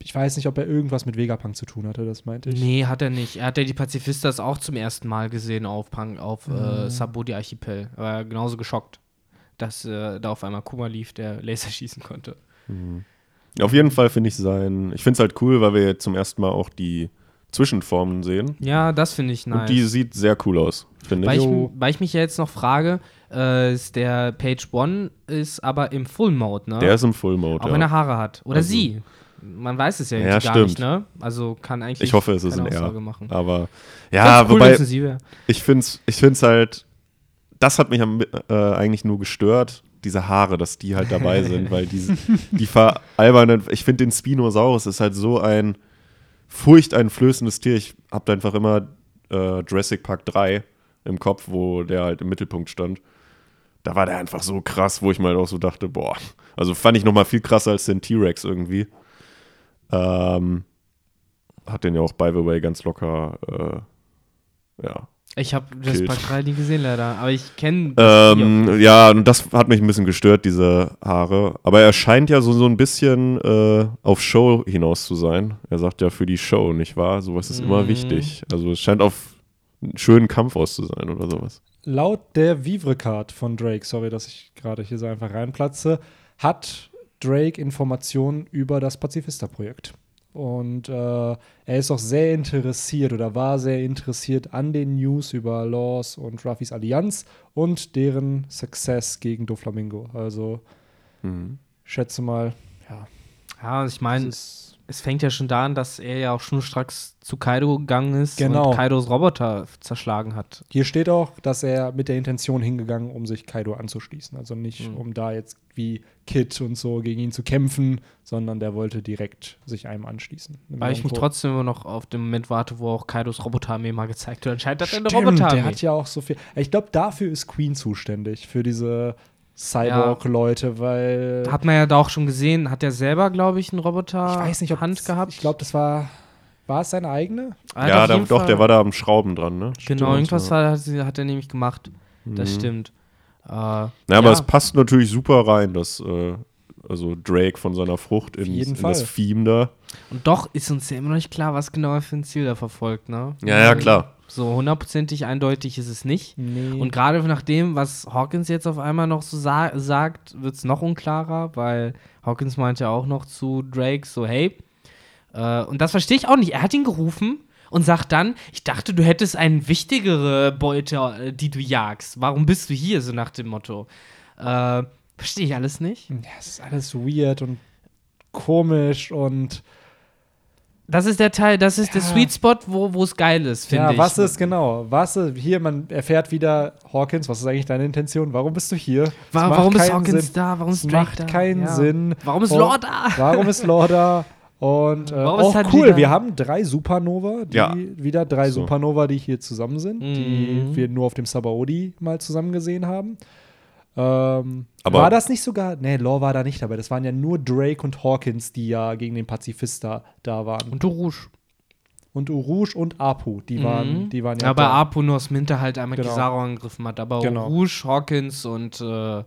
ich weiß nicht, ob er irgendwas mit Vegapunk zu tun hatte, das meinte ich. Nee, hat er nicht. Er hat ja die Pazifistas auch zum ersten Mal gesehen auf, Pang, auf äh, Sabodi Archipel. Er war genauso geschockt, dass äh, da auf einmal Kuma lief, der Laser schießen konnte. Auf jeden Fall finde ich sein, ich finde es halt cool, weil wir jetzt zum ersten Mal auch die Zwischenformen sehen. Ja, das finde ich nice. Und die sieht sehr cool aus, finde ich. ich weil ich mich ja jetzt noch frage, äh, ist der Page One ist aber im Full Mode, ne? Der ist im Full Mode, Auch wenn er ja. Haare hat. Oder Also- sie. Man weiß es ja, Ja, gar stimmt. nicht, ne? Also kann eigentlich Ich hoffe, es ist ein R. machen. Aber ja, cool, wobei ich finde es ich find's halt, das hat mich am, äh, eigentlich nur gestört, diese Haare, dass die halt dabei sind, weil diese, die veralbernden, ich finde den Spinosaurus ist halt so ein furchteinflößendes Tier. Ich habe da einfach immer äh, Jurassic Park 3 im Kopf, wo der halt im Mittelpunkt stand. Da war der einfach so krass, wo ich mal auch so dachte, boah, also fand ich noch mal viel krasser als den T-Rex irgendwie. Ähm, hat den ja auch, by the way, ganz locker, äh, ja, Ich habe das. Part 3 nie gesehen, leider. Aber ich kenne Ähm, ja, und das hat mich ein bisschen gestört, diese Haare. Aber er scheint ja so, so ein bisschen äh, auf Show hinaus zu sein. Er sagt ja für die Show, nicht wahr? Sowas ist immer Mhm. wichtig. Also es scheint auf einen schönen Kampf aus zu sein oder sowas. Laut der Vivre-Card von Drake, sorry, dass ich gerade hier so einfach reinplatze, hat Drake Informationen über das Pazifista-Projekt. Und äh, er ist auch sehr interessiert oder war sehr interessiert an den News über Laws und Ruffys Allianz und deren Success gegen Doflamingo. Also Mhm. schätze mal, ja, Ja, ich meine, es fängt ja schon da an, dass er ja auch schnurstracks zu Kaido gegangen ist Genau. und Kaidos Roboter zerschlagen hat. Hier steht auch, dass er mit der Intention hingegangen, um sich Kaido anzuschließen. Also nicht, Mhm. um da jetzt wie Kid und so gegen ihn zu kämpfen, sondern der wollte direkt sich einem anschließen. Weil ich mich trotzdem immer noch auf den Moment warte, wo auch Kaidos Roboterarmee mal gezeigt wird. Anscheinend hat er eine Roboterarmee. der hat ja auch so viel. Ich glaube, dafür ist Queen zuständig, für diese Cyborg-Leute, weil. Hat man ja da auch schon gesehen, hat er selber, glaube ich, einen Roboter ich weiß nicht, ob Hand gehabt. Ich glaube, das war. War es seine eigene? Hat Ja, da, doch, der war da am Schrauben dran, ne? Genau, Stimmt, irgendwas ja. hat, hat er nämlich gemacht. Das Mhm. stimmt. Äh, Ja, aber es passt natürlich super rein, dass äh, also Drake von seiner Frucht in, in das. Theme da. Und doch ist uns ja immer noch nicht klar, was genau er für ein Ziel da verfolgt, ne? Ja, ja, klar. So hundertprozentig eindeutig ist es nicht. Nee. Und gerade nach dem, was Hawkins jetzt auf einmal noch so sa sagt, wird es noch unklarer, weil Hawkins meint ja auch noch zu Drake so, hey, äh, und das verstehe ich auch nicht. Er hat ihn gerufen und sagt dann, ich dachte, du hättest eine wichtigere Beute, äh, die du jagst. Warum bist du hier? So nach dem Motto. Äh, verstehe ich alles nicht. ja, es ist alles weird und komisch und. Das ist der Teil, das ist der Ja. Sweet Spot, wo wo es geil ist, finde Ja, ich. was ist genau? Was ist, hier, man erfährt wieder, Hawkins, was ist eigentlich deine Intention? Warum bist du hier? Es Wa macht warum ist Hawkins Sinn. da? Warum Es ist Drake macht da? keinen Ja. Sinn. Warum ist Lore da? Warum ist Lore da? Und äh, auch halt cool, wieder- wir haben drei Supernova, die Ja. wieder drei So. Supernova, die hier zusammen sind, die Mhm. wir nur auf dem Sabaody mal zusammen gesehen haben. Ähm, Aber- war das nicht sogar? Nee, Lore war da nicht dabei. Das waren ja nur Drake und Hawkins, die ja gegen den Pazifista da waren. Und Rouge. Und Urush und Apu, die waren, Mhm. die waren ja Ja, bei da. Apu nur aus Minter halt einmal Genau. Kizaru angegriffen hat. Aber Genau. Rouge, Hawkins und äh,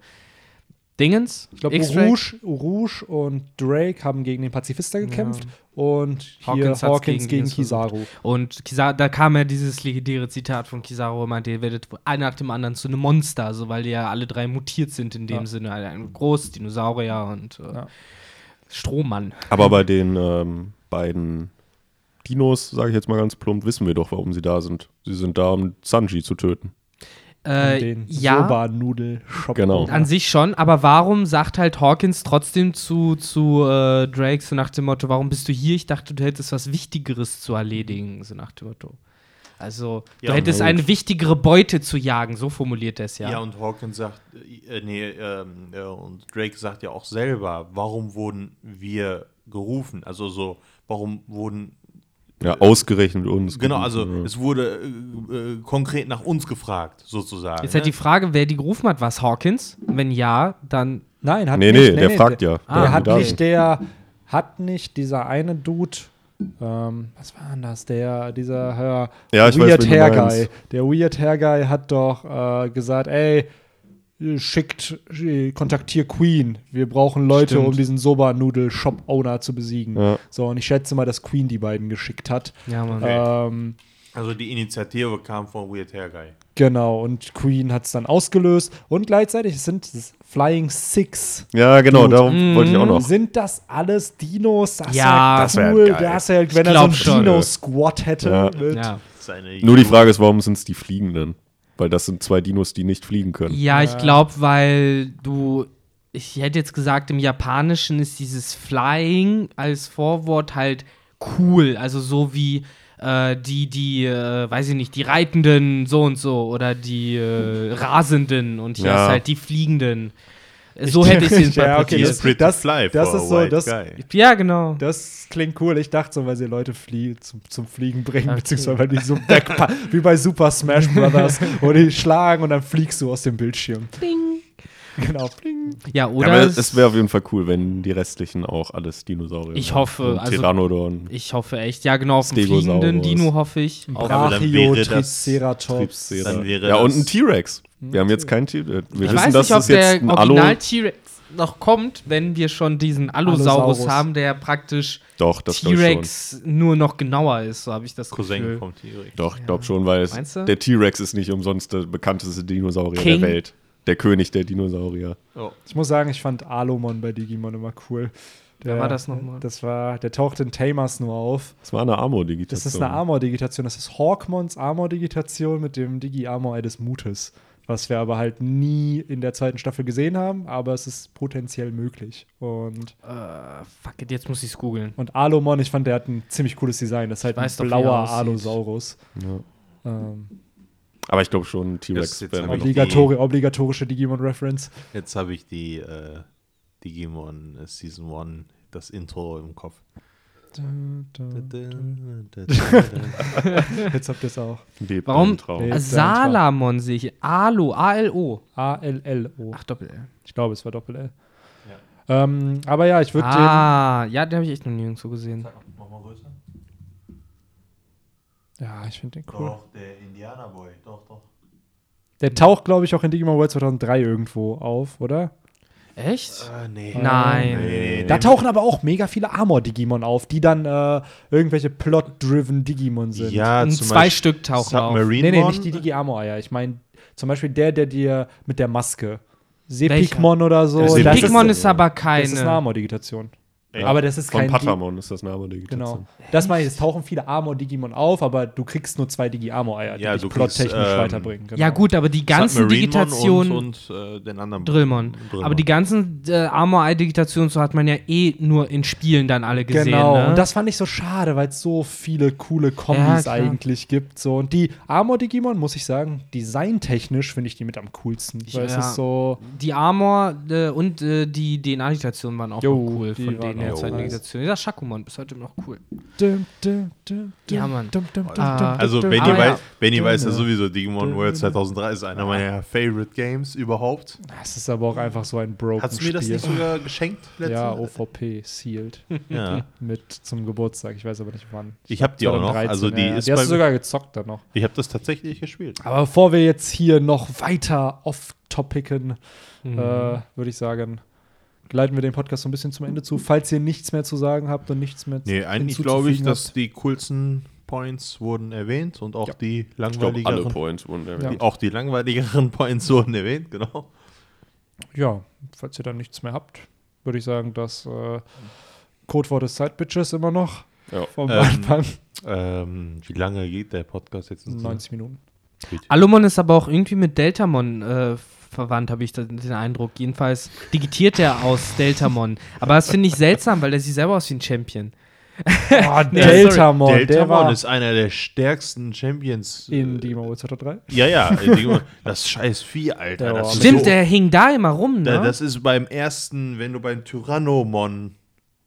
Dingens, Ich glaube, Urush, Urush und Drake haben gegen den Pazifista gekämpft und hier Hawkins Hawkins, gegen gegen, Kizaru. Und Kizaru, da kam ja dieses legendäre Zitat von Kizaru, er meinte, ihr werdet einer nach dem anderen zu einem Monster, so weil die ja alle drei mutiert sind in dem Ja. Sinne. Ein Groß, Dinosaurier und äh, Ja. Strohmann. Aber bei den ähm, beiden Dinos, sage ich jetzt mal ganz plump, wissen wir doch, warum sie da sind. Sie sind da, um Sanji zu töten. Äh, den ja, Soba-Nudel-Shop. Genau. an sich schon, aber warum sagt halt Hawkins trotzdem zu, zu äh, Drake so nach dem Motto, warum bist du hier? Ich dachte, du hättest was Wichtigeres zu erledigen, so nach dem Motto. Also, du Ja, hättest eine wichtigere Beute zu jagen, so formuliert er es ja. Ja, und Hawkins sagt, äh, nee, ähm, äh, und Drake sagt ja auch selber, warum wurden wir gerufen? Also so, warum wurden Ja, ausgerechnet uns. Genau, also Ja. es wurde äh, äh, konkret nach uns gefragt, sozusagen. Jetzt halt die ne? Frage, wer die gerufen hat. War es Hawkins? Wenn ja, dann. Nein, hat Nee, nicht. nee, der fragt ja. Der Ah, hat da nicht, der hat nicht dieser eine Dude. Ähm, was war denn das? Der, dieser äh, Ja, ich weiß, Weird du Hair. Guy. Der Weird Hair Guy hat doch äh, gesagt, ey, schickt, äh, kontaktier Queen. Wir brauchen Leute, Stimmt. um diesen Soba-Nudel-Shop-Owner zu besiegen. Ja. So, und ich schätze mal, dass Queen die beiden geschickt hat. Ja, Mann. Ähm, Also die Initiative kam von Weird Hair Guy. Genau, und Queen hat es dann ausgelöst. Und gleichzeitig sind es Flying Six. Ja, genau, Dude. darum wollte ich auch noch. Sind das alles Dinos? Das Ja, das wär cool. geil. Das wär, wenn er so einen. Dino-Squad hätte. Ja. Mit. Ja. Seine Nur die Frage ist, warum sind es die Fliegenden? Weil das sind zwei Dinos, die nicht fliegen können. Ja, ich glaube, weil du. Ich hätte jetzt gesagt, im Japanischen ist dieses Flying als Vorwort halt cool. Also so wie äh, die, die, äh, weiß ich nicht, die Reitenden so und so oder die äh, Rasenden und hier Ja. ist halt die Fliegenden. So hätte ich es Ja, okay, interpretiert. das- das- das ist so, das-. Ja, genau. Das klingt cool. Ich dachte so, weil sie Leute flie zum, zum Fliegen bringen, Okay. beziehungsweise weil die so wie bei Super Smash Brothers, wo die schlagen und dann fliegst du aus dem Bildschirm. Bing. Genau, bling. Ja, Ja, oder? aber es- es wäre auf jeden Fall cool, wenn die restlichen auch alles Dinosaurier Ich hoffe, also- Pteranodon. ich hoffe echt. Ja, genau, auf den fliegenden Dino hoffe ich. Aber dann Brachio, wäre das ja, und das- ein T-Rex. Wir haben jetzt keinen T-Rex. Wir ich wissen, weiß dass nicht, ob es jetzt der ein. Original T-Rex noch kommt, wenn wir schon diesen Allosaurus, Allosaurus. haben, der praktisch das. T-Rex nur noch genauer ist, so habe ich das Cousin Gefühl. vom T-Rex. Doch, ich glaube schon, weil der T-Rex ist nicht umsonst der bekannteste Dinosaurier King. der Welt. Der König der Dinosaurier. Oh. Ich muss sagen, ich fand Alomon bei Digimon immer cool. Der, war das nochmal? Das war, der taucht in Tamers nur auf. Das war eine Armor-Digitation. Das ist eine Armor-Digitation. Das ist Hawkmons Armor-Digitation mit dem Digi-Armor-Eye des Mutes. Was wir aber halt nie in der zweiten Staffel gesehen haben, aber es ist potenziell möglich. Und, Äh, fuck it, jetzt muss ich es googeln. und Alomon, ich fand, der hat ein ziemlich cooles Design. Das ist halt weiß ein er blauer aussieht. Allosaurus. Ja. Ähm, Aber ich glaube schon, T-Rex obligatori obligatorische Digimon-Reference. Jetzt habe ich die äh, Digimon äh, Season 1, das Intro im Kopf. Jetzt habt ihr es auch. Lebt Warum? Salamon sehe ich. Alo, A-L-O. A-L-L-O. Ach, Doppel-L. Ich glaube, es war Doppel-L. Ähm, aber ja, ich würde den. Ah, ja, den habe ich echt noch nirgendwo gesehen. Ja, ich finde den cool. Doch, der Indianerboy. Doch, doch. Der taucht, glaube ich, auch in Digimon World 2003 irgendwo auf, oder? Echt? Äh, nee. Nein. Nee, Da nee. tauchen aber auch mega viele Armor-Digimon auf, die dann äh, irgendwelche Plot-driven Digimon sind. Ja, Und zum zwei Beispiel Stück tauchen auf. Submarine Nee, nee, Mon. nicht die Digi-Armor-Eier. Ich meine zum Beispiel der, der dir mit der Maske. Sepikmon oder so. Der das Pikmon ist, ist aber das ist eine keine. Armor-Digitation. Echt? Aber das ist Von kein Di- Patamon ist das eine Armor-Digitation. Genau. Das meine ich, es tauchen viele Armor-Digimon auf, aber du kriegst nur zwei Digi-Armor-Eier, die Ja, dich plottechnisch ähm, weiterbringen. Genau. Ja, gut, aber die ganzen Digitationen. und, und äh, den anderen Drillmon. Drillmon. Aber die ganzen äh, Armor-Eye-Digitationen, so hat man ja eh nur in Spielen dann alle gesehen. Genau, Ne? und das fand ich so schade, weil es so viele coole Kombis klar. eigentlich gibt. So. Und die Armor-Digimon, muss ich sagen, designtechnisch finde ich die mit am coolsten. Weil es Ja. ist so. die Armor äh, und äh, die DNA-Digitationen waren auch Jo, cool die von denen der nice. Digitation. Ja, Shakumon bis heute noch cool. Dum, dum, dum, Ja, Mann. dum, dum, dum, Ah. Also, Benny, Aber wei ja. Benny weiß ja sowieso, Digimon dum, World dum. 2003 ist einer meiner Favorite Games überhaupt. Das ist aber auch einfach so ein broken Hast du mir das nicht sogar geschenkt? ja? OVP, sealed. ja. mit zum Geburtstag. Ich weiß aber nicht wann. Ich hab die auch noch. 2013, Also die ja. ist die hast du sogar gezockt dann noch. Ich habe das tatsächlich gespielt. Aber bevor wir jetzt hier noch weiter off-topicen, Mhm. äh, würde ich sagen, leiten wir den Podcast so ein bisschen zum Ende zu. Falls ihr nichts mehr zu sagen habt und nichts mehr Nee, eigentlich glaube ich, hinzuzufügen dass habt. die coolsten Points wurden erwähnt und auch Ja. die Ich glaube, alle langweiligeren. Points wurden Ja. erwähnt. die, auch die langweiligeren Points wurden erwähnt, genau. Ja, falls ihr dann nichts mehr habt, würde ich sagen, das äh, Codewort des Sidebitches immer noch Ja. vom Ähm, Anfang. Ähm, wie lange geht der Podcast jetzt? 90 Minuten. Alumon ist aber auch irgendwie mit Deltamon äh, verwandt, habe ich den Eindruck. Jedenfalls digitiert er aus Deltamon. Aber das finde ich seltsam, weil der sieht selber aus wie ein Champion. Oh, Nee, Deltamon, der Deltamon war ist einer der stärksten Champions. in Digimon World 2003. Ja, ja, das scheiß Vieh, Alter. Das Stimmt, so, der hing da immer rum, ne? Das ist beim ersten, wenn du beim Tyrannomon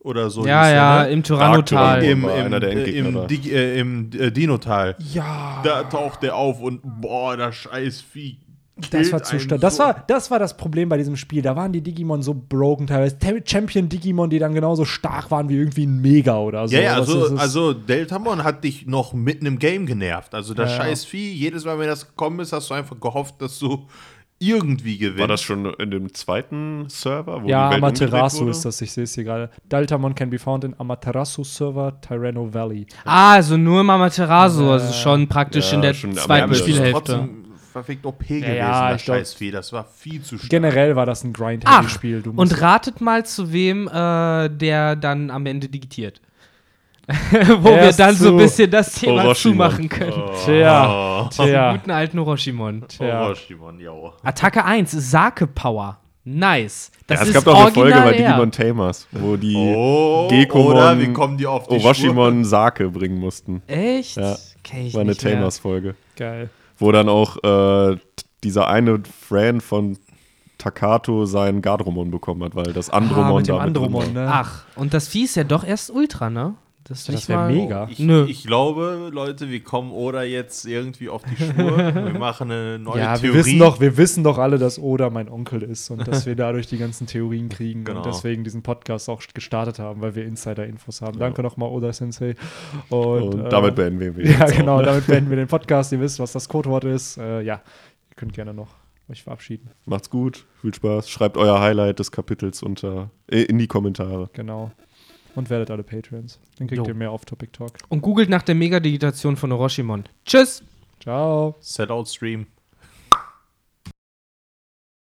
oder so ja, der, ja, ne? im Tyrannotal. Im, im, einer der äh, Endgegner im. Dig- äh, im äh, Dinotal. Ja. Da taucht der auf und boah, das scheiß Vieh. Das war zu stark. Das so. war, das war das Problem bei diesem Spiel. Da waren die Digimon so broken teilweise. Tem- Champion-Digimon, die dann genauso stark waren wie irgendwie ein Mega oder so. Ja, ja, also, also Deltamon hat dich noch mitten im Game genervt. Also das Ja. scheiß Vieh, jedes Mal, wenn das gekommen ist, hast du einfach gehofft, dass du irgendwie gewinnt. War das schon in dem zweiten Server? Wo Ja, die Welt umgedreht Amaterasu wurde? ist das, ich sehe es hier gerade. Daltamon can be found in Amaterasu Server Tyranno Valley. Ah, also nur im Amaterasu, also Äh, schon praktisch ja, in der zweiten. Spielhälfte. Verfickt OP gewesen, ja, das Scheißvieh. Das war viel zu stark. Generell war das ein Grind-Heavy-Spiel. Und ratet mal, zu wem äh, der dann am Ende digitiert. Wo wir Erst dann so ein bisschen das Thema Orochimaru. zumachen können. Tja, Den tja, guten alten Orochimon. tja. Orochimaru, jo. Attacke 1, Sake Power. Nice. Das ja, es ist gab doch eine Folge bei. Digimon Tamers, wo die Oh, Gekomon- oder wie kommen die auf die Orochimon Sake bringen mussten. Echt? Ja, Kenn ich War eine. Tamers-Folge. Geil. Wo dann auch äh, dieser eine Friend von Takato seinen Gardromon bekommen hat, weil das Andromon ah, mit dem Andromon, ne? Ach, und das Vieh ist ja doch erst Ultra, ne? Das, Das nicht wär mal- mega. Ich, Nö. ich glaube, Leute, wir kommen oder jetzt irgendwie auf die Spur. wir machen eine neue Ja, wir Theorie. wissen, doch, wir wissen doch alle, dass Oda mein Onkel ist und dass wir dadurch die ganzen Theorien kriegen Genau. und deswegen diesen Podcast auch gestartet haben, weil wir Insider-Infos haben. Danke nochmal, Oda Sensei. Und, Und äh, damit beenden wir ihn Ja, genau, ne? damit beenden wir den Podcast. Ihr wisst, was das Codewort ist. Äh, ja, ihr könnt gerne noch euch verabschieden. Macht's gut, viel Spaß. Schreibt euer Highlight des Kapitels unter, äh, in die Kommentare. Genau. Und werdet alle Patrons. Dann kriegt Jo. ihr mehr Off-Topic-Talk. Und googelt nach der Mega-Digitation von Orochimon. Tschüss! Ciao. Set-out-Stream.